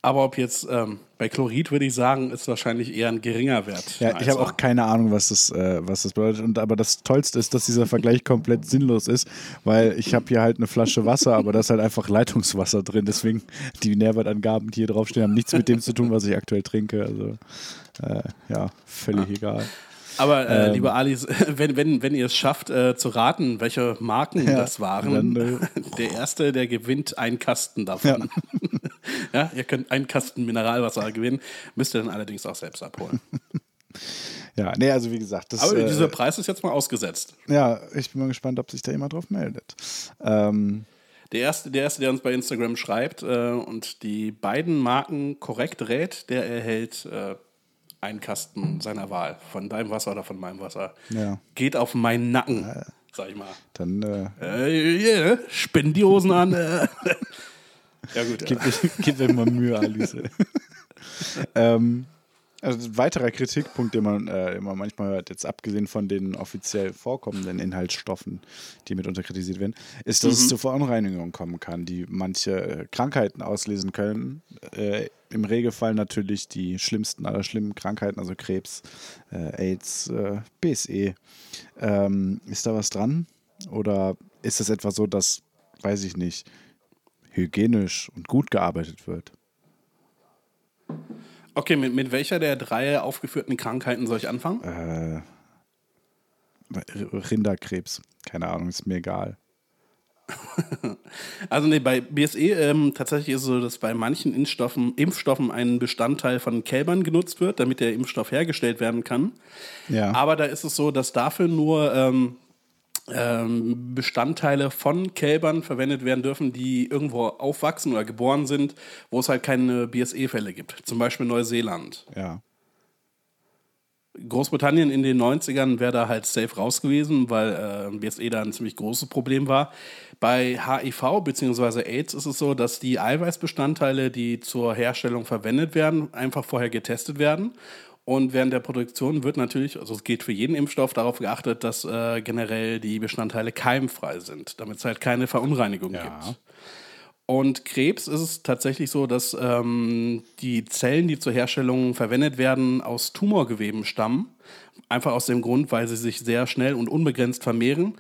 Aber ob jetzt ähm, bei Chlorid würde ich sagen, ist wahrscheinlich eher ein geringer Wert. Ja, ich habe auch keine Ahnung, was das, äh, was das bedeutet. Und, aber das Tollste ist, dass dieser Vergleich komplett sinnlos ist, weil ich habe hier halt eine Flasche Wasser, aber da ist halt einfach Leitungswasser drin. Deswegen die Nährwertangaben, die hier draufstehen, haben nichts mit dem zu tun, was ich aktuell trinke. Also äh, ja, völlig egal. Aber äh, Ähm, liebe Alice, wenn, wenn, wenn ihr es schafft äh, zu raten, welche Marken Ja, das waren, dann, der Erste, der gewinnt einen Kasten davon. Ja. ihr könnt einen Kasten Mineralwasser gewinnen, müsst ihr dann allerdings auch selbst abholen. Ja, nee, also wie gesagt, das Aber äh, dieser Preis ist jetzt mal ausgesetzt. ja, ich bin mal gespannt, ob sich da jemand drauf meldet. Ähm, Der erste, der erste, der uns bei Instagram schreibt äh, und die beiden Marken korrekt rät, der erhält äh, einen Kasten seiner Wahl. Von deinem Wasser oder von meinem Wasser. Ja. Geht auf meinen Nacken, sag ich mal. Dann äh, Äh, yeah, spinn die Hosen an. Ja, gut. gib, gib dir mal Mühe, Alice. ähm, also ein weiterer Kritikpunkt, den man äh, immer manchmal hört, jetzt abgesehen von den offiziell vorkommenden Inhaltsstoffen, die mitunter kritisiert werden, ist, dass es zu Verunreinigungen kommen kann, die manche äh, Krankheiten auslesen können. Äh, Im Regelfall natürlich die schlimmsten aller schlimmen Krankheiten, also Krebs, äh, AIDS, äh, BSE. Ähm, ist da was dran? Oder ist es etwa so, dass, weiß ich nicht, hygienisch und gut gearbeitet wird? Okay, mit, mit welcher der drei aufgeführten Krankheiten soll ich anfangen? Äh, Rinderkrebs. Keine Ahnung, ist mir egal. Also nee, bei BSE ähm, tatsächlich ist es so, dass bei manchen Impfstoffen, Impfstoffen ein Bestandteil von Kälbern genutzt wird, damit der Impfstoff hergestellt werden kann. Ja. Aber da ist es so, dass dafür nur ähm, Bestandteile von Kälbern verwendet werden dürfen, die irgendwo aufwachsen oder geboren sind, wo es halt keine BSE-Fälle gibt. Zum Beispiel Neuseeland. ja. Großbritannien in den 90ern wäre da halt safe raus gewesen, weil äh, BSE da ein ziemlich großes Problem war. Bei HIV bzw. AIDS ist es so, dass die Eiweißbestandteile, die zur Herstellung verwendet werden, einfach vorher getestet werden. Und während der Produktion wird natürlich, also es geht für jeden Impfstoff, darauf geachtet, dass äh, generell die Bestandteile keimfrei sind, damit es halt keine Verunreinigung Ja. gibt. Und Krebs ist es tatsächlich so, dass ähm, die Zellen, die zur Herstellung verwendet werden, aus Tumorgeweben stammen. Einfach aus dem Grund, weil sie sich sehr schnell und unbegrenzt vermehren.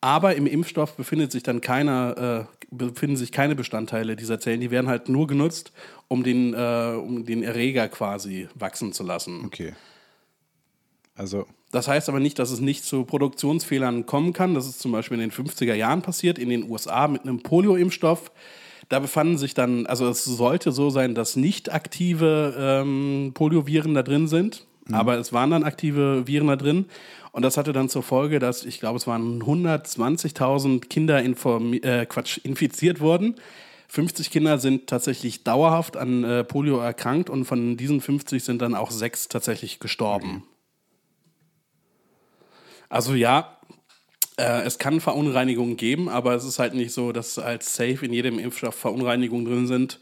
Aber im Impfstoff befindet sich dann keiner, äh, befinden sich keine Bestandteile dieser Zellen. Die werden halt nur genutzt, um den, äh, um den Erreger quasi wachsen zu lassen. Okay. Also, Das heißt aber nicht, dass es nicht zu Produktionsfehlern kommen kann. Das ist zum Beispiel in den 50er Jahren passiert, in den USA mit einem Polio-Impfstoff. Da befanden sich dann, also es sollte so sein, dass nicht aktive ähm, Polioviren da drin sind, aber es waren dann aktive Viren da drin. Und das hatte dann zur Folge, dass ich glaube, es waren 120.000 Kinder äh, Quatsch, infiziert wurden. 50 Kinder sind tatsächlich dauerhaft an äh, Polio erkrankt und von diesen 50 sind dann auch sechs tatsächlich gestorben. Also ja, äh, es kann Verunreinigungen geben, aber es ist halt nicht so, dass als safe in jedem Impfstoff Verunreinigungen drin sind.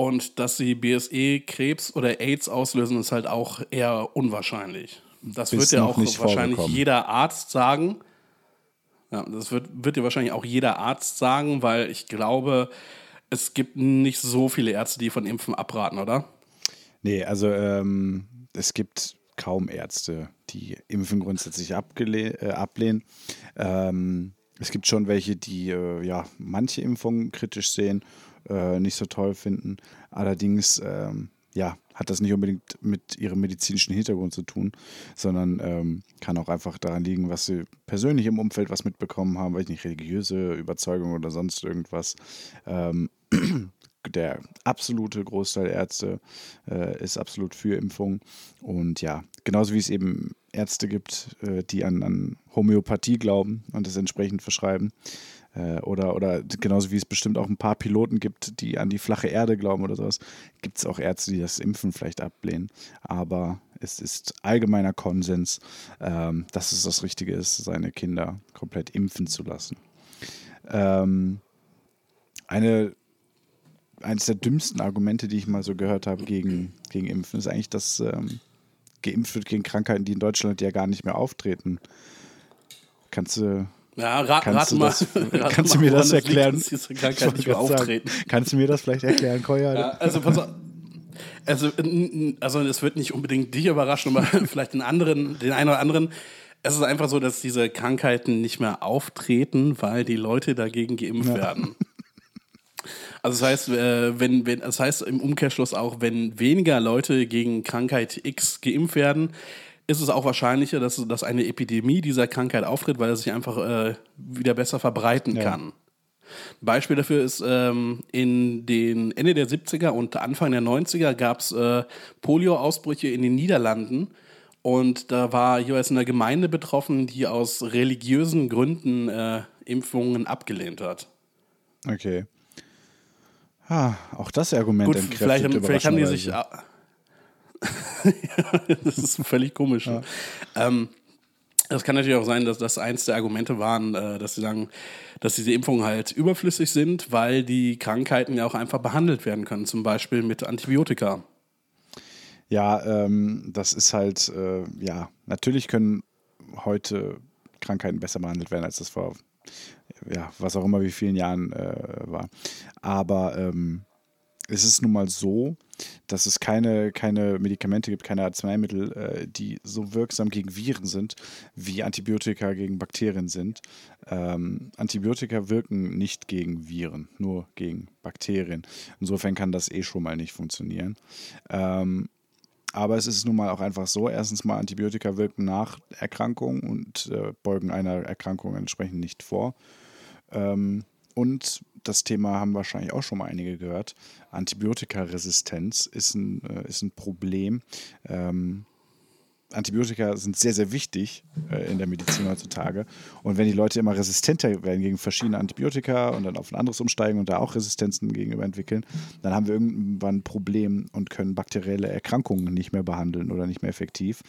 Und dass sie BSE, Krebs oder AIDS auslösen, ist halt auch eher unwahrscheinlich. Das wird ja auch nicht wahrscheinlich jeder Arzt sagen. Ja, das wird, wird dir wahrscheinlich auch jeder Arzt sagen, weil ich glaube, es gibt nicht so viele Ärzte, die von Impfen abraten, oder? nee, also ähm, es gibt kaum Ärzte, die Impfen grundsätzlich äh, ablehnen. Ähm, es gibt schon welche, die äh, ja manche Impfungen kritisch sehen, äh, nicht so toll finden. Allerdings ähm, ja, hat das nicht unbedingt mit ihrem medizinischen Hintergrund zu tun, sondern ähm, kann auch einfach daran liegen, was sie persönlich im Umfeld was mitbekommen haben, weiß ich nicht, religiöse Überzeugung oder sonst irgendwas. Ähm, der absolute Großteil der Ärzte äh, ist absolut für Impfung. Und ja, genauso wie es eben Ärzte gibt, äh, die an, an Homöopathie glauben und das entsprechend verschreiben. Äh, oder, oder genauso wie es bestimmt auch ein paar Piloten gibt, die an die flache Erde glauben oder sowas, gibt es auch Ärzte, die das Impfen vielleicht ablehnen. Aber es ist allgemeiner Konsens, ähm, dass es das Richtige ist, seine Kinder komplett impfen zu lassen. Ähm, eine eines der dümmsten Argumente, die ich mal so gehört habe gegen, gegen Impfen, ist eigentlich, dass ähm, geimpft wird gegen Krankheiten, die in Deutschland ja gar nicht mehr auftreten. Kannst du, Ja, ra kannst rate du, mal. das, rate kannst du mal, mir woran das liegt, erklären? diese Ich Krankheit wollte nicht mehr sagen. Kannst du mir das vielleicht erklären, Koya? Ja, also, pass auf. Also, also es wird nicht unbedingt dich überraschen, aber vielleicht den anderen, den einen oder anderen. Es ist einfach so, dass diese Krankheiten nicht mehr auftreten, weil die Leute dagegen geimpft werden. Also das heißt, äh, wenn, wenn, das heißt im Umkehrschluss auch, wenn weniger Leute gegen Krankheit X geimpft werden, ist es auch wahrscheinlicher, dass, dass eine Epidemie dieser Krankheit auftritt, weil es sich einfach äh, wieder besser verbreiten Ja. kann. Beispiel dafür ist, ähm, in den Ende der 70er und Anfang der 90er gab es äh, Polio-Ausbrüche in den Niederlanden. Und da war jeweils eine Gemeinde betroffen, die aus religiösen Gründen äh, Impfungen abgelehnt hat. Okay. Ah, auch das Argument Gut, entkräftet vielleicht, vielleicht haben die sich. überraschenderweise. Ja, das ist völlig komisch. ne? Ähm, das kann natürlich auch sein, dass das eins der Argumente waren, äh, dass sie sagen, dass diese Impfungen halt überflüssig sind, weil die Krankheiten ja auch einfach behandelt werden können, zum Beispiel mit Antibiotika. Ja, ähm, das ist halt, äh, ja, natürlich können heute Krankheiten besser behandelt werden, als das vor, ja, was auch immer, wie vielen Jahren äh, war. Aber ähm, es ist nun mal so, dass es keine, keine Medikamente gibt, keine Arzneimittel, äh, die so wirksam gegen Viren sind, wie Antibiotika gegen Bakterien sind. Ähm, Antibiotika wirken nicht gegen Viren, nur gegen Bakterien. Insofern kann das eh schon mal nicht funktionieren. Ähm, aber es ist nun mal auch einfach so, erstens mal Antibiotika wirken nach Erkrankung und äh, beugen einer Erkrankung entsprechend nicht vor. Ähm, und das Thema haben wahrscheinlich auch schon mal einige gehört. Antibiotikaresistenz ist ein, äh, ist ein Problem. Ähm, Antibiotika sind sehr, sehr wichtig äh, in der Medizin heutzutage. Und wenn die Leute immer resistenter werden gegen verschiedene Antibiotika und dann auf ein anderes umsteigen und da auch Resistenzen gegenüber entwickeln, dann haben wir irgendwann ein Problem und können bakterielle Erkrankungen nicht mehr behandeln oder nicht mehr effektiv.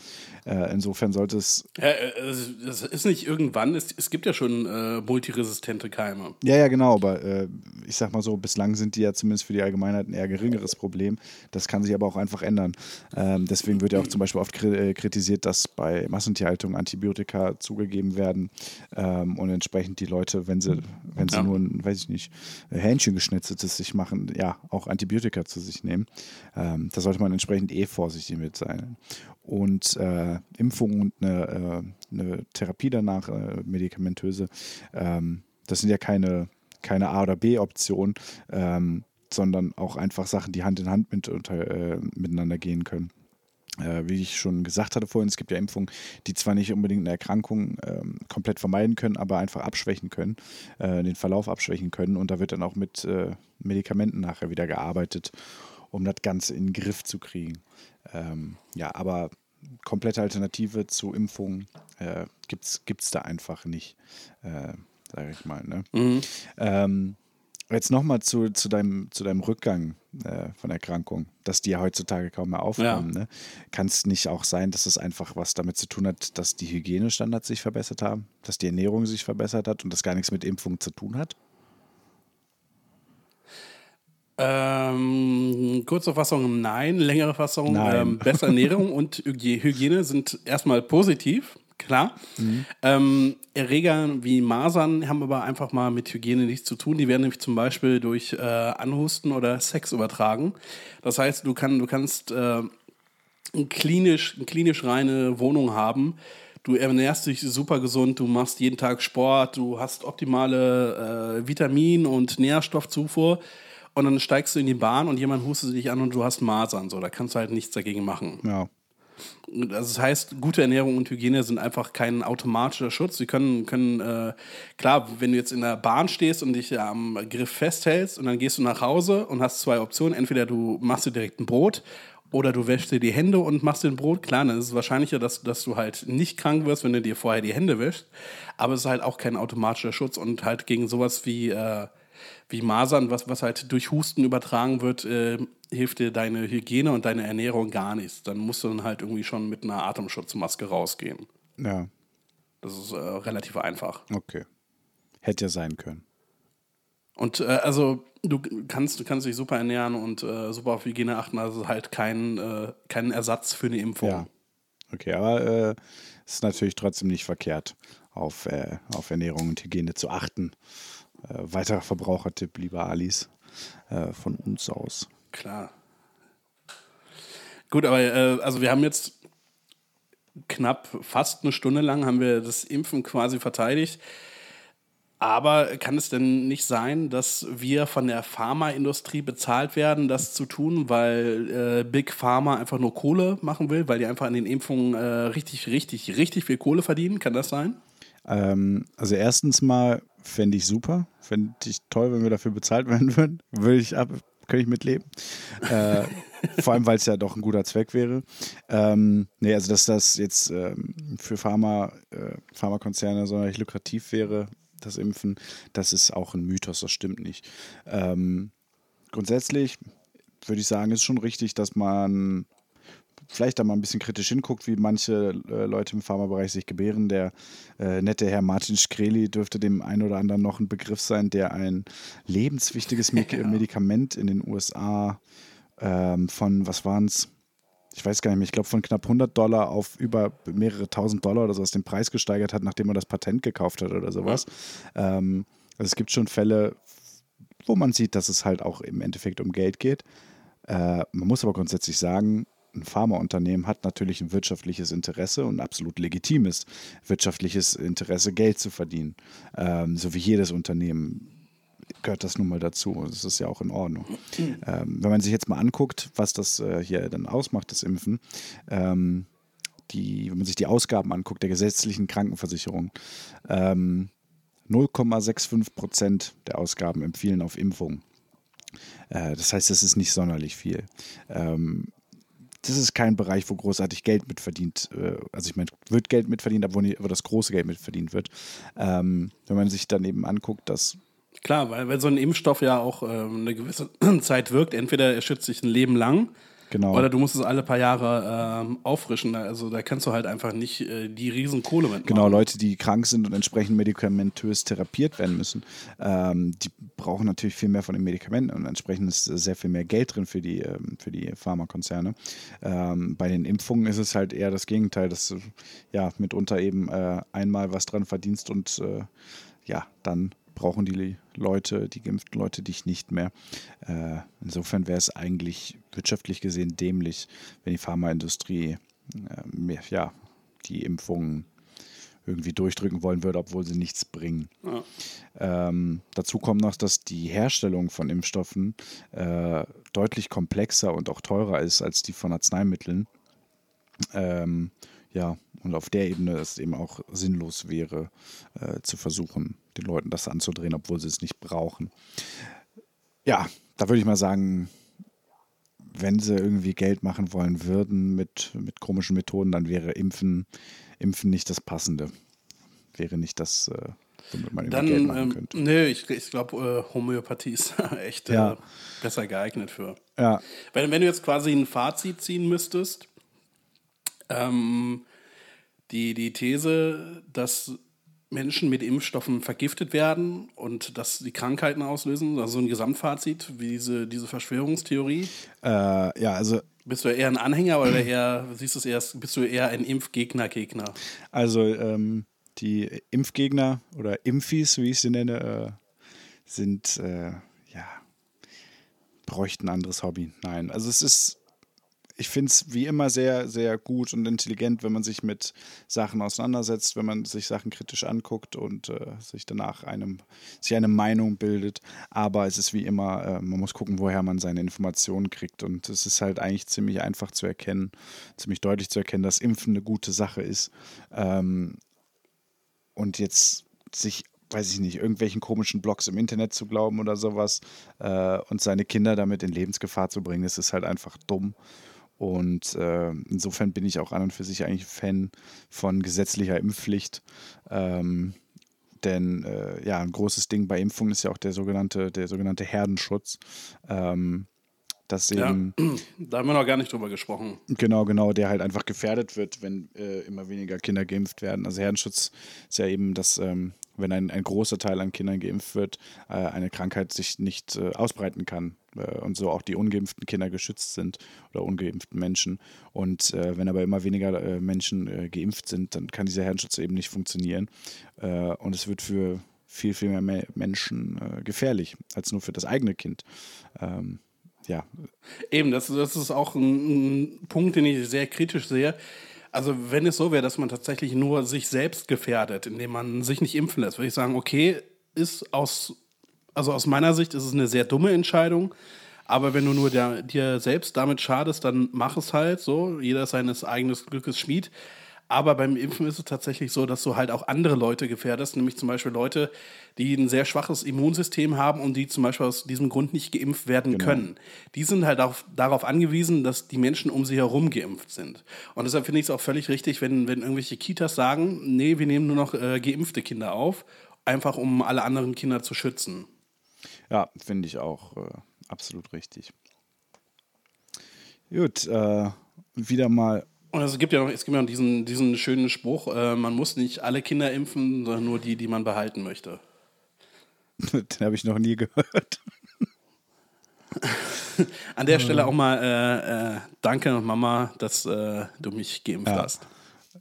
Äh, insofern sollte es. Ja, äh, es ist nicht irgendwann, es, es gibt ja schon äh, multiresistente Keime. Ja, ja, genau, aber äh, ich sag mal so, bislang sind die ja zumindest für die Allgemeinheit ein eher geringeres Problem. Das kann sich aber auch einfach ändern. Ähm, deswegen wird ja auch zum Beispiel oft kri- äh, kritisiert, dass bei Massentierhaltung Antibiotika zugegeben werden ähm, und entsprechend die Leute, wenn sie, wenn sie Ja. nur ein, weiß ich nicht, Hähnchengeschnitzeltes sich machen, ja, auch Antibiotika zu sich nehmen. Ähm, da sollte man entsprechend eh vorsichtig mit sein. Und äh, Impfung und eine, äh, eine Therapie danach, äh, medikamentöse, ähm, das sind ja keine, keine A- oder B-Option, ähm, sondern auch einfach Sachen, die Hand in Hand mit, unter, äh, miteinander gehen können. Äh, wie ich schon gesagt hatte vorhin, es gibt ja Impfungen, die zwar nicht unbedingt eine Erkrankung ähm, komplett vermeiden können, aber einfach abschwächen können, äh, den Verlauf abschwächen können. Und da wird dann auch mit äh, Medikamenten nachher wieder gearbeitet, um das Ganze in den Griff zu kriegen. Ähm, ja, aber komplette Alternative zu Impfungen äh, gibt es da einfach nicht, äh, sage ich mal. Ne? Mhm. Ähm, jetzt nochmal zu, zu, deinem, zu deinem Rückgang äh, von Erkrankung, dass die ja heutzutage kaum mehr aufkommen. Ne? Kann es nicht auch sein, dass es einfach was damit zu tun hat, dass die Hygienestandards sich verbessert haben, dass die Ernährung sich verbessert hat und das gar nichts mit Impfung zu tun hat? Ähm, kurze Fassung nein, längere Fassung Nein. Ähm, bessere Ernährung und Hygie- Hygiene sind erstmal positiv, klar. Ähm, Erreger wie Masern haben aber einfach mal mit Hygiene nichts zu tun. Die werden nämlich zum Beispiel durch äh, Anhusten oder Sex übertragen. Das heißt, du, kann, du kannst äh, ein klinisch, eine klinisch reine Wohnung haben. Du ernährst dich super gesund, du machst jeden Tag Sport, du hast optimale äh, Vitamin- und Nährstoffzufuhr und dann steigst du in die Bahn und jemand hustet dich an und du hast Masern. So, da kannst du halt nichts dagegen machen. Ja. Also das heißt, gute Ernährung und Hygiene sind einfach kein automatischer Schutz. Sie können, können äh, klar, wenn du jetzt in der Bahn stehst und dich am Griff festhältst und dann gehst du nach Hause und hast zwei Optionen. Entweder du machst dir direkt ein Brot oder du wäschst dir die Hände und machst dir ein Brot. Klar, dann ist es wahrscheinlicher, dass, dass du halt nicht krank wirst, wenn du dir vorher die Hände wäschst. Aber es ist halt auch kein automatischer Schutz und halt gegen sowas wie, äh, wie Masern, was, was halt durch Husten übertragen wird, äh, hilft dir deine Hygiene und deine Ernährung gar nichts. Dann musst du dann halt irgendwie schon mit einer Atemschutzmaske rausgehen. Ja, Das ist äh, relativ einfach. okay. Hätte ja sein können. Und äh, also du kannst, du kannst dich super ernähren und äh, super auf Hygiene achten, also halt kein, äh, kein Ersatz für eine Impfung. Ja. Okay, aber äh, es ist natürlich trotzdem nicht verkehrt, auf, äh, auf Ernährung und Hygiene zu achten. Äh, weiterer Verbrauchertipp, lieber Alice, äh, von uns aus. Klar. Gut, aber äh, also wir haben jetzt knapp fast eine Stunde lang haben wir das Impfen quasi verteidigt. Aber kann es denn nicht sein, dass wir von der Pharmaindustrie bezahlt werden, das zu tun, weil äh, Big Pharma einfach nur Kohle machen will, weil die einfach an den Impfungen äh, richtig, richtig, richtig viel Kohle verdienen? Kann das sein? Ähm, also erstens mal fände ich super, fände ich toll, wenn wir dafür bezahlt werden würden. Würde ich ab, könnte ich mitleben. Äh, vor allem, weil es ja doch ein guter Zweck wäre. Ähm, nee, also dass das jetzt ähm, für Pharma, äh, Pharmakonzerne sonderlich lukrativ wäre, das Impfen. Das ist auch ein Mythos, das stimmt nicht. Ähm, grundsätzlich würde ich sagen, ist schon richtig, dass man vielleicht da mal ein bisschen kritisch hinguckt, wie manche äh, Leute im Pharmabereich sich gebären. Der äh, nette Herr Martin Shkreli dürfte dem einen oder anderen noch ein Begriff sein, der ein lebenswichtiges Me ja. Medikament in den USA ähm, von, was waren es? Ich weiß gar nicht mehr, ich glaube von knapp 100 Dollar auf über mehrere tausend Dollar oder sowas den Preis gesteigert hat, nachdem er das Patent gekauft hat oder sowas. Ja. Ähm, also es gibt schon Fälle, wo man sieht, dass es halt auch im Endeffekt um Geld geht. Äh, man muss aber grundsätzlich sagen, ein Pharmaunternehmen hat natürlich ein wirtschaftliches Interesse und ein absolut legitimes wirtschaftliches Interesse, Geld zu verdienen. Ähm, so wie jedes Unternehmen gehört das nun mal dazu. Das ist ja auch in Ordnung. Ähm, wenn man sich jetzt mal anguckt, was das äh, hier dann ausmacht, das Impfen, ähm, die, wenn man sich die Ausgaben anguckt, der gesetzlichen Krankenversicherung, ähm, 0,65 Prozent der Ausgaben empfehlen auf Impfung. Äh, das heißt, das ist nicht sonderlich viel. Ähm, das ist kein Bereich, wo großartig Geld mitverdient. Äh, also ich meine, wird Geld mitverdient, aber wo das große Geld mitverdient wird. Ähm, wenn man sich dann eben anguckt, dass Klar, weil, weil so ein Impfstoff ja auch äh, eine gewisse Zeit wirkt. Entweder er schützt sich ein Leben lang Genau. Oder du musst es alle paar Jahre ähm, auffrischen. Also da kannst du halt einfach nicht äh, die Riesenkohle mitmachen. Genau, Leute, die krank sind und entsprechend medikamentös therapiert werden müssen, ähm, die brauchen natürlich viel mehr von den Medikamenten und entsprechend ist sehr viel mehr Geld drin für die, ähm, für die Pharmakonzerne. Ähm, bei den Impfungen ist es halt eher das Gegenteil, dass du ja mitunter eben äh, einmal was dran verdienst und äh, ja, dann brauchen die Leute, die geimpften Leute dich nicht mehr. Äh, insofern wäre es eigentlich wirtschaftlich gesehen dämlich, wenn die Pharmaindustrie äh, ja, die Impfungen irgendwie durchdrücken wollen würde, obwohl sie nichts bringen. Ja. Ähm, dazu kommt noch, dass die Herstellung von Impfstoffen äh, deutlich komplexer und auch teurer ist als die von Arzneimitteln. Ähm, ja, und auf der Ebene es eben auch sinnlos wäre, äh, zu versuchen, den Leuten das anzudrehen, obwohl sie es nicht brauchen. Ja, da würde ich mal sagen, wenn sie irgendwie Geld machen wollen würden mit, mit komischen Methoden, dann wäre Impfen, Impfen nicht das Passende. Wäre nicht das, äh, womit man dann, Geld machen ähm, könnte. Nee, ich, ich glaube, äh, Homöopathie ist echt äh, ja. besser geeignet für. Ja. Wenn, wenn du jetzt quasi ein Fazit ziehen müsstest, ähm, die, die These, dass Menschen mit Impfstoffen vergiftet werden und dass die Krankheiten auslösen, also ein Gesamtfazit, wie diese, diese Verschwörungstheorie. Äh, ja, also. Bist du eher ein Anhänger oder eher, siehst du es erst, bist du eher ein Impfgegner-Gegner? Also, ähm, die Impfgegner oder Impfis, wie ich sie nenne, äh, sind, äh, ja, bräuchten ein anderes Hobby. Nein, also es ist ich finde es wie immer sehr, sehr gut und intelligent, wenn man sich mit Sachen auseinandersetzt, wenn man sich Sachen kritisch anguckt und äh, sich danach einem, sich eine Meinung bildet. Aber es ist wie immer, äh, man muss gucken, woher man seine Informationen kriegt. Und es ist halt eigentlich ziemlich einfach zu erkennen, ziemlich deutlich zu erkennen, dass Impfen eine gute Sache ist. Ähm, und jetzt sich weiß ich nicht, irgendwelchen komischen Blogs im Internet zu glauben oder sowas äh, und seine Kinder damit in Lebensgefahr zu bringen, das ist halt einfach dumm. Und äh, insofern bin ich auch an und für sich eigentlich Fan von gesetzlicher Impfpflicht. Ähm, denn äh, ja, ein großes Ding bei Impfungen ist ja auch der sogenannte, der sogenannte Herdenschutz. Ähm, dass eben, ja, da haben wir noch gar nicht drüber gesprochen. Genau, genau, der halt einfach gefährdet wird, wenn äh, immer weniger Kinder geimpft werden. Also Herdenschutz ist ja eben, dass ähm, wenn ein, ein großer Teil an Kindern geimpft wird, äh, eine Krankheit sich nicht äh, ausbreiten kann äh, und so auch die ungeimpften Kinder geschützt sind oder ungeimpften Menschen. Und äh, wenn aber immer weniger äh, Menschen äh, geimpft sind, dann kann dieser Herdenschutz eben nicht funktionieren. Und es wird für viel, viel mehr Menschen äh, gefährlich als nur für das eigene Kind. Ähm, ja. Eben, das, das ist auch ein, ein Punkt, den ich sehr kritisch sehe. Also wenn es so wäre, dass man tatsächlich nur sich selbst gefährdet, indem man sich nicht impfen lässt, würde ich sagen, okay, ist aus also aus meiner Sicht ist es eine sehr dumme Entscheidung. Aber wenn du nur der, dir selbst damit schadest, dann mach es halt so. Jeder seines eigenen Glückes Schmied. Aber beim Impfen ist es tatsächlich so, dass du halt auch andere Leute gefährdest, nämlich zum Beispiel Leute, die ein sehr schwaches Immunsystem haben und die zum Beispiel aus diesem Grund nicht geimpft werden genau. können. Die sind halt auch darauf angewiesen, dass die Menschen um sie herum geimpft sind. Und deshalb finde ich es auch völlig richtig, wenn, wenn irgendwelche Kitas sagen, nee, wir nehmen nur noch äh, geimpfte Kinder auf einfach um alle anderen Kinder zu schützen. Ja, finde ich auch äh, absolut richtig. Gut, äh, wieder mal. Und es gibt ja noch, es gibt ja noch diesen, diesen schönen Spruch, äh, man muss nicht alle Kinder impfen, sondern nur die, die man behalten möchte. Den habe ich noch nie gehört. An der Stelle auch mal äh, äh, danke, Mama, dass äh, du mich geimpft Ja. hast.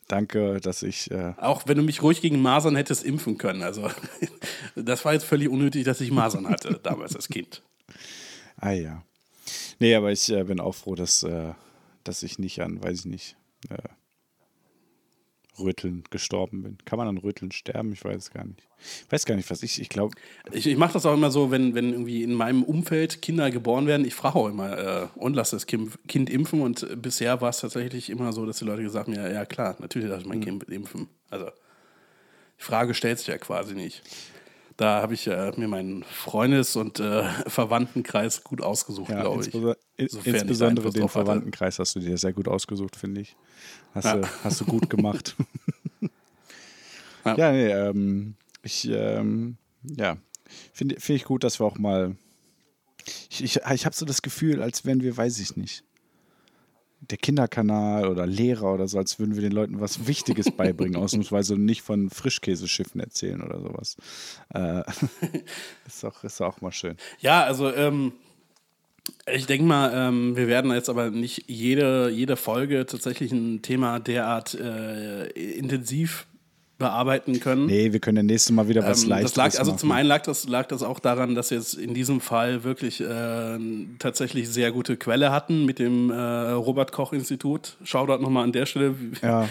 Danke, dass ich. Äh, Auch wenn du mich ruhig gegen Masern hättest impfen können. Also, das war jetzt völlig unnötig, dass ich Masern hatte, damals als Kind. ah ja. Nee, aber ich äh, bin auch froh, dass, dass ich nicht an, weiß ich nicht, äh, Röteln gestorben bin. Kann man an Röteln sterben? Ich weiß es gar nicht. Ich weiß gar nicht, was ich. Ich glaube, Ich, ich mache das auch immer so, wenn, wenn irgendwie in meinem Umfeld Kinder geboren werden. Ich frage auch immer, äh, und lass das kind, kind impfen. Und bisher war es tatsächlich immer so, dass die Leute gesagt haben: Ja, ja klar, natürlich lasse ich mein Kind impfen. Also, die Frage stellt sich ja quasi nicht. Da habe ich äh, mir meinen Freundes- und äh, Verwandtenkreis gut ausgesucht, ja, glaube ich. insbesondere, Sofern ich da insbesondere Einfluss den hatte. Verwandtenkreis hast du dir sehr gut ausgesucht, finde ich. Hast, Ja. du, hast du gut gemacht. Ja. ja, nee, ähm, ich, ähm, ja, finde find ich gut, dass wir auch mal. Ich, ich, ich habe so das Gefühl, als wenn wir, weiß ich nicht, der Kinderkanal oder Lehrer oder so, als würden wir den Leuten was Wichtiges beibringen, ausnahmsweise nicht von Frischkäseschiffen erzählen oder sowas. Äh, ist, auch, ist auch mal schön. Ja, also ähm, ich denke mal, ähm, wir werden jetzt aber nicht jede, jede Folge tatsächlich ein Thema derart äh, intensiv bearbeiten können. Nee, wir können ja nächstes Mal wieder was Ähm, Leichteres das lag, also machen. zum einen lag das, lag das auch daran, dass wir jetzt in diesem Fall wirklich äh, tatsächlich sehr gute Quelle hatten mit dem äh, Robert Koch Institut. Shoutout nochmal an der Stelle. Ja,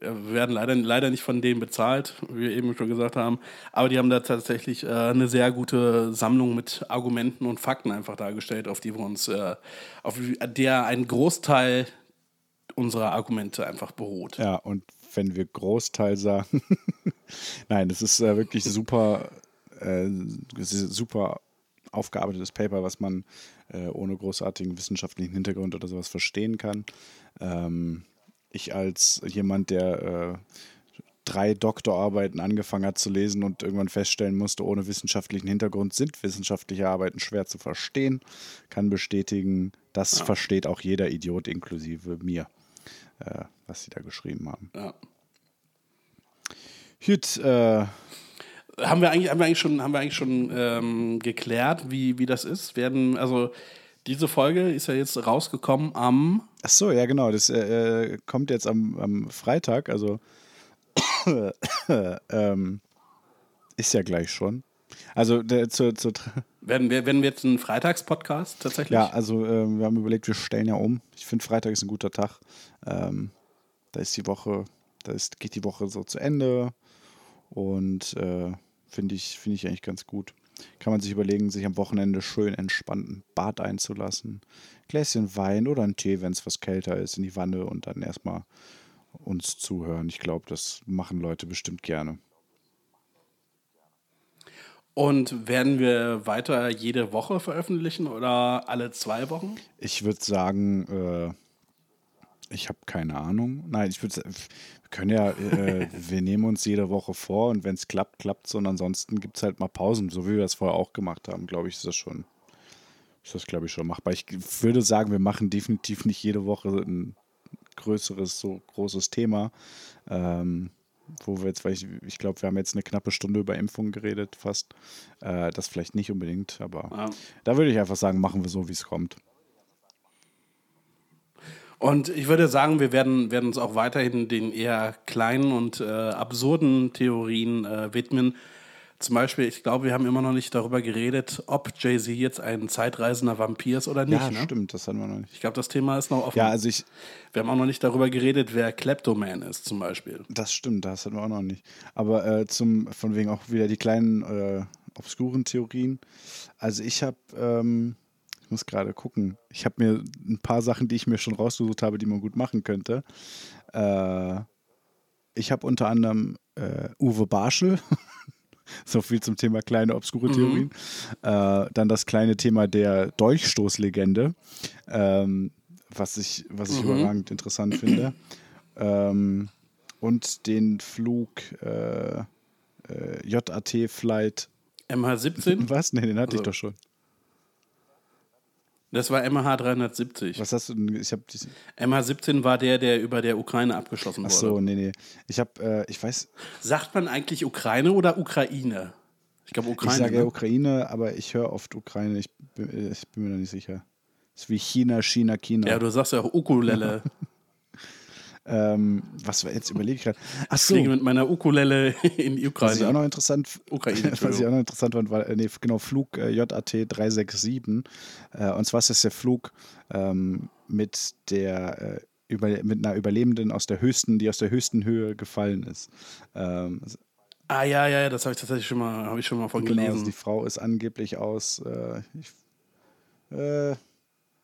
Wir werden leider, leider nicht von denen bezahlt, wie wir eben schon gesagt haben. Aber die haben da tatsächlich äh, eine sehr gute Sammlung mit Argumenten und Fakten einfach dargestellt, auf die wir uns, äh, auf der ein Großteil unserer Argumente einfach beruht. Ja, und wenn wir Großteil sagen, nein, das ist äh, wirklich super, äh, es super aufgearbeitetes Paper, was man äh, ohne großartigen wissenschaftlichen Hintergrund oder sowas verstehen kann. Ähm, ich als jemand, der äh, drei Doktorarbeiten angefangen hat zu lesen und irgendwann feststellen musste, ohne wissenschaftlichen Hintergrund sind wissenschaftliche Arbeiten schwer zu verstehen, kann bestätigen, das versteht auch jeder Idiot inklusive mir, äh, was sie da geschrieben haben. Ja. Gut, äh, Haben wir eigentlich, haben wir eigentlich schon, haben wir eigentlich schon ähm, geklärt, wie, wie das ist? Werden, also diese Folge ist ja jetzt rausgekommen am ach so, ja genau, das äh, kommt jetzt am, am Freitag, also ähm, ist ja gleich schon. Also der, zur, zur, werden wir, werden wir jetzt einen Freitagspodcast tatsächlich? ja, also ähm, wir haben überlegt, wir stellen ja um. Ich finde Freitag ist ein guter Tag. Ähm, da ist die Woche, da ist, geht die Woche so zu Ende und äh, finde ich, finde ich eigentlich ganz gut. Kann man sich überlegen, sich am Wochenende schön entspannt ein Bad einzulassen. Gläschen Wein oder einen Tee, wenn es was kälter ist, in die Wanne und dann erstmal uns zuhören. Ich glaube, das machen Leute bestimmt gerne. Und werden wir weiter jede Woche veröffentlichen oder alle zwei Wochen? Ich würde sagen, äh, ich habe keine Ahnung. Nein, ich würde wir können ja, äh, wir nehmen uns jede Woche vor und wenn es klappt, klappt es und ansonsten gibt es halt mal Pausen, so wie wir das vorher auch gemacht haben, glaube ich, ist das schon, ist das, glaube ich, schon machbar. Ich würde sagen, wir machen definitiv nicht jede Woche ein größeres, so großes Thema. Ähm, wo wir jetzt, weil ich, ich glaube, wir haben jetzt eine knappe Stunde über Impfungen geredet, fast. Äh, das vielleicht nicht unbedingt, aber Ja. da würde ich einfach sagen, machen wir so, wie es kommt. Und ich würde sagen, wir werden, werden uns auch weiterhin den eher kleinen und äh, absurden Theorien äh, widmen. Zum Beispiel, ich glaube, wir haben immer noch nicht darüber geredet, ob Jay-Z jetzt ein zeitreisender Vampir ist oder nicht. ja, ne? stimmt, das hatten wir noch nicht. Ich glaube, das Thema ist noch offen. Ja, also ich, wir haben auch noch nicht darüber geredet, wer Kleptoman ist, zum Beispiel. das stimmt, das hatten wir auch noch nicht. Aber äh, zum, von wegen auch wieder die kleinen äh, obskuren Theorien. Also ich habe, ähm, ich muss gerade gucken, ich habe mir ein paar Sachen, die ich mir schon rausgesucht habe, die man gut machen könnte. Äh, ich habe unter anderem äh, Uwe Barschel. So viel zum Thema kleine obskure Theorien. Äh, dann das kleine Thema der Dolchstoßlegende, ähm, was ich, was ich überragend interessant finde. Ähm, und den Flug, äh, äh, JAT Flight. MH17? Was? Nee, den hatte ich Also- doch schon. Das war MH 370. Was hast du denn? Ich habe MH17 war der, der über der Ukraine abgeschossen Ach wurde. so, nee, nee. Ich habe, äh, ich weiß, Sagt man eigentlich Ukraine oder Ukraine? Ich glaube Ukraine. ich sage ne? ja Ukraine, aber ich höre oft Ukraine. Ich bin, ich bin mir da nicht sicher. ist wie China, China, China. ja, du sagst ja auch Ukulele. ähm, was war jetzt überlege ich gerade? Ach Ich so, fliege mit meiner Ukulele in die was ich auch Ukraine. noch interessant, Ukraine, was ich auch noch interessant fand, war, äh, nee, genau, Flug äh, JAT 367. Äh, und zwar ist das der Flug ähm, mit der äh, über, mit einer Überlebenden aus der höchsten, die aus der höchsten Höhe gefallen ist. Ähm, Ah ja, ja, ja, das habe ich tatsächlich schon mal, habe ich schon mal von Genau, also gelesen. die Frau ist angeblich aus, äh, äh,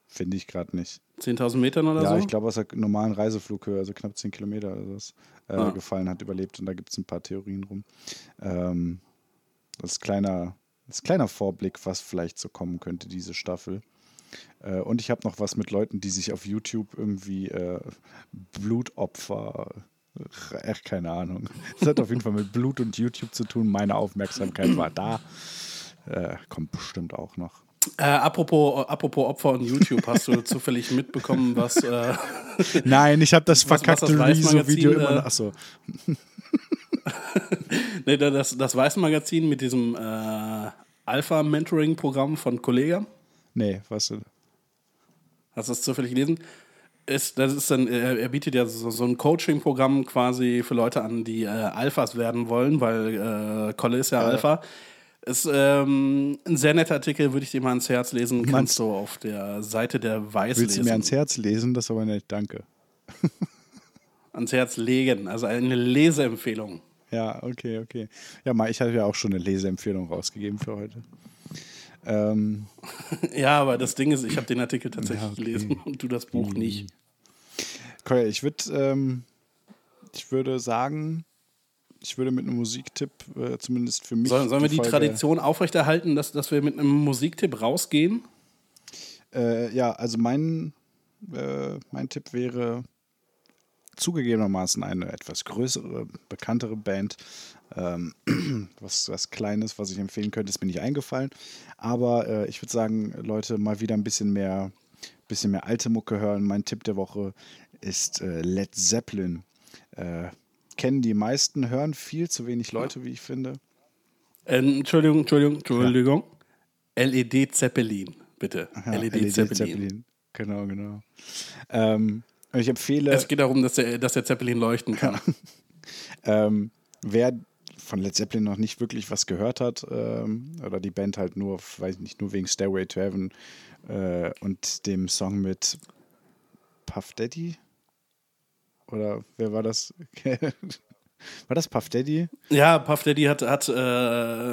finde ich gerade nicht. 10.000 Metern oder ja, so? ich glaube aus der normalen Reiseflughöhe, also knapp 10 Kilometer oder sowas, äh, Ah. gefallen hat, überlebt. Und da gibt es ein paar Theorien rum. Ähm, das ist kleiner, das ist kleiner Vorblick, was vielleicht so kommen könnte, diese Staffel. Äh, und ich habe noch was mit Leuten, die sich auf YouTube irgendwie äh, Blutopfer, äh, keine Ahnung. Das hat auf jeden Fall mit Blut und YouTube zu tun. Meine Aufmerksamkeit war da. Äh, kommt bestimmt auch noch. Äh, apropos, apropos Opfer und YouTube, hast du zufällig mitbekommen, was. Äh, Nein, ich habe das verkackte Rezo-Video immer äh. Achso, nee, das, das Weiß-Magazin mit diesem äh, Alpha-Mentoring-Programm von Kollega. nee, was denn? Hast du das zufällig gelesen? Ist, das ist dann, er, bietet ja so, so ein Coaching-Programm quasi für Leute an, die äh, Alphas werden wollen, weil äh, Kolle ist ja Alpha. Ist ähm, ein sehr netter Artikel, würde ich dir mal ans Herz lesen. Kannst du auf der Seite der Weiß Willst du lesen. mir ans Herz lesen? Das ist aber nett, danke. ans Herz legen. Also eine Leseempfehlung. Ja, okay, okay. Ja, mal, ich hatte ja auch schon eine Leseempfehlung rausgegeben für heute. Ähm, Ja, aber das Ding ist, ich habe den Artikel tatsächlich Ja, okay. gelesen und du das Buch nicht. Kolja, ich würde, ähm, ich würde sagen, ich würde mit einem Musiktipp, äh, zumindest für mich. Sollen, sollen wir die Folge- Tradition aufrechterhalten, dass, dass wir mit einem Musiktipp rausgehen? Äh, ja, also mein, äh, mein Tipp wäre zugegebenermaßen eine etwas größere, bekanntere Band. Ähm, was, was Kleines, was ich empfehlen könnte, ist mir nicht eingefallen. Aber äh, ich würde sagen, Leute, mal wieder ein bisschen mehr, bisschen mehr alte Mucke hören. Mein Tipp der Woche ist äh, Led Zeppelin. Äh, kennen die meisten, hören viel zu wenig Leute, wie ich finde. Ähm, Entschuldigung, Entschuldigung, Entschuldigung. LED Zeppelin, bitte. Ja, LED, Zeppelin. Genau, genau. Ähm, ich empfehle. Es geht darum, dass der, dass der Zeppelin leuchten kann. Ähm, wer von Led Zeppelin noch nicht wirklich was gehört hat, ähm, oder die Band halt nur, weiß nicht, nur wegen Stairway to Heaven äh, und dem Song mit Puff Daddy? Oder wer war das? war das Puff Daddy? Ja, Puff Daddy hat, hat äh,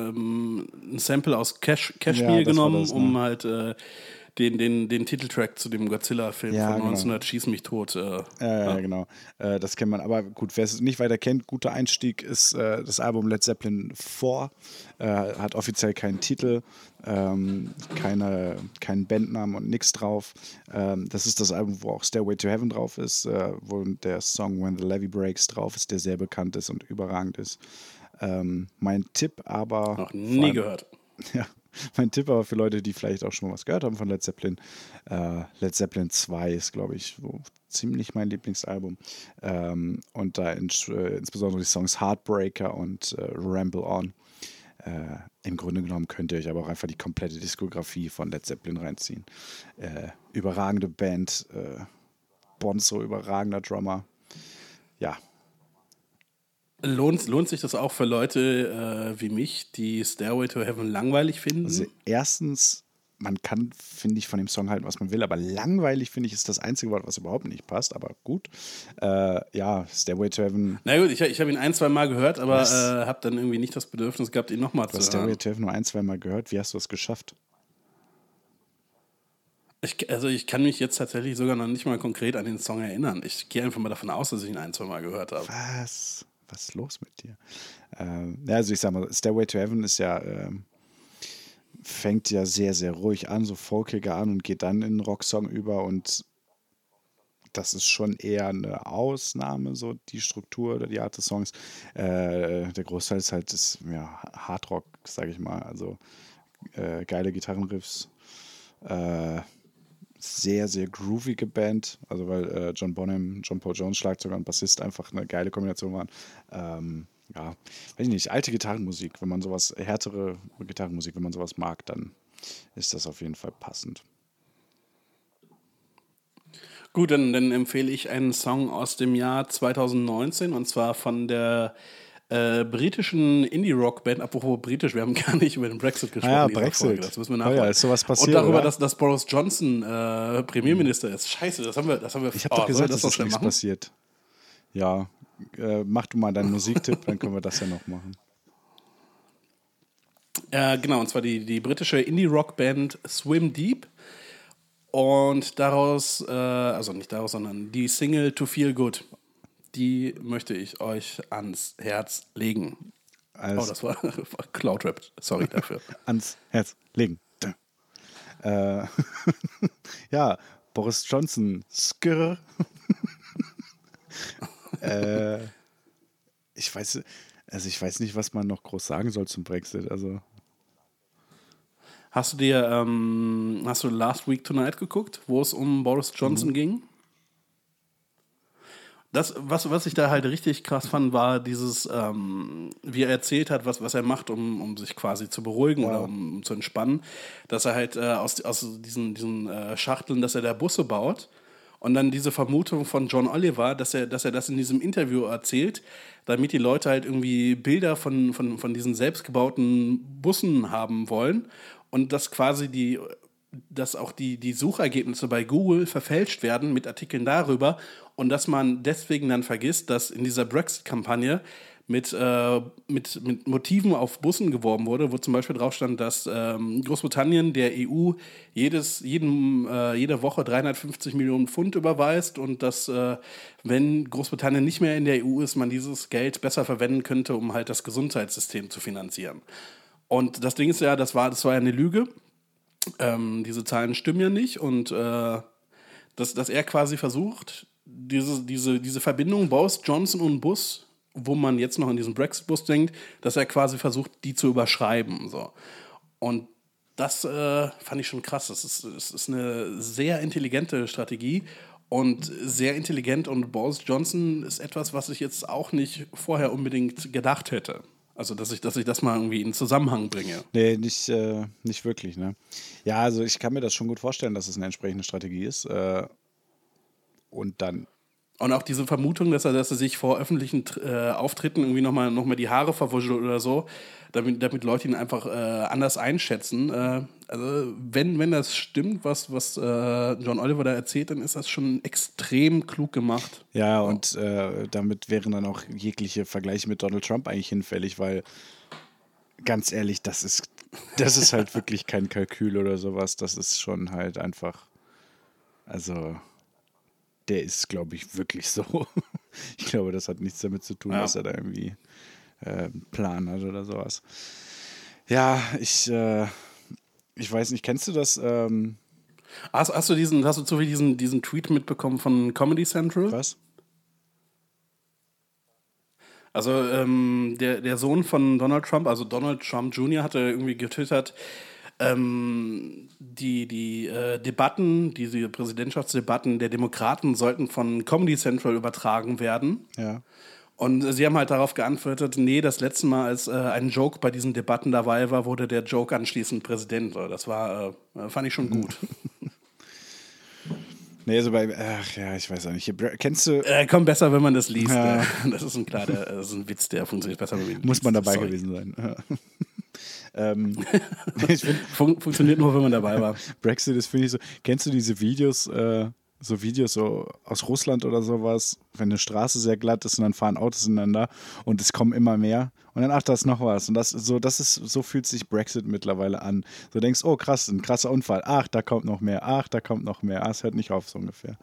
ähm, ein Sample aus Cash, Cashmere Ja, genommen, das, ne? um halt äh, den, den, den Titeltrack zu dem Godzilla-Film Ja, von genau. 1900 Schieß mich tot. Äh, Ja, ja, genau. Äh, das kennt man. Aber gut, wer es nicht weiter kennt, guter Einstieg ist äh, das Album Led Zeppelin 4. Äh, hat offiziell keinen Titel, ähm, keine, keinen Bandnamen und nichts drauf. Ähm, das ist das Album, wo auch Stairway to Heaven drauf ist, äh, wo der Song When the Levy Breaks drauf ist, der sehr bekannt ist und überragend ist. Ähm, mein Tipp aber. noch nie allem- gehört. ja, mein Tipp aber für Leute, die vielleicht auch schon mal was gehört haben von Led Zeppelin. Äh, Led Zeppelin 2 ist, glaube ich, so ziemlich mein Lieblingsalbum. Ähm, und da ins, äh, insbesondere die Songs Heartbreaker und äh, Ramble On. Äh, Im Grunde genommen könnt ihr euch aber auch einfach die komplette Diskografie von Led Zeppelin reinziehen. Äh, überragende Band, äh, Bonzo, überragender Drummer. Ja, Lohnt, lohnt sich das auch für Leute äh, wie mich, die Stairway to Heaven langweilig finden? Also erstens, man kann, finde ich, von dem Song halten, was man will, aber langweilig, finde ich, ist das einzige Wort, was überhaupt nicht passt, aber gut. Äh, ja, Stairway to Heaven, Na gut, ich, ich habe ihn ein, zwei Mal gehört, aber äh, habe dann irgendwie nicht das Bedürfnis gehabt, ihn nochmal zu hast Stairway hören. to Heaven nur ein, zwei Mal gehört. Wie hast du es geschafft? Ich, also ich kann mich jetzt tatsächlich sogar noch nicht mal konkret an den Song erinnern. Ich gehe einfach mal davon aus, dass ich ihn ein, zwei Mal gehört habe. Was? Was ist los mit dir? Ähm, also ich sag mal, Stairway to Heaven ist ja, ähm, fängt ja sehr, sehr ruhig an, so folkiger an und geht dann in einen Rocksong über und das ist schon eher eine Ausnahme, so die Struktur oder die Art des Songs. Äh, der Großteil ist halt ist, ja, Hardrock, sage ich mal. Also äh, geile Gitarrenriffs. Äh, sehr, sehr groovige Band. Also weil äh, John Bonham, John Paul Jones, Schlagzeuger und Bassist einfach eine geile Kombination waren. Ähm, ja, weiß ich nicht, alte Gitarrenmusik, wenn man sowas, härtere Gitarrenmusik, wenn man sowas mag, dann ist das auf jeden Fall passend. Gut, dann, dann empfehle ich einen Song aus dem Jahr 2019 und zwar von der äh, britischen Indie-Rock-Band, apropos britisch, wir haben gar nicht über den Brexit gesprochen. Ah ja, Brexit. Folge. Das müssen wir Oh nachholen. ja, ist sowas passiert, Und darüber, oder? dass, dass Boris Johnson äh, Premierminister ist. Scheiße, das haben wir. Das haben wir Ich habe oh, doch gesagt, ich dass das nichts machen? passiert. Ja, äh, mach du mal deinen Musiktipp, dann können wir das ja noch machen. Äh, genau, und zwar die, die britische Indie-Rock-Band Swim Deep. Und daraus, äh, also nicht daraus, sondern die Single To Feel Good, die möchte ich euch ans Herz legen. Als Oh, das war, war Cloud-Rap. Sorry dafür. ans Herz legen. Äh, ja, Boris Johnson, Skr. äh, ich weiß, also ich weiß nicht, was man noch groß sagen soll zum Brexit. Also Hast du dir, ähm, hast du Last Week Tonight geguckt, wo es um Boris Johnson ging? Das, was, was ich da halt richtig krass fand, war dieses, ähm, wie er erzählt hat, was, was er macht, um, um sich quasi zu beruhigen oder um, um zu entspannen, dass er halt äh, aus, aus diesen, diesen äh, Schachteln, dass er da Busse baut. Und dann diese Vermutung von John Oliver, dass er, dass er das in diesem Interview erzählt, damit die Leute halt irgendwie Bilder von, von, von diesen selbstgebauten Bussen haben wollen. Und dass quasi die, dass auch die, die Suchergebnisse bei Google verfälscht werden mit Artikeln darüber und dass man deswegen dann vergisst, dass in dieser Brexit-Kampagne mit, äh, mit, mit Motiven auf Bussen geworben wurde, wo zum Beispiel drauf stand, dass ähm, Großbritannien der EU jedes, jeden, äh, jede Woche 350 Millionen Pfund überweist und dass, äh, wenn Großbritannien nicht mehr in der EU ist, man dieses Geld besser verwenden könnte, um halt das Gesundheitssystem zu finanzieren. Und das Ding ist ja, das war, das war ja eine Lüge. Ähm, diese Zahlen stimmen ja nicht und äh, dass, dass er quasi versucht, diese, diese, diese Verbindung Boris Johnson und Bus, wo man jetzt noch an diesen Brexit-Bus denkt, dass er quasi versucht, die zu überschreiben. So. Und das äh, fand ich schon krass. Das ist, das ist eine sehr intelligente Strategie und sehr intelligent. Und Boris Johnson ist etwas, was ich jetzt auch nicht vorher unbedingt gedacht hätte. Also, dass ich, dass ich das mal irgendwie in Zusammenhang bringe. Nee, nicht, äh, nicht wirklich, ne? Ja, also ich kann mir das schon gut vorstellen, dass es eine entsprechende Strategie ist. Äh, und dann, Und auch diese Vermutung, dass er, dass er sich vor öffentlichen äh, Auftritten irgendwie nochmal noch mal die Haare verwuschelt oder so, damit, damit Leute ihn einfach äh, anders einschätzen. Äh, also, wenn, wenn das stimmt, was, was äh, John Oliver da erzählt, dann ist das schon extrem klug gemacht. ja, und äh, damit wären dann auch jegliche Vergleiche mit Donald Trump eigentlich hinfällig, weil ganz ehrlich, das ist, das ist halt wirklich kein Kalkül oder sowas. Das ist schon halt einfach, also der ist, glaube ich, wirklich so. Ich glaube, das hat nichts damit zu tun, Ja. dass er da irgendwie äh, Plan hat oder sowas. Ja, ich, äh, ich weiß nicht, kennst du das? Ähm, Hast, hast du diesen, hast du zufällig diesen, diesen Tweet mitbekommen von Comedy Central? was? Also ähm, der, der Sohn von Donald Trump, also Donald Trump Jr., hatte irgendwie getwittert, ähm, die, die äh, Debatten, diese Präsidentschaftsdebatten der Demokraten sollten von Comedy Central übertragen werden. Ja. Und sie haben halt darauf geantwortet, nee, das letzte Mal, als äh, ein Joke bei diesen Debatten dabei war, wurde der Joke anschließend Präsident. Das war, äh, fand ich schon gut. Nee, also bei, ach ja, ich weiß auch nicht. Kennst du, äh, kommt besser, wenn man das liest. Ja. Äh, Das ist ein klar, das ist ein Witz, der funktioniert besser, wenn man muss man dabei Sorry. gewesen sein. Ähm, Fun funktioniert nur, wenn man dabei war. Brexit ist, finde ich so. Kennst du diese Videos, äh, so Videos so aus Russland oder sowas, wenn eine Straße sehr glatt ist und dann fahren Autos ineinander und es kommen immer mehr und dann, ach, da ist noch was. Und das so, das ist, so fühlt sich Brexit mittlerweile an. Du denkst, oh krass, ein krasser Unfall. Ach, da kommt noch mehr. Ach, da kommt noch mehr. Ah, es hört nicht auf, so ungefähr.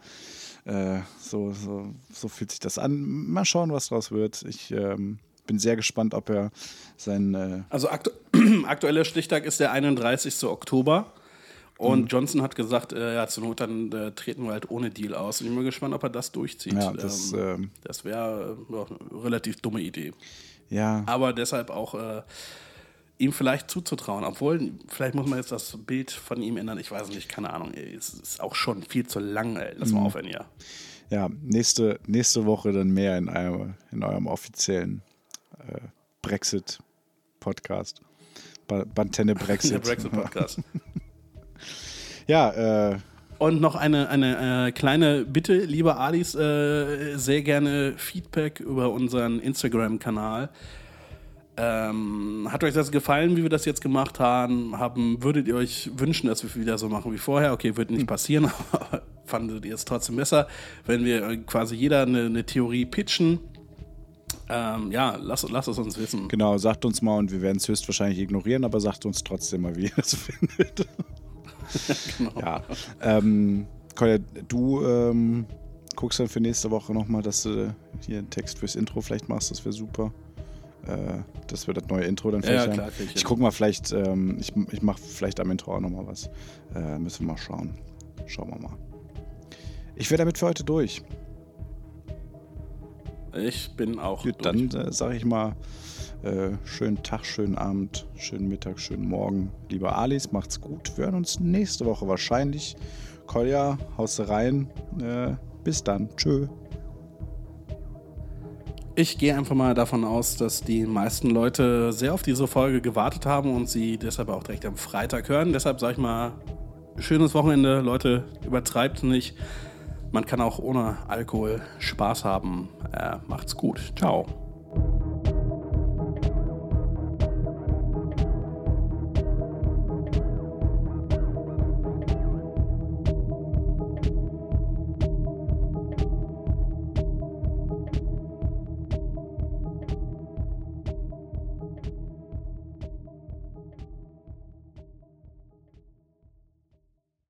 Äh, so, so, so fühlt sich das an. Mal schauen, was draus wird. Ich ähm, bin sehr gespannt, ob er sein. Äh, Also aktu aktueller Stichtag ist der 31. Oktober. Und Johnson hat gesagt, äh, ja, zur Not dann äh, treten wir halt ohne Deal aus. Und ich bin mal gespannt, ob er das durchzieht. Ja, das, ähm, ähm, das wäre äh, eine relativ dumme Idee. Ja, Aber deshalb auch äh, ihm vielleicht zuzutrauen. Obwohl, vielleicht muss man jetzt das Bild von ihm ändern. Ich weiß nicht, keine Ahnung. Ey, es ist auch schon viel zu lang, ey. Lass mal Mhm. aufhören, ja. ja nächste, nächste Woche dann mehr in, einem, in eurem offiziellen äh, Brexit-Podcast. Ba Bantenne Der Brexit. Brexit-Podcast. Ja, äh, Und noch eine, eine äh, kleine Bitte, lieber Alice, äh, sehr gerne Feedback über unseren Instagram-Kanal. Ähm, hat euch das gefallen, wie wir das jetzt gemacht haben? haben? Würdet ihr euch wünschen, dass wir wieder so machen wie vorher? Okay, wird nicht passieren, aber fandet ihr es trotzdem besser, wenn wir äh, quasi jeder eine, eine Theorie pitchen? Ähm, ja, lasst, lasst es uns wissen. genau, sagt uns mal und wir werden es höchstwahrscheinlich ignorieren, aber sagt uns trotzdem mal, wie ihr es findet. Ja. Ähm, Kolja, du ähm, guckst dann für nächste Woche nochmal, dass du hier einen Text fürs Intro vielleicht machst, das wäre super. Äh, dass wir das neue Intro dann vielleicht ja, klar, ich Ich guck mal, vielleicht, ähm, ich, ich mache vielleicht am Intro auch nochmal was. Äh, müssen wir mal schauen. Schauen wir mal. Ich wäre damit für heute durch. Ich bin auch. Gut, durch. dann äh, sage ich mal, äh, schönen Tag, schönen Abend, schönen Mittag, schönen Morgen. Lieber Alice, macht's gut. Wir hören uns nächste Woche wahrscheinlich. Kolja, haust rein. Äh, bis dann. Tschö. Ich gehe einfach mal davon aus, dass die meisten Leute sehr auf diese Folge gewartet haben und sie deshalb auch direkt am Freitag hören. Deshalb sage ich mal, schönes Wochenende, Leute, übertreibt nicht. Man kann auch ohne Alkohol Spaß haben. Äh, macht's gut. Ciao.